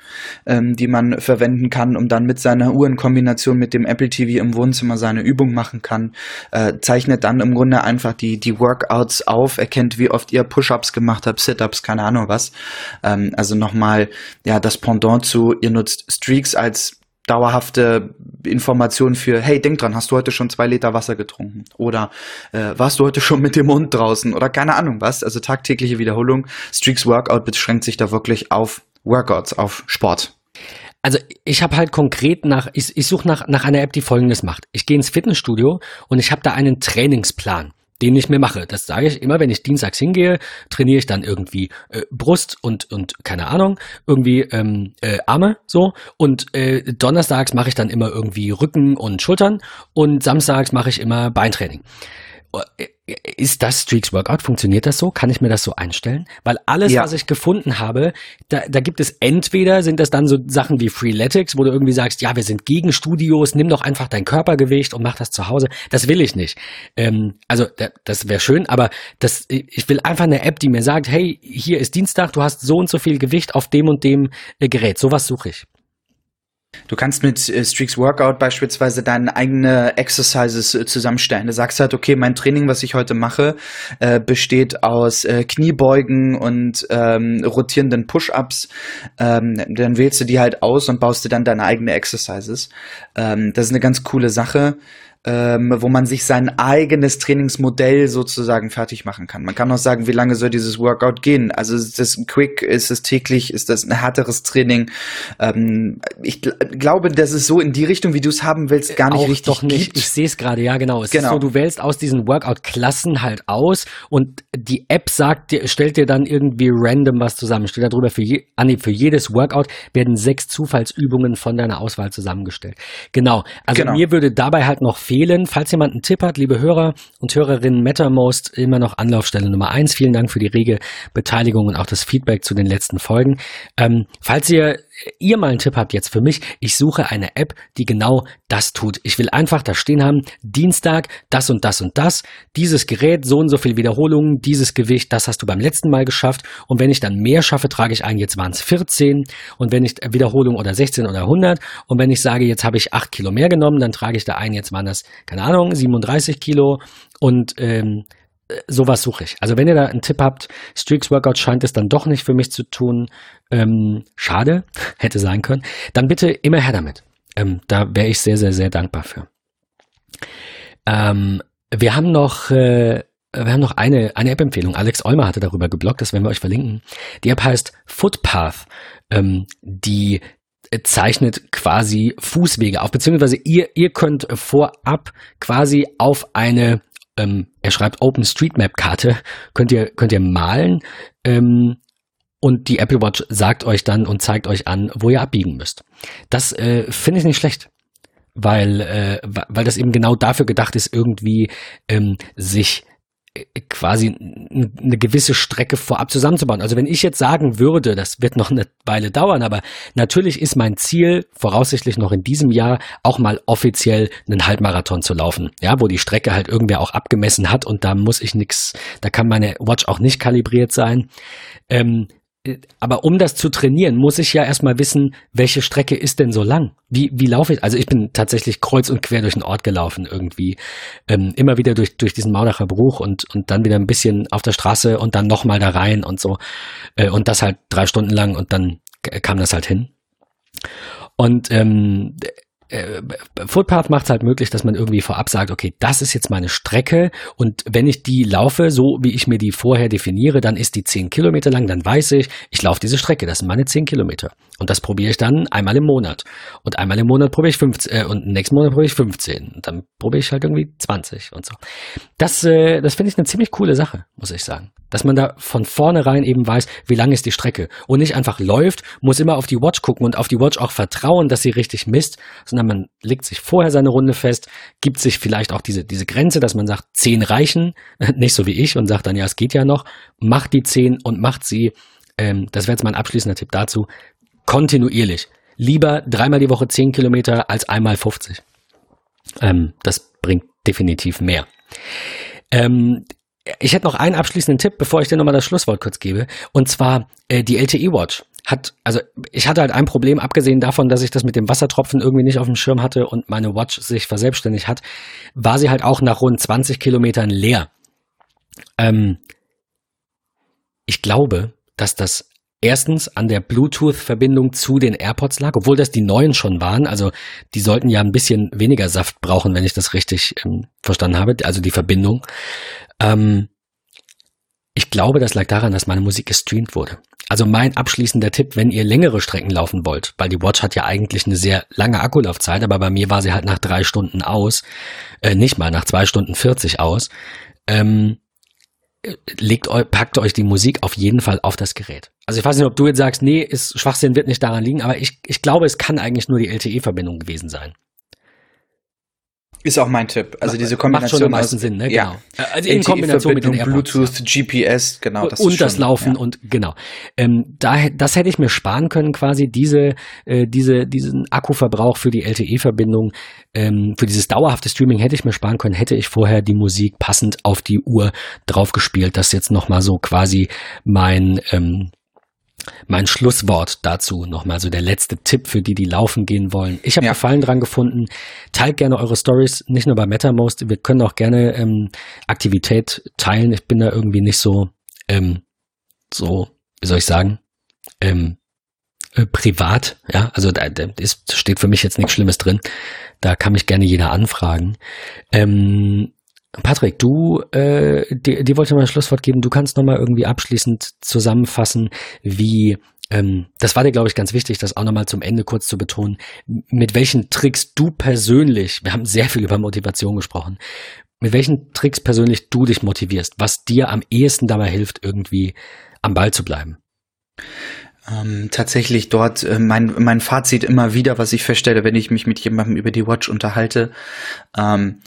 Speaker 2: ähm, die man verwenden kann, um dann mit seiner Uhr in Kombination mit dem Apple TV im Wohnzimmer seine Übung machen kann. Äh, zeichnet dann im Grunde einfach die, die Workouts auf, erkennt, wie oft ihr Push-Ups gemacht habt, Sit-Ups, keine Ahnung was. Ähm, also nochmal, ja, das Pendant zu, ihr nutzt Streaks als dauerhafte Information für, hey, denk dran, hast du heute schon zwei Liter Wasser getrunken? Oder äh, warst du heute schon mit dem Hund draußen? Oder keine Ahnung was. Also tagtägliche Wiederholung. Streaks Workout beschränkt sich da wirklich auf Workouts, auf Sport.
Speaker 1: Also ich habe halt konkret nach, ich, ich suche nach, nach einer App, die folgendes macht. Ich gehe ins Fitnessstudio und ich habe da einen Trainingsplan den ich mir mache. Das sage ich immer, wenn ich dienstags hingehe, trainiere ich dann irgendwie äh, Brust und und keine Ahnung, irgendwie ähm, äh, Arme so und äh, donnerstags mache ich dann immer irgendwie Rücken und Schultern und samstags mache ich immer Beintraining. Ist das Streaks Workout? Funktioniert das so? Kann ich mir das so einstellen? Weil alles, ja. was ich gefunden habe, da, da gibt es entweder sind das dann so Sachen wie Freeletics, wo du irgendwie sagst, ja, wir sind gegen Studios, nimm doch einfach dein Körpergewicht und mach das zu Hause. Das will ich nicht. Ähm, also das wäre schön, aber das, ich will einfach eine App, die mir sagt, hey, hier ist Dienstag, du hast so und so viel Gewicht auf dem und dem äh, Gerät. Sowas suche ich.
Speaker 2: Du kannst mit äh, Streaks Workout beispielsweise deine eigene Exercises äh, zusammenstellen. Du sagst halt, okay, mein Training, was ich heute mache, äh, besteht aus äh, Kniebeugen und ähm, rotierenden Push-Ups. Ähm, dann wählst du die halt aus und baust dir dann deine eigene Exercises. Ähm, das ist eine ganz coole Sache ähm, wo man sich sein eigenes Trainingsmodell sozusagen fertig machen kann. Man kann auch sagen, wie lange soll dieses Workout gehen? Also ist das quick, ist es täglich, ist das ein härteres Training? Ähm, ich gl glaube, dass es so in die Richtung, wie du es haben willst, gar nicht
Speaker 1: auch
Speaker 2: richtig
Speaker 1: doch nicht. Gibt. Ich sehe es gerade, ja genau. Es genau. ist so, du wählst aus diesen Workout-Klassen halt aus und die App sagt dir, stellt dir dann irgendwie random was zusammen. Steht darüber für, je, ah, nee, für jedes Workout werden sechs Zufallsübungen von deiner Auswahl zusammengestellt. Genau. Also genau. mir würde dabei halt noch empfehlen. Falls jemand einen Tipp hat, liebe Hörer und Hörerinnen, MetaMost immer noch Anlaufstelle Nummer eins. Vielen Dank für die rege Beteiligung und auch das Feedback zu den letzten Folgen. Ähm, falls ihr ihr mal einen Tipp habt jetzt für mich, ich suche eine App, die genau das tut. Ich will einfach da stehen haben, Dienstag, das und das und das, dieses Gerät, so und so viel Wiederholungen, dieses Gewicht, das hast du beim letzten Mal geschafft. Und wenn ich dann mehr schaffe, trage ich ein, jetzt waren es 14. Und wenn ich Wiederholung oder 16 oder 100. Und wenn ich sage, jetzt habe ich 8 Kilo mehr genommen, dann trage ich da ein, jetzt waren das, keine Ahnung, 37 Kilo. Und ähm, sowas suche ich. Also wenn ihr da einen Tipp habt, Streaks Workout scheint es dann doch nicht für mich zu tun, ähm, schade, hätte sein können, dann bitte immer her damit. Ähm, da wäre ich sehr, sehr, sehr dankbar für. Ähm, wir haben noch, äh, wir haben noch eine, eine App-Empfehlung. Alex Olmer hatte darüber geblockt, das werden wir euch verlinken. Die App heißt Footpath. Ähm, die zeichnet quasi Fußwege auf, beziehungsweise ihr, ihr könnt vorab quasi auf eine ähm, er schreibt OpenStreetMap-Karte, könnt ihr, könnt ihr malen ähm, und die Apple Watch sagt euch dann und zeigt euch an, wo ihr abbiegen müsst. Das äh, finde ich nicht schlecht weil, äh, weil das eben genau dafür gedacht ist, irgendwie ähm, sich quasi eine gewisse Strecke vorab zusammenzubauen. Also wenn ich jetzt sagen würde, das wird noch eine Weile dauern, aber natürlich ist mein Ziel, voraussichtlich noch in diesem Jahr, auch mal offiziell einen Halbmarathon zu laufen. Ja, wo die Strecke halt irgendwer auch abgemessen hat und da muss ich nichts, da kann meine Watch auch nicht kalibriert sein. Ähm, aber um das zu trainieren, muss ich ja erstmal wissen, welche Strecke ist denn so lang? Wie, wie laufe ich? Also ich bin tatsächlich kreuz und quer durch den Ort gelaufen irgendwie. Ähm, immer wieder durch, durch diesen Maudacher Bruch und, und dann wieder ein bisschen auf der Straße und dann nochmal da rein und so. Äh, und das halt drei Stunden lang und dann kam das halt hin. Und ähm, äh, Footpath macht es halt möglich, dass man irgendwie vorab sagt, okay, das ist jetzt meine Strecke und wenn ich die laufe, so wie ich mir die vorher definiere, dann ist die 10 Kilometer lang, dann weiß ich, ich laufe diese Strecke, das sind meine 10 Kilometer. Und das probiere ich dann einmal im Monat. Und einmal im Monat probiere ich 15, äh, und nächsten Monat probiere ich 15. Und dann probiere ich halt irgendwie 20 und so. Das, äh, das finde ich eine ziemlich coole Sache, muss ich sagen. Dass man da von vornherein eben weiß, wie lang ist die Strecke. Und nicht einfach läuft, muss immer auf die Watch gucken und auf die Watch auch vertrauen, dass sie richtig misst, sondern man legt sich vorher seine Runde fest, gibt sich vielleicht auch diese, diese Grenze, dass man sagt, 10 reichen, nicht so wie ich und sagt dann, ja, es geht ja noch, macht die 10 und macht sie ähm, das wäre jetzt mein abschließender Tipp dazu, kontinuierlich. Lieber dreimal die Woche 10 Kilometer als einmal 50. Ähm, das bringt definitiv mehr. Ähm, ich hätte noch einen abschließenden Tipp, bevor ich dir nochmal das Schlusswort kurz gebe. Und zwar äh, die LTE Watch hat, also ich hatte halt ein Problem, abgesehen davon, dass ich das mit dem Wassertropfen irgendwie nicht auf dem Schirm hatte und meine Watch sich verselbstständigt hat, war sie halt auch nach rund 20 Kilometern leer. Ähm, ich glaube, dass das erstens an der Bluetooth-Verbindung zu den AirPods lag, obwohl das die neuen schon waren. Also die sollten ja ein bisschen weniger Saft brauchen, wenn ich das richtig ähm, verstanden habe. Also die Verbindung. Ähm, ich glaube, das lag daran, dass meine Musik gestreamt wurde. Also mein abschließender Tipp, wenn ihr längere Strecken laufen wollt, weil die Watch hat ja eigentlich eine sehr lange Akkulaufzeit, aber bei mir war sie halt nach drei Stunden aus, äh, nicht mal nach zwei Stunden 40 aus. Ähm, legt euch, packt euch die Musik auf jeden Fall auf das Gerät. Also ich weiß nicht, ob du jetzt sagst, nee, ist, Schwachsinn wird nicht daran liegen, aber ich, ich glaube, es kann eigentlich nur die LTE-Verbindung gewesen sein.
Speaker 2: Ist auch mein Tipp. Also diese Kombination.
Speaker 1: Macht schon am meisten Sinn, ne?
Speaker 2: Ja.
Speaker 1: Genau. Also in Kombination mit den AirPods.
Speaker 2: Bluetooth, GPS, genau.
Speaker 1: Das und das schon, Laufen ja. und genau. Ähm, da, das hätte ich mir sparen können, quasi diese, äh, diese, diesen Akkuverbrauch für die LTE-Verbindung, ähm, für dieses dauerhafte Streaming hätte ich mir sparen können, hätte ich vorher die Musik passend auf die Uhr draufgespielt. Das ist jetzt nochmal so quasi mein ähm, mein Schlusswort dazu nochmal so der letzte Tipp für die, die laufen gehen wollen. Ich habe ja. Gefallen dran gefunden. Teilt gerne eure Stories, nicht nur bei MetaMost. Wir können auch gerne ähm, Aktivität teilen. Ich bin da irgendwie nicht so, ähm, so, wie soll ich sagen, ähm, äh, privat. Ja, also da, da ist, steht für mich jetzt nichts Schlimmes drin. Da kann mich gerne jeder anfragen. Ähm, Patrick, du, äh, dir, dir wollte ich mal ein Schlusswort geben. Du kannst nochmal irgendwie abschließend zusammenfassen, wie, ähm, das war dir, glaube ich, ganz wichtig, das auch nochmal zum Ende kurz zu betonen, mit welchen Tricks du persönlich, wir haben sehr viel über Motivation gesprochen, mit welchen Tricks persönlich du dich motivierst, was dir am ehesten dabei hilft, irgendwie am Ball zu bleiben.
Speaker 2: Ähm, tatsächlich dort äh, mein, mein Fazit immer wieder, was ich feststelle, wenn ich mich mit jemandem über die Watch unterhalte. Ähm,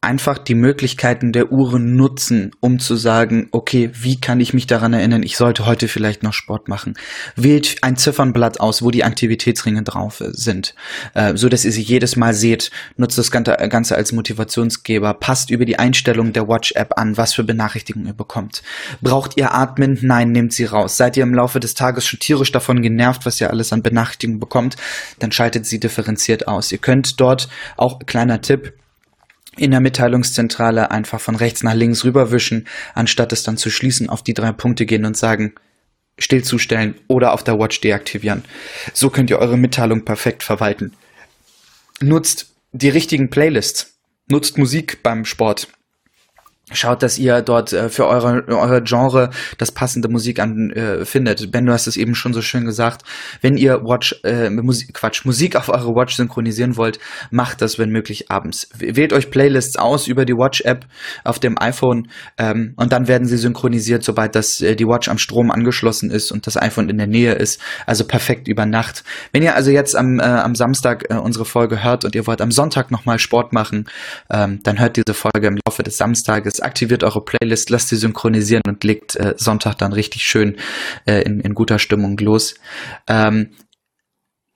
Speaker 2: einfach die Möglichkeiten der Uhren nutzen, um zu sagen, okay, wie kann ich mich daran erinnern, ich sollte heute vielleicht noch Sport machen. Wählt ein Ziffernblatt aus, wo die Aktivitätsringe drauf sind, äh, so dass ihr sie jedes Mal seht. Nutzt das Ganze als Motivationsgeber. Passt über die Einstellung der Watch-App an, was für Benachrichtigungen ihr bekommt. Braucht ihr Atmen? Nein, nehmt sie raus. Seid ihr im Laufe des Tages schon tierisch davon genervt, was ihr alles an Benachrichtigungen bekommt, dann schaltet sie differenziert aus. Ihr könnt dort auch, kleiner Tipp, in der Mitteilungszentrale einfach von rechts nach links rüberwischen, anstatt es dann zu schließen, auf die drei Punkte gehen und sagen, stillzustellen oder auf der Watch deaktivieren. So könnt ihr eure Mitteilung perfekt verwalten. Nutzt die richtigen Playlists. Nutzt Musik beim Sport. Schaut, dass ihr dort äh, für eure, eure Genre das passende Musik an äh, findet. Ben, du hast es eben schon so schön gesagt. Wenn ihr Watch, äh, Musik, Quatsch, Musik auf eure Watch synchronisieren wollt, macht das, wenn möglich, abends. Wählt euch Playlists aus über die Watch-App auf dem iPhone ähm, und dann werden sie synchronisiert, sobald das äh, die Watch am Strom angeschlossen ist und das iPhone in der Nähe ist. Also perfekt über Nacht. Wenn ihr also jetzt am, äh, am Samstag äh, unsere Folge hört und ihr wollt am Sonntag nochmal Sport machen, ähm, dann hört diese Folge im Laufe des Samstages aktiviert eure Playlist, lasst sie synchronisieren und legt äh, Sonntag dann richtig schön äh, in, in guter Stimmung los. Ähm,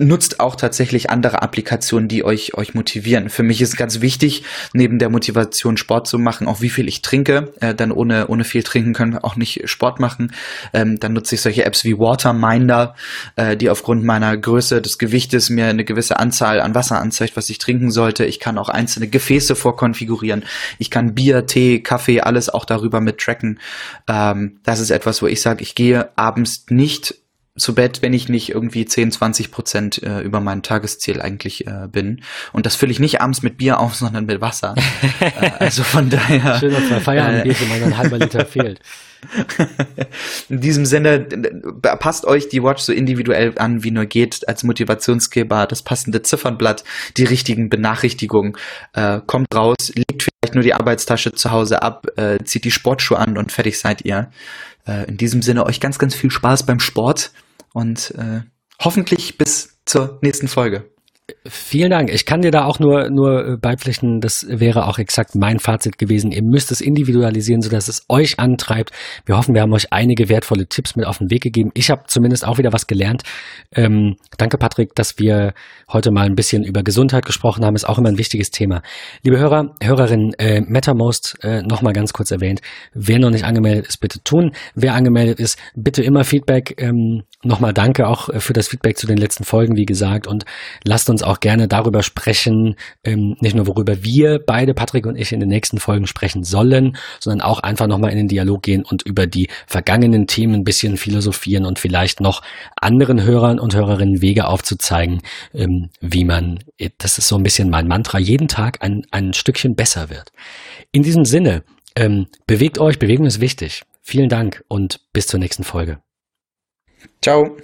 Speaker 2: nutzt auch tatsächlich andere Applikationen, die euch, euch motivieren. Für mich ist ganz wichtig, neben der Motivation Sport zu machen, auch wie viel ich trinke. Äh, dann ohne, ohne viel trinken können wir auch nicht Sport machen. Ähm, dann nutze ich solche Apps wie Waterminder, äh, die aufgrund meiner Größe des Gewichtes mir eine gewisse Anzahl an Wasser anzeigt, was ich trinken sollte. Ich kann auch einzelne Gefäße vorkonfigurieren. Ich kann Bier, Tee, Kaffee, alles auch darüber mit tracken. Ähm, das ist etwas, wo ich sage, ich gehe abends nicht zu Bett, wenn ich nicht irgendwie 10, 20 Prozent äh, über mein Tagesziel eigentlich äh, bin. Und das fülle ich nicht abends mit Bier auf, sondern mit Wasser. äh, also von daher.
Speaker 1: Schön, dass bei Feierabend geht, wenn man ein halber Liter fehlt.
Speaker 2: In diesem Sinne, passt euch die Watch so individuell an, wie nur geht, als Motivationsgeber, das passende Ziffernblatt, die richtigen Benachrichtigungen, äh, kommt raus, legt vielleicht nur die Arbeitstasche zu Hause ab, äh, zieht die Sportschuhe an und fertig seid ihr. Äh, in diesem Sinne euch ganz, ganz viel Spaß beim Sport und äh, hoffentlich bis zur nächsten Folge.
Speaker 1: Vielen Dank. Ich kann dir da auch nur, nur äh, beipflichten, das wäre auch exakt mein Fazit gewesen. Ihr müsst es individualisieren, sodass es euch antreibt. Wir hoffen, wir haben euch einige wertvolle Tipps mit auf den Weg gegeben. Ich habe zumindest auch wieder was gelernt. Ähm, danke, Patrick, dass wir heute mal ein bisschen über Gesundheit gesprochen haben. Ist auch immer ein wichtiges Thema. Liebe Hörer, Hörerinnen, äh, MetaMost äh, nochmal ganz kurz erwähnt. Wer noch nicht angemeldet ist, bitte tun. Wer angemeldet ist, bitte immer Feedback. Ähm, nochmal danke auch äh, für das Feedback zu den letzten Folgen, wie gesagt. Und lasst uns auch gerne darüber sprechen, ähm, nicht nur worüber wir beide, Patrick und ich, in den nächsten Folgen sprechen sollen, sondern auch einfach nochmal in den Dialog gehen und über die vergangenen Themen ein bisschen philosophieren und vielleicht noch anderen Hörern und Hörerinnen Wege aufzuzeigen, ähm, wie man, das ist so ein bisschen mein Mantra, jeden Tag ein, ein Stückchen besser wird. In diesem Sinne, ähm, bewegt euch, Bewegung ist wichtig. Vielen Dank und bis zur nächsten Folge.
Speaker 2: Ciao.